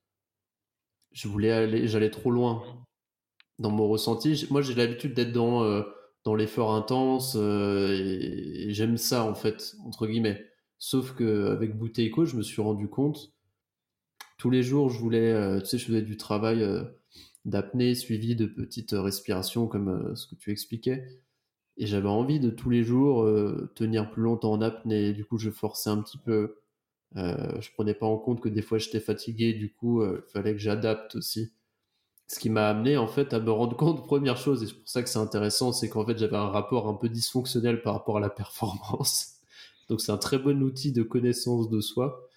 je voulais aller, j'allais trop loin dans mon ressenti. Moi, j'ai l'habitude d'être dans, euh, dans l'effort intense euh, et, j'aime ça, en fait, entre guillemets. Sauf qu'avec Bouteiko, je me suis rendu compte, tous les jours, je voulais, euh, tu sais, je faisais du travail d'apnée suivi de petites respirations comme ce que tu expliquais et j'avais envie de tous les jours euh, tenir plus longtemps en apnée. Du coup, je forçais un petit peu. Euh, je prenais pas en compte que des fois j'étais fatigué. Du coup, euh, il fallait que j'adapte aussi. Ce qui m'a amené en fait à me rendre compte, première chose, et c'est pour ça que c'est intéressant, c'est qu'en fait j'avais un rapport un peu dysfonctionnel par rapport à la performance. Donc c'est un très bon outil de connaissance de soi.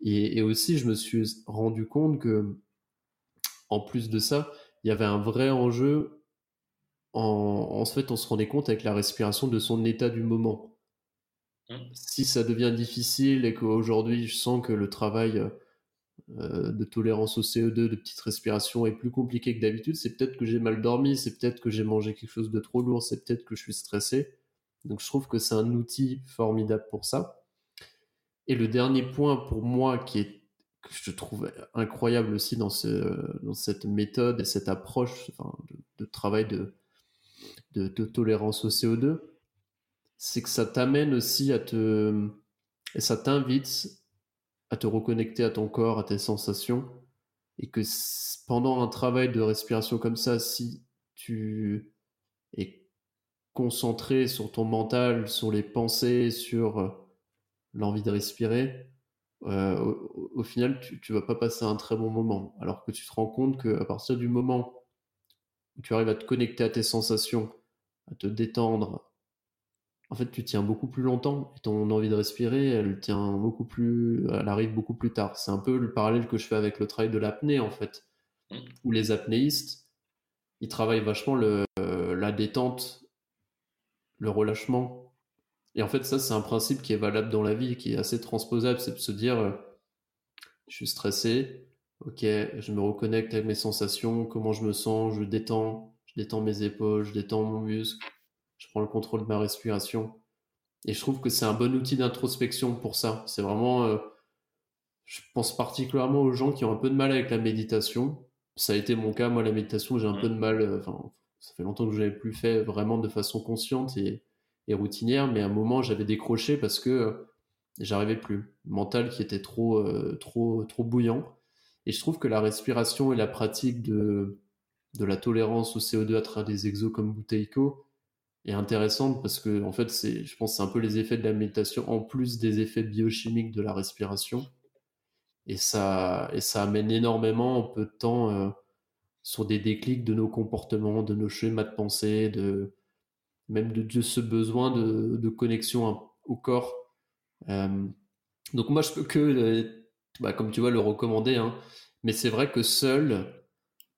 Et, et, aussi, je me suis rendu compte que, en plus de ça, il y avait un vrai enjeu en, fait, on se rendait compte avec la respiration de son état du moment. Mmh. Si ça devient difficile et qu'aujourd'hui je sens que le travail euh, de tolérance au CO2, de petite respiration est plus compliqué que d'habitude, c'est peut-être que j'ai mal dormi, c'est peut-être que j'ai mangé quelque chose de trop lourd, c'est peut-être que je suis stressé. Donc je trouve que c'est un outil formidable pour ça. Et le dernier point pour moi qui est que je trouve incroyable aussi dans, ce, dans cette méthode et cette approche de travail de, de, tolérance au CO2, c'est que ça t'amène aussi à te... Et ça t'invite à te reconnecter à ton corps, à tes sensations. Et que pendant un travail de respiration comme ça, si tu es concentré sur ton mental, sur les pensées, sur euh, l'envie de respirer, euh, au, final, tu, tu vas pas passer un très bon moment. Alors que tu te rends compte qu'à partir du moment où tu arrives à te connecter à tes sensations, à te détendre, en fait, tu tiens beaucoup plus longtemps et ton envie de respirer, elle tient beaucoup plus, elle arrive beaucoup plus tard. C'est un peu le parallèle que je fais avec le travail de l'apnée, en fait, mmh. où les apnéistes, ils travaillent vachement le, la détente, le relâchement. Et en fait, ça, c'est un principe qui est valable dans la vie, qui est assez transposable. C'est de se dire, euh, je suis stressé, ok, je me reconnecte avec mes sensations, comment je me sens, je détends, je détends mes épaules, je détends mon muscle, je prends le contrôle de ma respiration. Et je trouve que c'est un bon outil d'introspection pour ça. C'est vraiment, euh, je pense particulièrement aux gens qui ont un peu de mal avec la méditation. Ça a été mon cas, moi, la méditation, j'ai un peu de mal, euh, ça fait longtemps que je l'avais plus fait vraiment de façon consciente et, routinière, mais à un moment, j'avais décroché parce que euh, j'arrivais plus. mental qui était trop, trop, trop bouillant. Et je trouve que la respiration et la pratique de, de la tolérance au CO2 à travers des exos comme Bouteiko est intéressante parce que en fait c'est je pense c'est un peu les effets de la méditation en plus des effets biochimiques de la respiration et ça et ça amène énormément en peu de temps euh, sur des déclics de nos comportements de nos schémas de pensée de même de, ce besoin de, connexion au corps euh, donc moi je peux que euh, bah, comme tu vois le recommander hein. mais c'est vrai que seul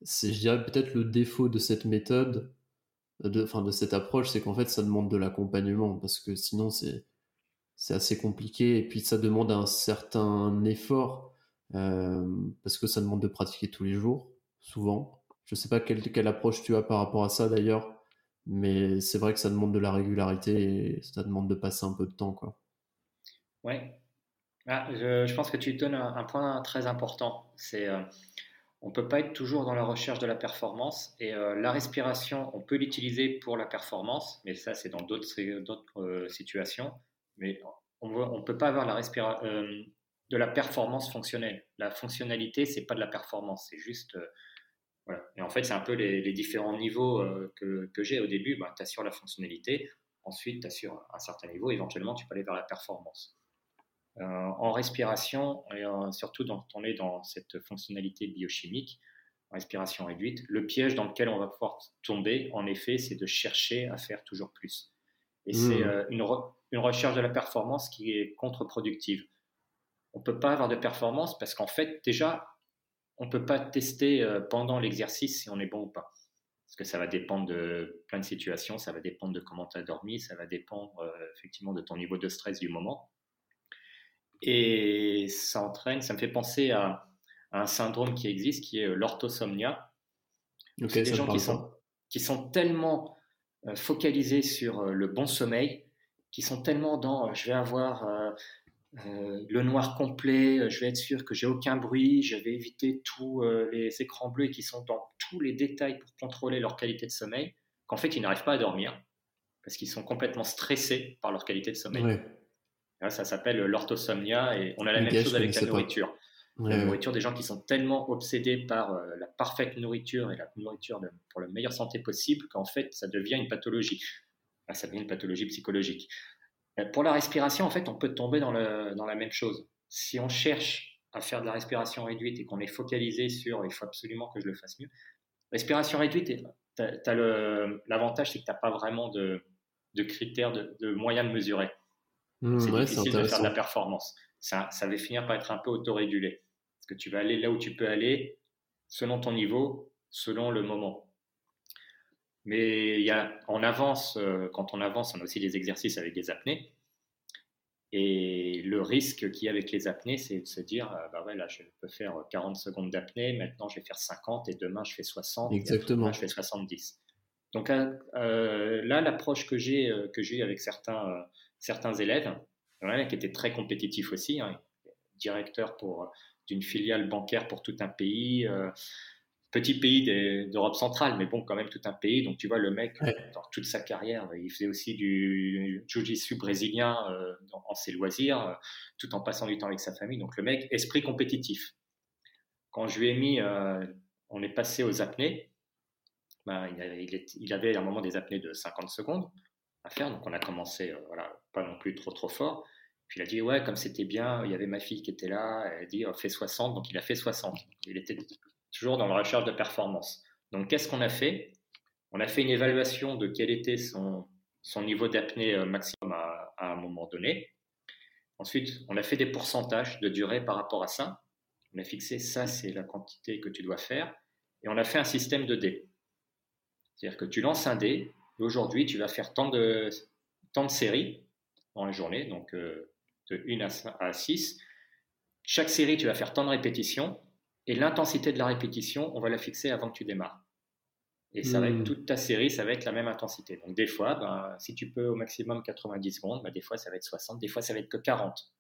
c'est, je dirais, peut-être le défaut de cette méthode, de, de cette approche, c'est qu'en fait, ça demande de l'accompagnement, parce que sinon, c'est, c'est assez compliqué, et puis ça demande un certain effort, euh, parce que ça demande de pratiquer tous les jours, souvent. Je sais pas quelle, approche tu as par rapport à ça, d'ailleurs, Mais c'est vrai que ça demande de la régularité et ça demande de passer un peu de temps. Quoi. Ouais. Ah, je, pense que tu donnes un, point très important. C'est euh, on ne peut pas être toujours dans la recherche de la performance. Et euh, la respiration, on peut l'utiliser pour la performance, mais ça, c'est dans d'autres euh, situations. Mais on ne peut pas avoir la de la performance fonctionnelle. La fonctionnalité, c'est pas de la performance, c'est juste voilà. Et en fait, c'est un peu les, différents niveaux euh, que, que j'ai au début. Bah, tu assures la fonctionnalité, ensuite tu assures un certain niveau, éventuellement tu peux aller vers la performance. Euh, en respiration, et surtout quand on est dans cette fonctionnalité biochimique, en respiration réduite, le piège dans lequel on va pouvoir tomber, en effet, c'est de chercher à faire toujours plus. Et mmh. c'est euh, une, une recherche de la performance qui est contre-productive. On ne peut pas avoir de performance parce qu'en fait, déjà, on ne peut pas tester euh, pendant l'exercice si on est bon ou pas. Parce que ça va dépendre de plein de situations, ça va dépendre de comment tu as dormi, ça va dépendre euh, effectivement de ton niveau de stress du moment. Et ça entraîne, ça me fait penser à, un syndrome qui existe, qui est euh, l'orthosomnia. c'est des gens qui sont, qui sont, tellement focalisés sur le bon sommeil, qui sont tellement dans je vais avoir euh, le noir complet, euh, je vais être sûr que j'ai aucun bruit, je vais éviter tous euh, les écrans bleus qui sont dans tous les détails pour contrôler leur qualité de sommeil, qu'en fait ils n'arrivent pas à dormir parce qu'ils sont complètement stressés par leur qualité de sommeil. ça s'appelle l'orthosomnia et on a la même chose avec la nourriture. la nourriture, des gens qui sont tellement obsédés par la parfaite nourriture et la nourriture pour la meilleure santé possible qu'en fait ça devient une pathologie. ça devient une pathologie psychologique. Euh, pour la respiration, en fait, on peut tomber dans, le, dans la même chose. Si on cherche à faire de la respiration réduite et qu'on est focalisé sur il faut absolument que je le fasse mieux, respiration réduite, l'avantage, c'est que tu n'as pas vraiment de, de critères, de, de, moyens de mesurer. Mmh, c'est difficile de faire de la performance. Ça, ça va finir par être un peu autorégulé. Parce que tu vas aller là où tu peux aller, selon ton niveau, selon le moment. Mais il y a, on avance, euh, quand on avance, on a aussi des exercices avec des apnées. Et le risque qu'il y a avec les apnées, c'est de se dire, euh, bah ouais, là, je peux faire 40 secondes d'apnée, maintenant je vais faire 50 et demain je fais 60, Exactement. Et je fais 70. Donc euh, là, l'approche que j'ai que j'ai avec certains, certains élèves, qui était très compétitif aussi, hein, directeur pour d'une filiale bancaire pour tout un pays, petit pays d'Europe centrale, mais bon, quand même tout un pays. Donc tu vois, le mec, dans toute sa carrière, il faisait aussi du jiu-jitsu brésilien euh, en ses loisirs, euh, tout en passant du temps avec sa famille. Donc le mec, esprit compétitif. Quand je lui ai mis, euh, on est passé aux apnées, ben, il, avait, à un moment des apnées de 50 secondes à faire, donc on a commencé, voilà, pas non plus trop trop fort. Puis il a dit, ouais, comme c'était bien, il y avait ma fille qui était là, elle a dit, oh, fais 60, donc il a fait 60. Il était toujours dans la recherche de performance. Donc, qu'est-ce qu'on a fait? On a fait une évaluation de quel était son, son niveau d'apnée euh, maximum à, un moment donné. Ensuite, on a fait des pourcentages de durée par rapport à ça. On a fixé ça, c'est la quantité que tu dois faire. Et on a fait un système de dés. C'est-à-dire que tu lances un dé, et aujourd'hui, tu vas faire tant de, tant de séries dans la journée, donc euh, de 1 à 6. Chaque série, tu vas faire tant de répétitions, et l'intensité de la répétition, on va la fixer avant que tu démarres. Et ça va être hmm. toute ta série, ça va être la même intensité. Donc des fois, ben, si tu peux au maximum 90 secondes, ben, des fois ça va être 60, des fois ça va être que 40.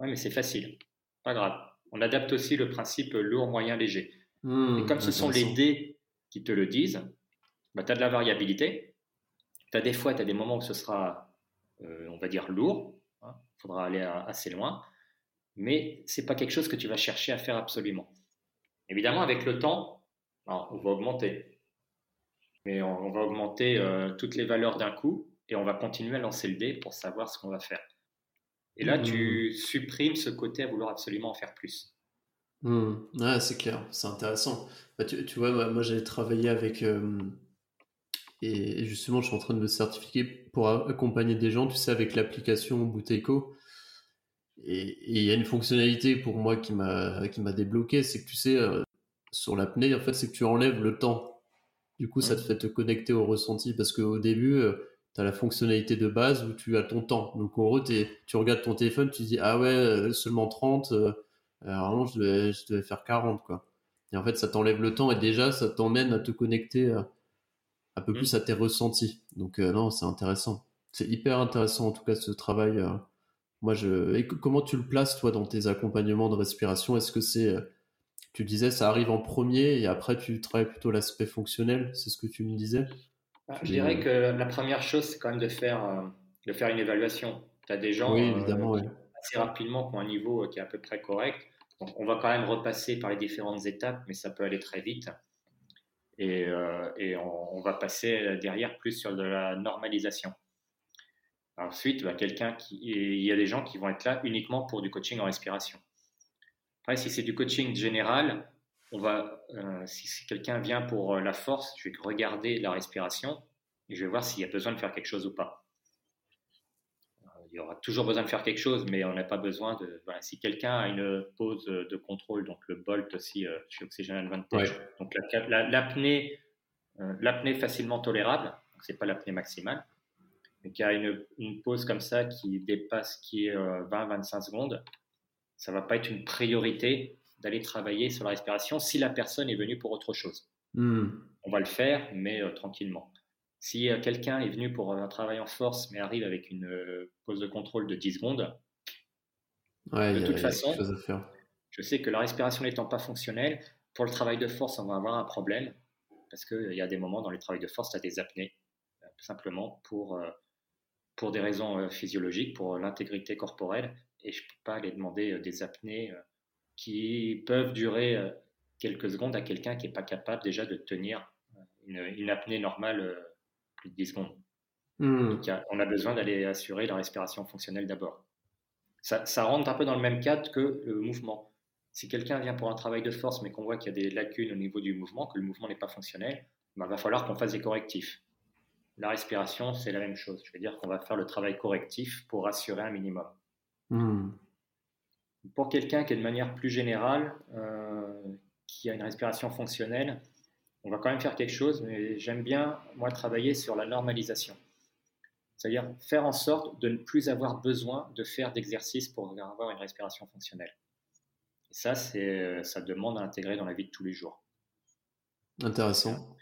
Ouais, mais c'est facile, pas grave. On adapte aussi le principe lourd, moyen, léger. Hmm, et comme ce sont les dés qui te le disent, ben, tu as de la variabilité. Tu as des fois, tu as des moments où ce sera, euh, on va dire, lourd. Il hein. faudra aller assez loin. Mais ce n'est pas quelque chose que tu vas chercher à faire absolument. Évidemment, avec le temps, on va augmenter. Mais on, va augmenter euh, toutes les valeurs d'un coup et on va continuer à lancer le dé pour savoir ce qu'on va faire. Et là, tu mmh. supprimes ce côté à vouloir absolument en faire plus. Mmh. c'est clair, c'est intéressant. Bah, tu, vois, moi, j'avais travaillé avec. Euh, et justement, je suis en train de me certifier pour accompagner des gens, tu sais, avec l'application Bouteco. Et il y a une fonctionnalité pour moi qui m'a qui m'a débloqué, c'est que tu sais euh, sur l'apnée en fait c'est que tu enlèves le temps. Du coup ça te fait te connecter au ressenti parce qu'au début euh, tu as la fonctionnalité de base où tu as ton temps. Donc en gros tu regardes ton téléphone, tu dis ah ouais euh, seulement 30 vraiment je devais, je faire 40 quoi. Et en fait ça t'enlève le temps et déjà ça t'emmène à te connecter un peu mmh. plus à tes ressentis. Donc non, c'est intéressant. C'est hyper intéressant en tout cas ce travail. Moi, je. Et comment tu le places toi dans tes accompagnements de respiration? Est-ce que c'est tu disais ça arrive en premier et après tu travailles plutôt l'aspect fonctionnel, c'est ce que tu me disais? Bah, Je dirais que la première chose, c'est quand même de faire, de faire une évaluation. Tu as des gens oui, évidemment, assez rapidement qui ont un niveau qui est à peu près correct. Donc, on va quand même repasser par les différentes étapes, mais ça peut aller très vite. Et, et on, va passer derrière plus sur de la normalisation. Ensuite, quelqu'un qui, il y a des gens qui vont être là uniquement pour du coaching en respiration. Après, si c'est du coaching général, on va, euh, si, quelqu'un vient pour euh, la force, je vais regarder la respiration et je vais voir s'il y a besoin de faire quelque chose ou pas. Euh, il y aura toujours besoin de faire quelque chose, mais on n'a pas besoin de. si quelqu'un a une pause de contrôle, donc le Bolt aussi chez Oxygen Advantage, donc l'apnée, l'apnée facilement tolérable, c'est pas l'apnée maximale, mais qui a une, une, pause comme ça qui dépasse, qui est 20-25 secondes, ça va pas être une priorité d'aller travailler sur la respiration si la personne est venue pour autre chose. Hmm. On va le faire, mais euh, tranquillement. Si euh, quelqu'un est venu pour un travail en force, mais arrive avec une euh, pause de contrôle de 10 secondes, de toute façon, je sais que la respiration n'étant pas fonctionnelle, pour le travail de force, on va avoir un problème, parce qu'il y a des moments dans les travails de force, tu as des apnées, simplement pour, pour des raisons physiologiques, pour l'intégrité corporelle, et je ne peux pas aller demander euh, des apnées euh, qui peuvent durer euh, quelques secondes à quelqu'un qui n'est pas capable déjà de tenir une, apnée normale plus de 10 secondes. Hmm. Donc, on a besoin d'aller assurer la respiration fonctionnelle d'abord. Ça, ça, rentre un peu dans le même cadre que le mouvement. Si quelqu'un vient pour un travail de force, mais qu'on voit qu'il y a des lacunes au niveau du mouvement, que le mouvement n'est pas fonctionnel, il ben, va falloir qu'on fasse des correctifs. La respiration, c'est la même chose. Je veux dire qu'on va faire le travail correctif pour assurer un minimum. Hmm. Pour quelqu'un qui est de manière plus générale, euh, qui a une respiration fonctionnelle, on va quand même faire quelque chose, mais j'aime bien, moi, travailler sur la normalisation. C'est-à-dire faire en sorte de ne plus avoir besoin de faire d'exercice pour avoir une respiration fonctionnelle. Et ça, c'est, ça demande à intégrer dans la vie de tous les jours. Intéressant.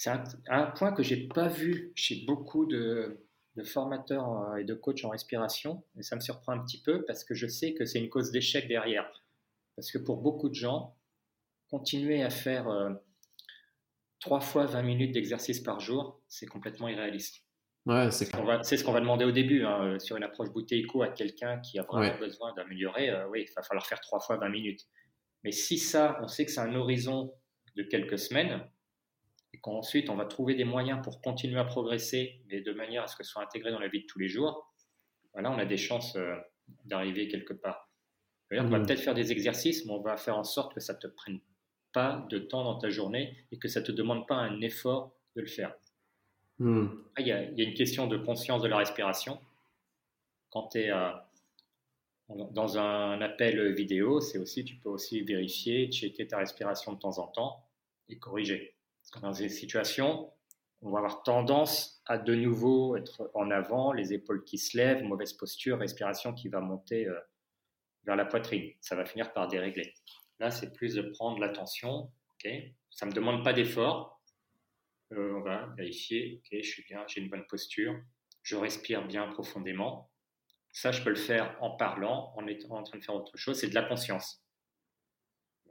C'est un, un point que j'ai pas vu chez beaucoup de, de formateur euh, et de coach en respiration. Et ça me surprend un petit peu parce que je sais que c'est une cause d'échec derrière. Parce que pour beaucoup de gens, continuer à faire euh, trois fois 20 minutes d'exercice par jour, c'est complètement irréaliste. Ouais, c'est ce qu'on va demander au début hein, euh, sur une approche bouteille-co à quelqu'un qui a vraiment besoin d'améliorer. oui, il va falloir faire trois fois 20 minutes. Mais si ça, on sait que c'est un horizon de quelques semaines, qu'ensuite on va trouver des moyens pour continuer à progresser, mais de manière à ce que ce soit intégré dans la vie de tous les jours, voilà, on a des chances euh, d'arriver quelque part. On va mmh. peut-être faire des exercices, mais on va faire en sorte que ça ne te prenne pas de temps dans ta journée et que ça ne te demande pas un effort de le faire. Mmh. Il y, a, une question de conscience de la respiration. Quand tu es dans un appel vidéo, c'est aussi, tu peux aussi vérifier, checker ta respiration de temps en temps et corriger dans ces situations, on va avoir tendance à de nouveau être en avant, les épaules qui se lèvent, mauvaise posture, respiration qui va monter euh, vers la poitrine. Ça va finir par dérégler. Là, c'est plus de prendre l'attention. Ça ne me demande pas d'effort. Euh, on va vérifier. Ok, je suis bien, j'ai une bonne posture. Je respire bien profondément. Ça, je peux le faire en parlant, en étant en train de faire autre chose. C'est de la conscience.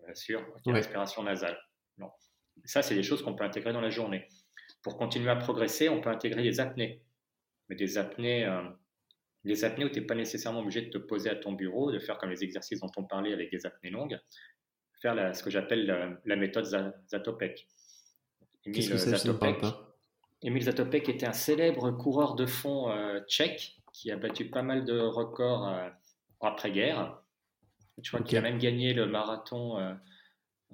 Bien sûr, respiration nasale. Non. Ça, c'est des choses qu'on peut intégrer dans la journée. Pour continuer à progresser, on peut intégrer des apnées. Mais des apnées, euh, des apnées où tu n'es pas nécessairement obligé de te poser à ton bureau, de faire comme les exercices dont on parlait avec des apnées longues, faire ce que j'appelle la, méthode Zatopek. Émile Zatopek, Zatopek était un célèbre coureur de fond euh, tchèque qui a battu pas mal de records euh, après-guerre. Tu vois qu'il a même gagné le marathon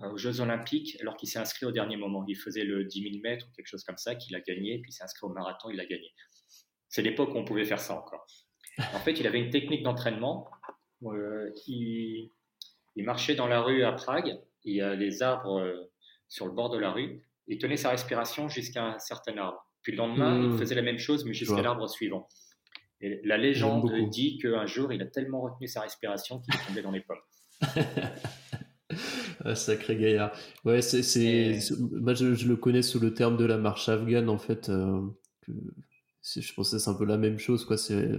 aux Jeux Olympiques alors qu'il s'est inscrit au dernier moment. Il faisait le 10 000 mètres ou quelque chose comme ça, qu'il a gagné, puis il s'est inscrit au marathon, il a gagné. C'est l'époque où on pouvait faire ça encore. En fait, il avait une technique d'entraînement. Euh, il, marchait dans la rue à Prague, il y a des arbres euh, sur le bord de la rue, il tenait sa respiration jusqu'à un certain arbre. Puis le lendemain, il hmm. faisait la même chose, mais jusqu'à l'arbre suivant. Et la légende dit qu'un jour, il a tellement retenu sa respiration qu'il est tombé dans les pommes. Un sacré gaillard. Ouais, c'est, c'est, moi je, le connais sous le terme de la marche afghane en fait. Euh, que je pensais c'est un peu la même chose quoi. C'est,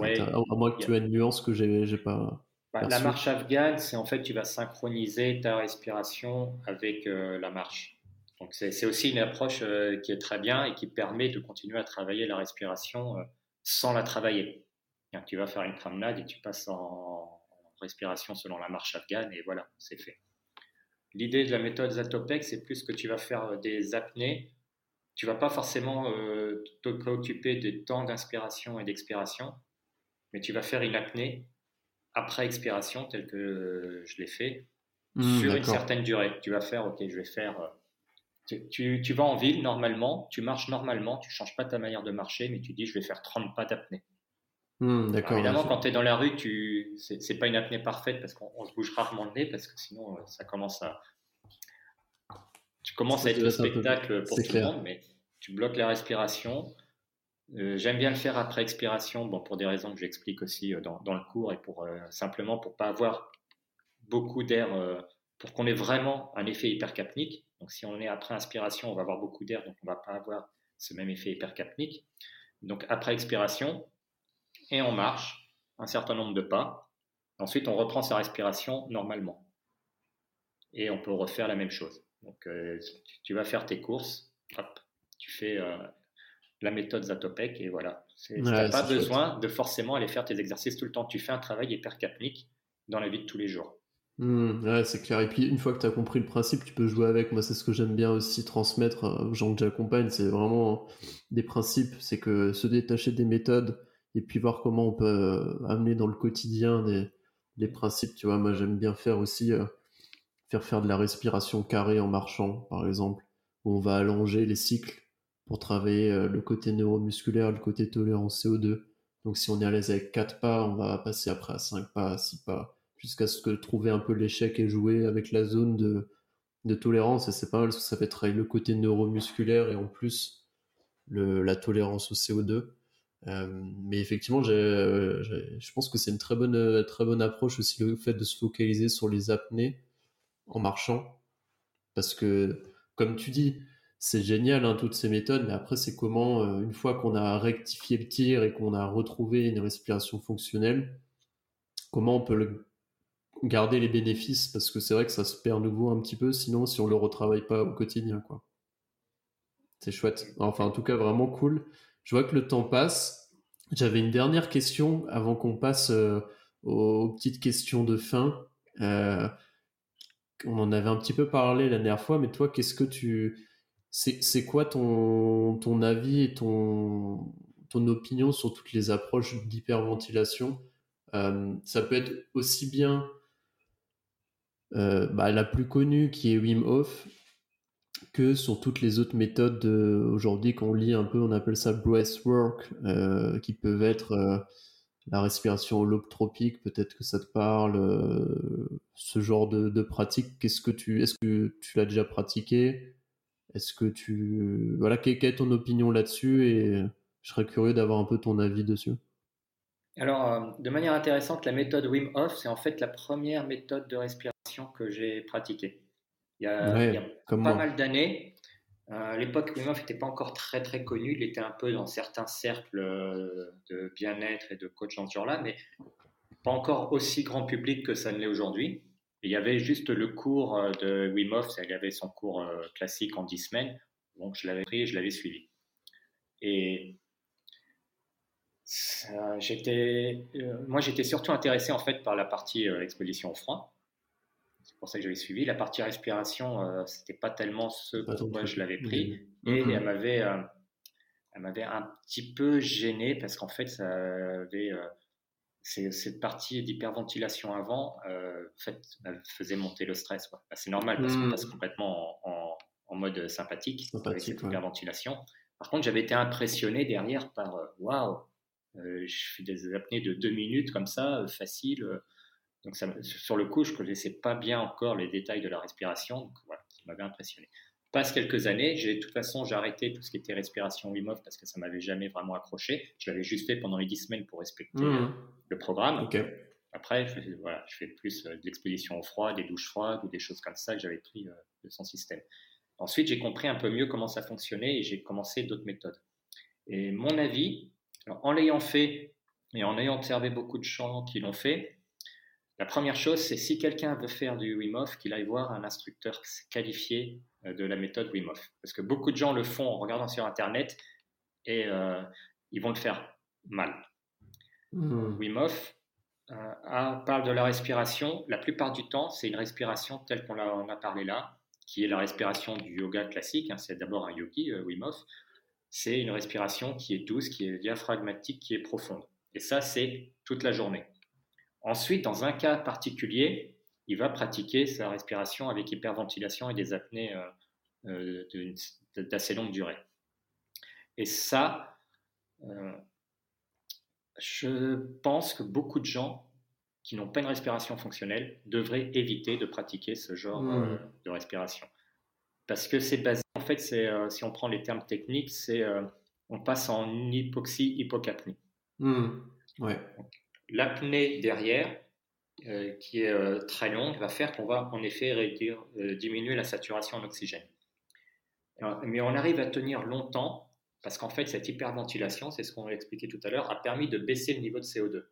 à moins que tu aies une nuance que j'ai, j'ai pas. Bah, la marche afghane, c'est en fait tu vas synchroniser ta respiration avec euh, la marche. Donc c'est, aussi une approche euh, qui est très bien et qui permet de continuer à travailler la respiration sans la travailler. Tu vas faire une promenade et tu passes en respiration selon la marche afghane et voilà, c'est fait. L'idée de la méthode Zatopek, c'est plus que tu vas faire euh, des apnées. Tu vas pas forcément euh, te préoccuper des temps d'inspiration et d'expiration, mais tu vas faire une apnée après expiration, tel que je l'ai fait, mmh, sur une certaine durée. Tu vas faire, ok, je vais faire. Euh, tu, tu, vas en ville normalement, tu marches normalement, tu changes pas ta manière de marcher, mais tu dis, je vais faire 30 pas d'apnée. Mmh, évidemment, quand tu es dans la rue, tu... c'est pas une apnée parfaite parce qu'on se bouge rarement le nez parce que sinon euh, ça commence à. Tu commences à être le spectacle pour tout le monde, mais tu bloques la respiration. Euh, j'aime bien le faire après expiration, bon, pour des raisons que j'explique aussi euh, dans, dans, le cours et pour simplement pour pas avoir beaucoup d'air, pour qu'on ait vraiment un effet hypercapnique. Donc si on est après inspiration, on va avoir beaucoup d'air, donc on va pas avoir ce même effet hypercapnique. Donc après expiration, et on marche un certain nombre de pas. Ensuite, on reprend sa respiration normalement. Et on peut refaire la même chose. Donc, euh, tu, vas faire tes courses, hop, tu fais euh, la méthode Zatopek et voilà. Tu n'as pas besoin de forcément aller faire tes exercices tout le temps. Tu fais un travail hypercapnique dans la vie de tous les jours. Mmh, ouais, c'est clair. Et puis, une fois que tu as compris le principe, tu peux jouer avec. Moi, c'est ce que j'aime bien aussi transmettre aux gens que j'accompagne. C'est vraiment des principes. C'est que se détacher des méthodes, et puis voir comment on peut euh, amener dans le quotidien des, principes. Tu vois, moi j'aime bien faire aussi euh, faire faire de la respiration carrée en marchant, par exemple, où on va allonger les cycles pour travailler euh, le côté neuromusculaire, le côté tolérance CO2. Donc si on est à l'aise avec 4 pas, on va passer après à 5 pas, à 6 pas, jusqu'à ce que trouver un peu l'échec et jouer avec la zone de, de tolérance. Et c'est pas mal parce que ça fait travailler le côté neuromusculaire et en plus la tolérance au CO2. Euh, mais effectivement, je pense que c'est une très bonne, très bonne approche aussi le fait de se focaliser sur les apnées en marchant. Parce que, comme tu dis, c'est génial hein, toutes ces méthodes, mais après, c'est comment, euh, une fois qu'on a rectifié le tir et qu'on a retrouvé une respiration fonctionnelle, comment on peut garder les bénéfices parce que c'est vrai que ça se perd nouveau un petit peu sinon si on le retravaille pas au quotidien quoi. C'est chouette. Enfin en tout cas vraiment cool. Je vois que le temps passe. J'avais une dernière question avant qu'on passe euh, aux petites questions de fin. Euh, on en avait un petit peu parlé la dernière fois, mais toi, qu'est-ce que tu. C'est quoi ton, ton avis et ton, ton opinion sur toutes les approches d'hyperventilation? Euh, Ça peut être aussi bien bah, la plus connue qui est Wim Hof, que sur toutes les autres méthodes aujourd'hui qu'on lit un peu, on appelle ça breathwork, euh, qui peuvent être euh, la respiration holotropique, peut-être que ça te parle, euh, ce genre de, pratique. Qu'est-ce que tu, est-ce que tu l'as déjà pratiqué? Est-ce que tu, voilà, quelle, est ton opinion là-dessus? Et je serais curieux d'avoir un peu ton avis dessus. Alors, de manière intéressante, la méthode Wim Hof, c'est en fait la première méthode de respiration que j'ai pratiquée il y a, pas mal d'années. Euh, à l'époque, Wim Hof n'était pas encore très très connu. Il était un peu dans certains cercles euh, de bien-être et de coach dans ce genre-là, mais pas encore aussi grand public que ça ne l'est aujourd'hui. Il y avait juste le cours euh, de Wim Hof, il y avait son cours classique en 10 semaines. Donc je l'avais pris et je l'avais suivi. Et j'étais, moi j'étais surtout intéressé en fait par la partie exposition au froid c'est pour ça que j'avais suivi. La partie respiration, euh, c'était pas tellement ce pourquoi je l'avais pris. Et elle m'avait, euh, elle m'avait un petit peu gêné parce qu'en fait, ça avait, euh, cette partie d'hyperventilation avant, en fait, elle faisait monter le stress. Bah, c'est normal parce qu'on passe mmh. complètement en, en, mode sympathique, avec cette hyperventilation. Par contre, j'avais été impressionné derrière par waouh, je fais des apnées de deux minutes comme ça, facile donc ça, sur le coup, je ne connaissais pas bien encore les détails de la respiration, donc voilà, ça m'avait impressionné. Passe quelques années, j'ai de toute façon j'ai arrêté tout ce qui était respiration Wim Hof parce que ça m'avait jamais vraiment accroché. Je l'avais juste fait pendant les 10 semaines pour respecter mmh. le programme. Après, je, voilà, je fais plus de l'exposition au froid, des douches froides ou des choses comme ça que j'avais pris de son système. Ensuite, j'ai compris un peu mieux comment ça fonctionnait et j'ai commencé d'autres méthodes. Et mon avis, en l'ayant fait et en ayant observé beaucoup de gens qui l'ont fait, la première chose, c'est si quelqu'un veut faire du Wim Hof, qu'il aille voir un instructeur qualifié euh, de la méthode Wim Hof. Parce que beaucoup de gens le font en regardant sur Internet et euh, ils vont le faire mal. Mmh. Wim Hof euh, parle de la respiration. La plupart du temps, c'est une respiration telle qu'on a, a, parlé là, qui est la respiration du yoga classique. Hein. c'est d'abord un yogi, Wim Hof. C'est une respiration qui est douce, qui est diaphragmatique, qui est profonde. Et ça, c'est toute la journée. Ensuite, dans un cas particulier, il va pratiquer sa respiration avec hyperventilation et des apnées euh, euh, d'assez longue durée. Et ça, euh, je pense que beaucoup de gens qui n'ont pas une respiration fonctionnelle devraient éviter de pratiquer ce genre mmh. de respiration. Parce que c'est basé, en fait, si on prend les termes techniques, c'est on passe en hypoxie-hypocapnie. Mmh. Ouais l'apnée derrière, euh, qui est euh, très longue, va faire qu'on va en effet euh, diminuer la saturation en oxygène. mais on arrive à tenir longtemps parce qu'en fait, cette hyperventilation, c'est ce qu'on a expliqué tout à l'heure, a permis de baisser le niveau de CO2.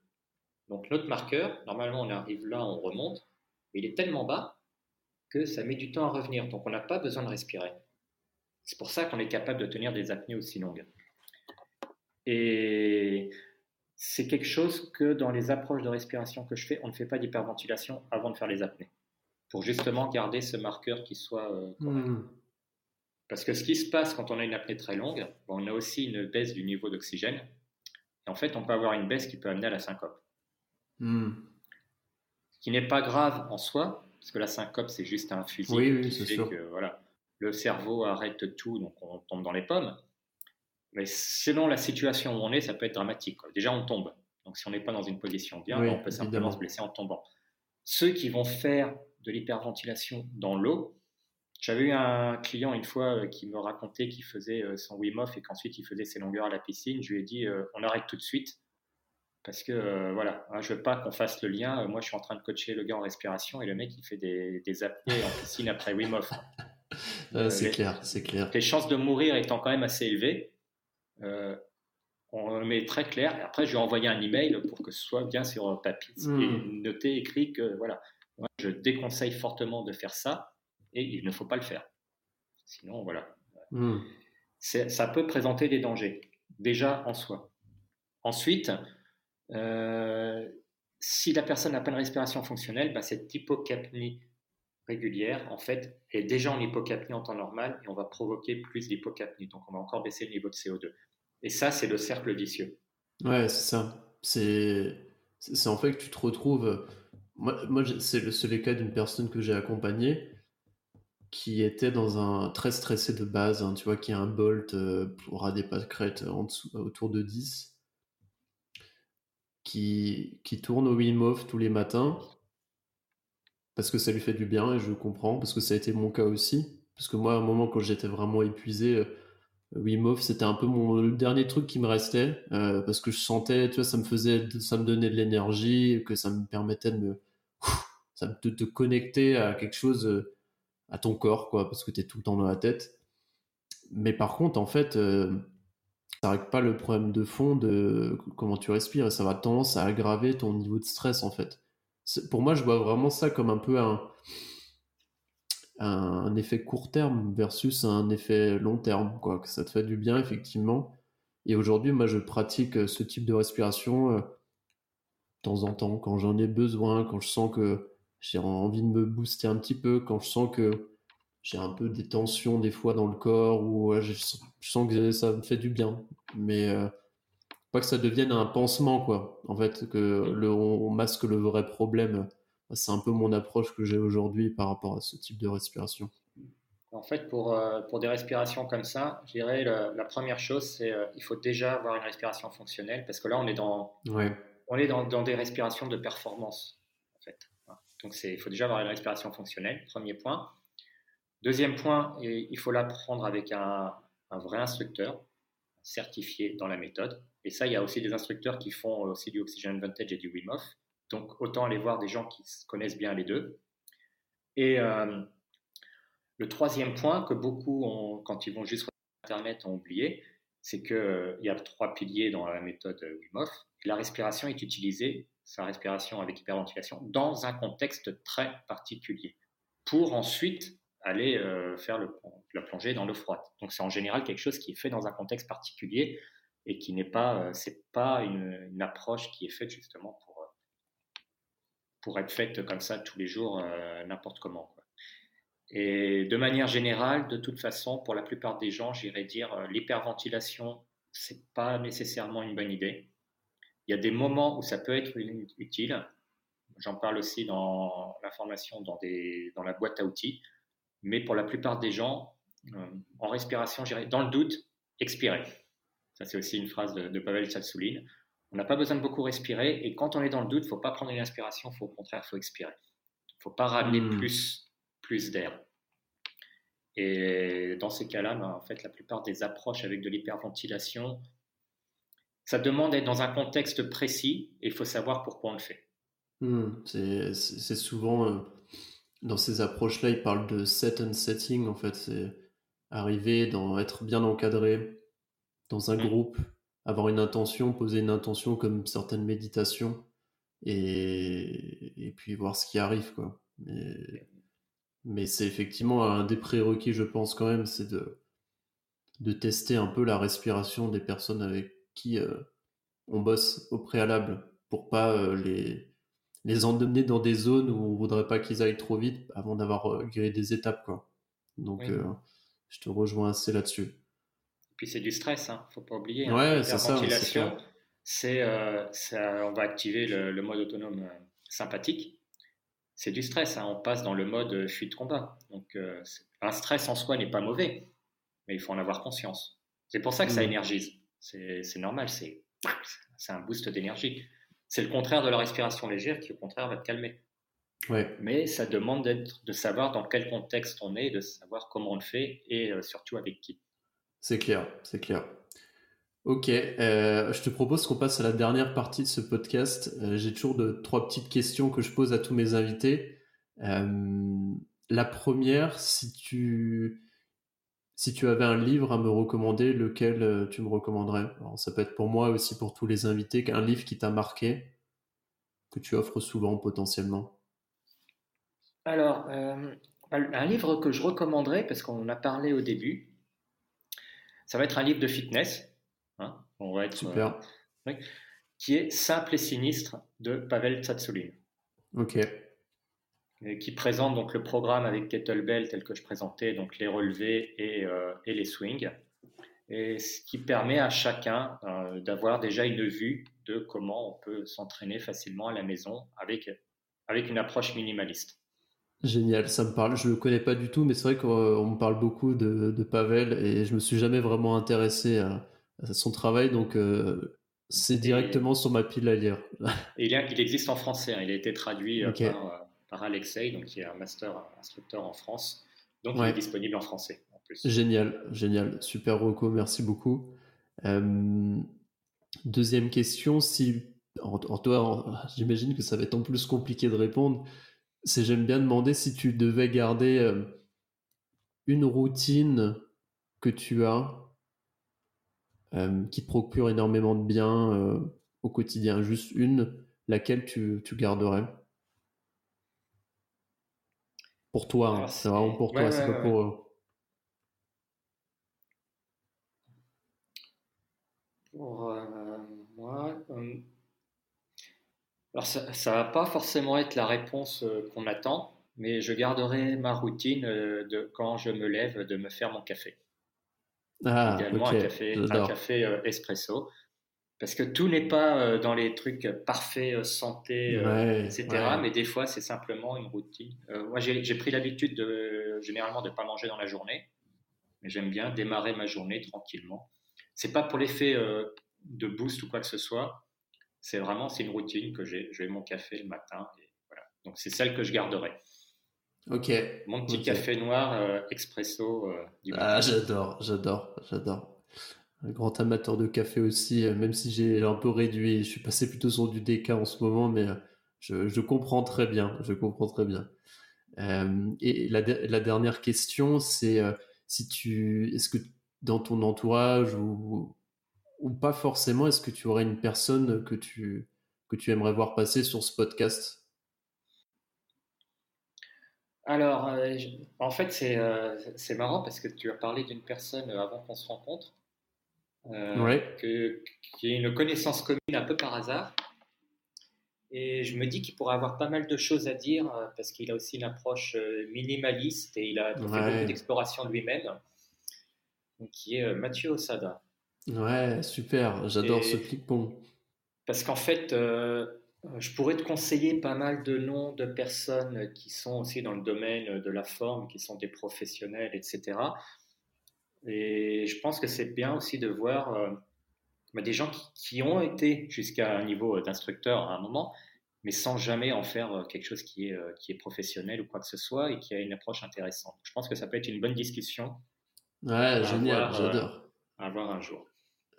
Donc notre marqueur, normalement on arrive là, on remonte, mais il est tellement bas que ça met du temps à revenir. Donc on n'a pas besoin de respirer. C'est pour ça qu'on est capable de tenir des apnées aussi longues. Et c'est quelque chose que dans les approches de respiration que je fais, on ne fait pas d'hyperventilation avant de faire les apnées, pour justement garder ce marqueur qui soit euh, hmm. Parce que ce qui se passe quand on a une apnée très longue, on a aussi une baisse du niveau d'oxygène. Et en fait, on peut avoir une baisse qui peut amener à la syncope. Hmm. Ce qui n'est pas grave en soi, parce que la syncope, c'est juste un fusil oui, qui fait que voilà, le cerveau arrête tout, donc on tombe dans les pommes. Mais selon la situation où on est, ça peut être dramatique. Déjà, on tombe. Donc, si on n'est pas dans une position bien, on peut simplement se blesser en tombant. Ceux qui vont faire de l'hyperventilation dans l'eau, j'avais eu un client une fois euh, qui me racontait qu'il faisait euh, son Wim Hof et qu'ensuite il faisait ses longueurs à la piscine. Je lui ai dit euh, on arrête tout de suite parce que voilà, hein, je veux pas qu'on fasse le lien. moi, je suis en train de coacher le gars en respiration et le mec il fait des, des apnées en piscine après Wim Hof. c'est clair, c'est clair. Les chances de mourir étant quand même assez élevées, on le met très clair. Et après, je lui ai envoyé un email pour que ce soit bien sur papier hmm. et noté, écrit que voilà, moi, je déconseille fortement de faire ça et il ne faut pas le faire. Sinon, voilà. Hmm. Ça peut présenter des dangers, déjà en soi. Ensuite, euh, si la personne n'a pas une respiration fonctionnelle, bah, cette hypocapnie régulière, en fait, est déjà en hypocapnie en temps normal et on va provoquer plus d'hypocapnie. Donc, on va encore baisser le niveau de CO2. Et ça, c'est le cercle vicieux. Ouais, c'est ça. C'est, c'est en fait que tu te retrouves. Moi, moi c'est le, seul cas d'une personne que j'ai accompagnée qui était dans un très stressé de base, hein, tu vois, qui a un bolt euh, pour des pâquerettes en dessous, autour de 10, qui, qui tourne au Wim Hof tous les matins parce que ça lui fait du bien et je comprends, parce que ça a été mon cas aussi. Parce que moi, à un moment, quand j'étais vraiment épuisé, Wim Hof, c'était un peu mon le dernier truc qui me restait euh, parce que je sentais, tu vois, ça me faisait, ça me donnait de l'énergie, que ça me permettait de me, ça de te connecter à quelque chose, euh, à ton corps, quoi, parce que tu es tout le temps dans la tête. Mais par contre, en fait, euh, ça règle pas le problème de fond de comment tu respires et ça va tendance à aggraver ton niveau de stress, en fait. Pour moi, je vois vraiment ça comme un peu un, un effet court terme versus un effet long terme, quoi, que ça te fait du bien effectivement. Et aujourd'hui, moi, je pratique euh, ce type de respiration euh, de temps en temps, quand j'en ai besoin, quand je sens que j'ai envie de me booster un petit peu, quand je sens que j'ai un peu des tensions des fois dans le corps, ou je, sens que ça me fait du bien. Mais euh, pas que ça devienne un pansement, quoi. En fait, que le, on masque le vrai problème c'est un peu mon approche que j'ai aujourd'hui par rapport à ce type de respiration. En fait, pour, euh, pour des respirations comme ça, je dirais la, première chose, c'est euh, il faut déjà avoir une respiration fonctionnelle parce que là, on est dans, on est dans, dans, des respirations de performance. En fait. Donc, il faut déjà avoir une respiration fonctionnelle, premier point. Deuxième point, il faut l'apprendre avec un, un, vrai instructeur certifié dans la méthode. Et ça, il y a aussi des instructeurs qui font aussi du Oxygen Advantage et du Wim Hof Donc autant aller voir des gens qui connaissent bien les deux. Et euh, le troisième point que beaucoup, quand ils vont juste sur Internet, ont oublié, c'est qu'il y a trois piliers dans la méthode Wim Hof. La respiration est utilisée, sa respiration avec hyperventilation, dans un contexte très particulier, pour ensuite aller euh, faire le, la plongée dans l'eau froide. Donc c'est en général quelque chose qui est fait dans un contexte particulier et qui n'est pas, euh, pas une, approche qui est faite justement pour, pour être faite comme ça tous les jours, n'importe comment. Et de manière générale, de toute façon, pour la plupart des gens, j'irais dire l'hyperventilation, c'est pas nécessairement une bonne idée. Il y a des moments où ça peut être utile. J'en parle aussi dans la formation, dans, la boîte à outils. Mais pour la plupart des gens, euh, en respiration, dans le doute, expirer. Ça, c'est aussi une phrase de, Pavel Tsatsouline. On n'a pas besoin de beaucoup respirer. Et quand on est dans le doute, il ne faut pas prendre une inspiration, faut, au contraire, il faut expirer. Il ne faut pas ramener hmm. plus, plus d'air. Et dans ces cas-là, ben, en fait, la plupart des approches avec de l'hyperventilation, ça demande d'être dans un contexte précis et il faut savoir pourquoi on le fait. Hmm. c'est souvent euh, dans ces approches-là, il parle de set and setting, en fait. C'est arriver dans être bien encadré dans un mm. groupe, avoir une intention, poser une intention comme certaines méditations et, et puis voir ce qui arrive, quoi. Mais, mais c'est effectivement un des prérequis, je pense, quand même, c'est de, de tester un peu la respiration des personnes avec qui euh, on bosse au préalable pour pas euh, les les emmener dans des zones où on voudrait pas qu'ils aillent trop vite avant d'avoir euh, des étapes, quoi. Donc, euh, je te rejoins assez là-dessus. Puis c'est du stress, hein. Faut pas oublier. Hein. Ouais, c'est ça. C'est, euh, on va activer le, mode autonome sympathique. C'est du stress. Hein. On passe dans le mode fuite combat. Donc, un stress en soi n'est pas mauvais, mais il faut en avoir conscience. C'est pour ça que ça mmh. énergise. C'est, normal. C'est, c'est un boost d'énergie. C'est le contraire de la respiration légère qui, au contraire, va te calmer. Ouais. Mais ça demande de savoir dans quel contexte on est, de savoir comment on le fait et euh, surtout avec qui. C'est clair, c'est clair. Ok, euh, je te propose qu'on passe à la dernière partie de ce podcast. Euh, j'ai toujours de, trois petites questions que je pose à tous mes invités. la première, si tu, avais un livre à me recommander, lequel euh, tu me recommanderais? Ça peut être pour moi aussi pour tous les invités, un livre qui t'a marqué, que tu offres souvent potentiellement. Alors, euh, un livre que je recommanderais, parce qu'on en a parlé au début, ça va être un livre de fitness. Hein, on va être, Super. Euh, qui est Simple et sinistre de Pavel Tsatsouline. Ok qui présente donc le programme avec kettlebell tel que je présentais, donc les relevés et, euh, et les swings, et ce qui permet à chacun euh, d'avoir déjà une vue de comment on peut s'entraîner facilement à la maison avec, avec une approche minimaliste. Génial, ça me parle. Je ne le connais pas du tout, mais c'est vrai qu'on me parle beaucoup de, de, Pavel et je me suis jamais vraiment intéressé à, son travail, donc euh, c'est directement sur ma pile à lire. Et il, il existe en français, hein. il a été traduit par par Alexei, donc qui est un master instructeur en France. Donc il est disponible en français en plus. Génial, génial, super Rocco, merci beaucoup. Euh, deuxième question, si en, toi, j'imagine que ça va être en plus compliqué de répondre. C'est j'aime bien demander si tu devais garder euh, une routine que tu as euh, qui te procure énormément de bien au quotidien, juste une, laquelle tu, tu garderais? Pour toi, hein. c'est vraiment pour toi, c'est pas pour. Pour euh, moi, euh, alors ça, ne va pas forcément être la réponse euh, qu'on attend, mais je garderai ma routine de quand je me lève de me faire mon café. Ah, Également un café, un café espresso parce que tout n'est pas euh, dans les trucs parfaits, euh, santé, euh, etc. Mais des fois, c'est simplement une routine. moi, j'ai pris l'habitude de généralement de ne pas manger dans la journée, mais j'aime bien démarrer ma journée tranquillement. C'est pas pour l'effet de boost ou quoi que ce soit. C'est vraiment c'est une routine que j'ai. Je vais mon café le matin. Et voilà. Donc c'est celle que je garderai. Ok. Mon petit café noir expresso. Du ah, j'adore, j'adore, j'adore un grand amateur de café aussi, euh, même si j'ai un peu réduit. Je suis passé plutôt sur du DK en ce moment, mais euh, Je, comprends très bien. Je comprends très bien. et la, dernière question, c'est si tu, est-ce que dans ton entourage ou, ou pas forcément, est-ce que tu aurais une personne que tu, que tu aimerais voir passer sur ce podcast? Alors, euh, en fait, euh, c'est marrant parce que tu as parlé d'une personne avant qu'on se rencontre, euh, que, qui est une connaissance commune un peu par hasard. Et je me dis qu'il pourrait avoir pas mal de choses à dire parce qu'il a aussi une approche minimaliste et il a fait beaucoup d'exploration de lui-même, qui est Mathieu Osada. Ouais, super, j'adore ce clip-pong. Parce qu'en fait, euh, je pourrais te conseiller pas mal de noms de personnes qui sont aussi dans le domaine de la forme, qui sont des professionnels, etc. Et je pense que c'est bien aussi de voir euh, bah, des gens qui, ont été jusqu'à un niveau d'instructeur à un moment, mais sans jamais en faire euh, quelque chose qui est, qui est professionnel ou quoi que ce soit et qui a une approche intéressante. Je pense que ça peut être une bonne discussion. Ouais, génial, j'adore. À avoir un jour.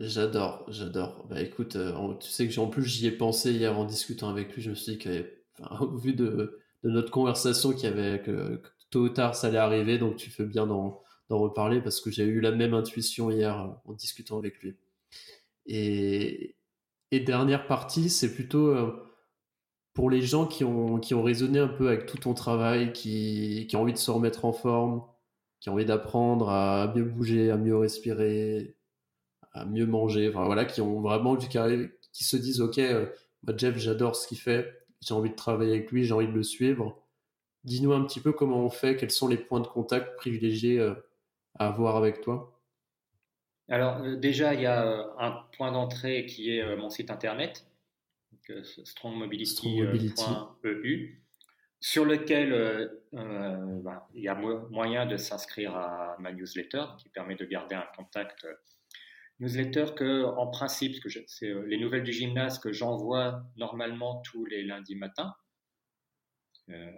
J'adore, j'adore. Bah écoute, euh, tu sais que en plus j'y ai pensé hier en discutant avec lui, je me suis dit que, au vu de, notre conversation, qu'il y avait que, tôt ou tard ça allait arriver, donc tu fais bien d'en reparler parce que j'ai eu la même intuition hier euh, en discutant avec lui. Et, et dernière partie, c'est plutôt euh, pour les gens qui ont, qui ont raisonné un peu avec tout ton travail, qui, qui ont envie de se remettre en forme, qui ont envie d'apprendre à mieux bouger, à mieux respirer, à mieux manger, enfin voilà, qui ont vraiment du carré, qui se disent ok, euh, Jeff, j'adore ce qu'il fait, j'ai envie de travailler avec lui, j'ai envie de le suivre. Dis-nous un petit peu comment on fait, quels sont les points de contact privilégiés euh, à avoir avec toi. Alors euh, déjà, il y a un point d'entrée qui est mon site internet, strongmobility.eu, sur lequel bah, il y a moyen de s'inscrire à ma newsletter qui permet de garder un contact newsletter que, en principe, c'est euh, les nouvelles du gymnase que j'envoie normalement tous les lundis matins. Euh,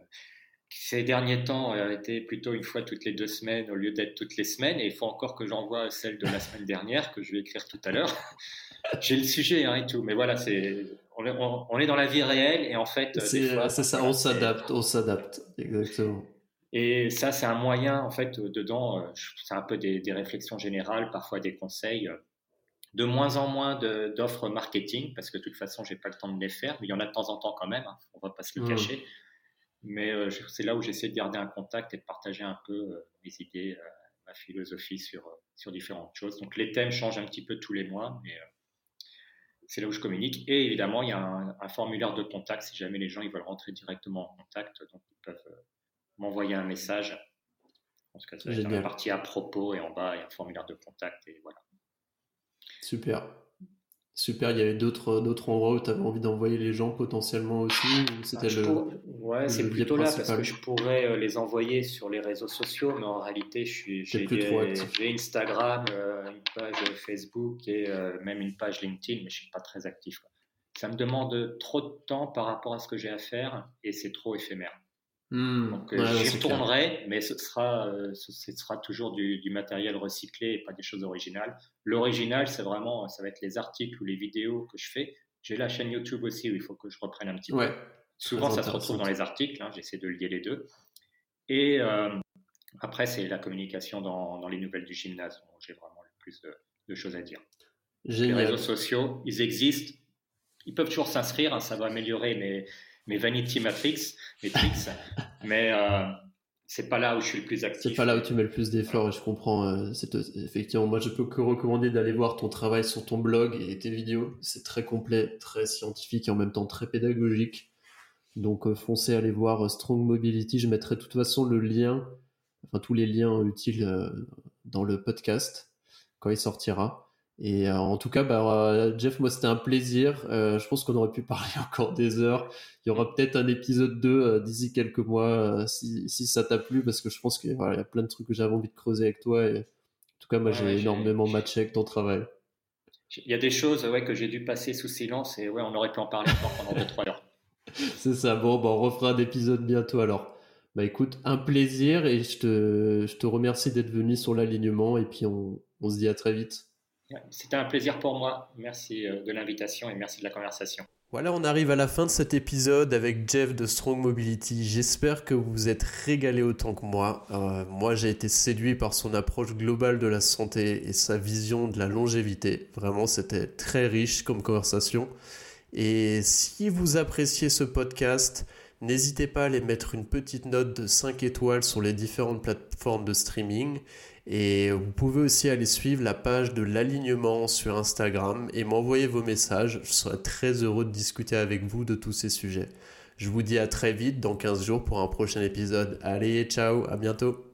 ces derniers temps a été plutôt une fois toutes les deux semaines au lieu d'être toutes les semaines. Et il faut encore que j'envoie celle de la semaine dernière que je vais écrire tout à l'heure. J'ai le sujet hein, et tout, mais voilà, c'est on, on, est dans la vie réelle et en fait, c'est ça, on s'adapte, on s'adapte, exactement. Et ça, c'est un moyen, en fait, dedans, euh, c'est un peu des, des, réflexions générales, parfois des conseils de moins en moins d'offres marketing, parce que de toute façon, j'ai pas le temps de les faire, mais il y en a de temps en temps quand même, hein, on va pas se le mmh. cacher. Mais euh, c'est là où j'essaie de garder un contact et de partager un peu euh, mes idées, euh, ma philosophie sur, sur différentes choses. Donc les thèmes changent un petit peu tous les mois, mais c'est là où je communique. Et évidemment, il y a un, formulaire de contact si jamais les gens ils veulent rentrer directement en contact, donc ils peuvent m'envoyer un message. En tout cas, va être partie à propos et en bas, il y a un formulaire de contact et voilà. Super. Super, il y avait d'autres d'autres endroits où tu avais envie d'envoyer les gens potentiellement aussi c'était ah, le, Ouais, c'est plutôt là parce que je pourrais euh, les envoyer sur les réseaux sociaux, mais en réalité, j'ai Instagram, euh, une page Facebook et euh, même une page LinkedIn, mais je suis pas très actif. Ça me demande trop de temps par rapport à ce que j'ai à faire et c'est trop éphémère. Hmm. Donc euh, j'y retournerai, mais ce sera, euh, ce sera toujours du, matériel recyclé et pas des choses originales. L'original, c'est vraiment, ça va être les articles ou les vidéos que je fais. J'ai la chaîne YouTube aussi où il faut que je reprenne un petit peu. Souvent, ça se retrouve dans les articles. Hein, j'essaie de lier les deux. Et euh, après, c'est la communication dans, dans, les nouvelles du gymnase où j'ai vraiment le plus de, choses à dire. Les réseaux sociaux, ils existent. Ils peuvent toujours s'inscrire. Hein, ça va améliorer mais mes Vanity Matrix, Matrix mais euh, c'est pas là où je suis le plus actif. C'est pas là où tu mets le plus d'efforts, et je comprends. Euh, effectivement, moi, je peux que recommander d'aller voir ton travail sur ton blog et tes vidéos. C'est très complet, très scientifique et en même temps très pédagogique. Donc, euh, foncez aller voir Strong Mobility. Je mettrai de toute façon le lien, enfin tous les liens utiles dans le podcast quand il sortira. Et euh, en tout cas, bah, euh, Jeff, moi c'était un plaisir. Euh, je pense qu'on aurait pu parler encore des heures. Il y aura peut-être un épisode 2 d'ici quelques mois si, si, ça t'a plu, parce que je pense qu'il voilà, y a plein de trucs que j'avais envie de creuser avec toi. Et, en tout cas, moi j'ai énormément matché avec ton travail. Il y a des choses ouais, que j'ai dû passer sous silence et ouais, on aurait pu en parler encore pendant 2-3 heures. C'est ça. Bon, bah, on refera un épisode bientôt alors. Bah écoute, un plaisir et je te, je te remercie d'être venu sur l'alignement et puis on, on se dit à très vite. C'était un plaisir pour moi. Merci euh, de l'invitation et merci de la conversation. Voilà, on arrive à la fin de cet épisode avec Jeff de Strong Mobility. J'espère que vous vous êtes régalé autant que moi. Euh, moi, j'ai été séduit par son approche globale de la santé et sa vision de la longévité. Vraiment, c'était très riche comme conversation. Et si vous appréciez ce podcast, n'hésitez pas à aller mettre une petite note de 5 étoiles sur les différentes plateformes de streaming et vous pouvez aussi aller suivre la page de l'alignement sur Instagram et m'envoyer vos messages. Je serai très heureux de discuter avec vous de tous ces sujets. Je vous dis à très vite dans 15 jours pour un prochain épisode. Allez, ciao, à bientôt.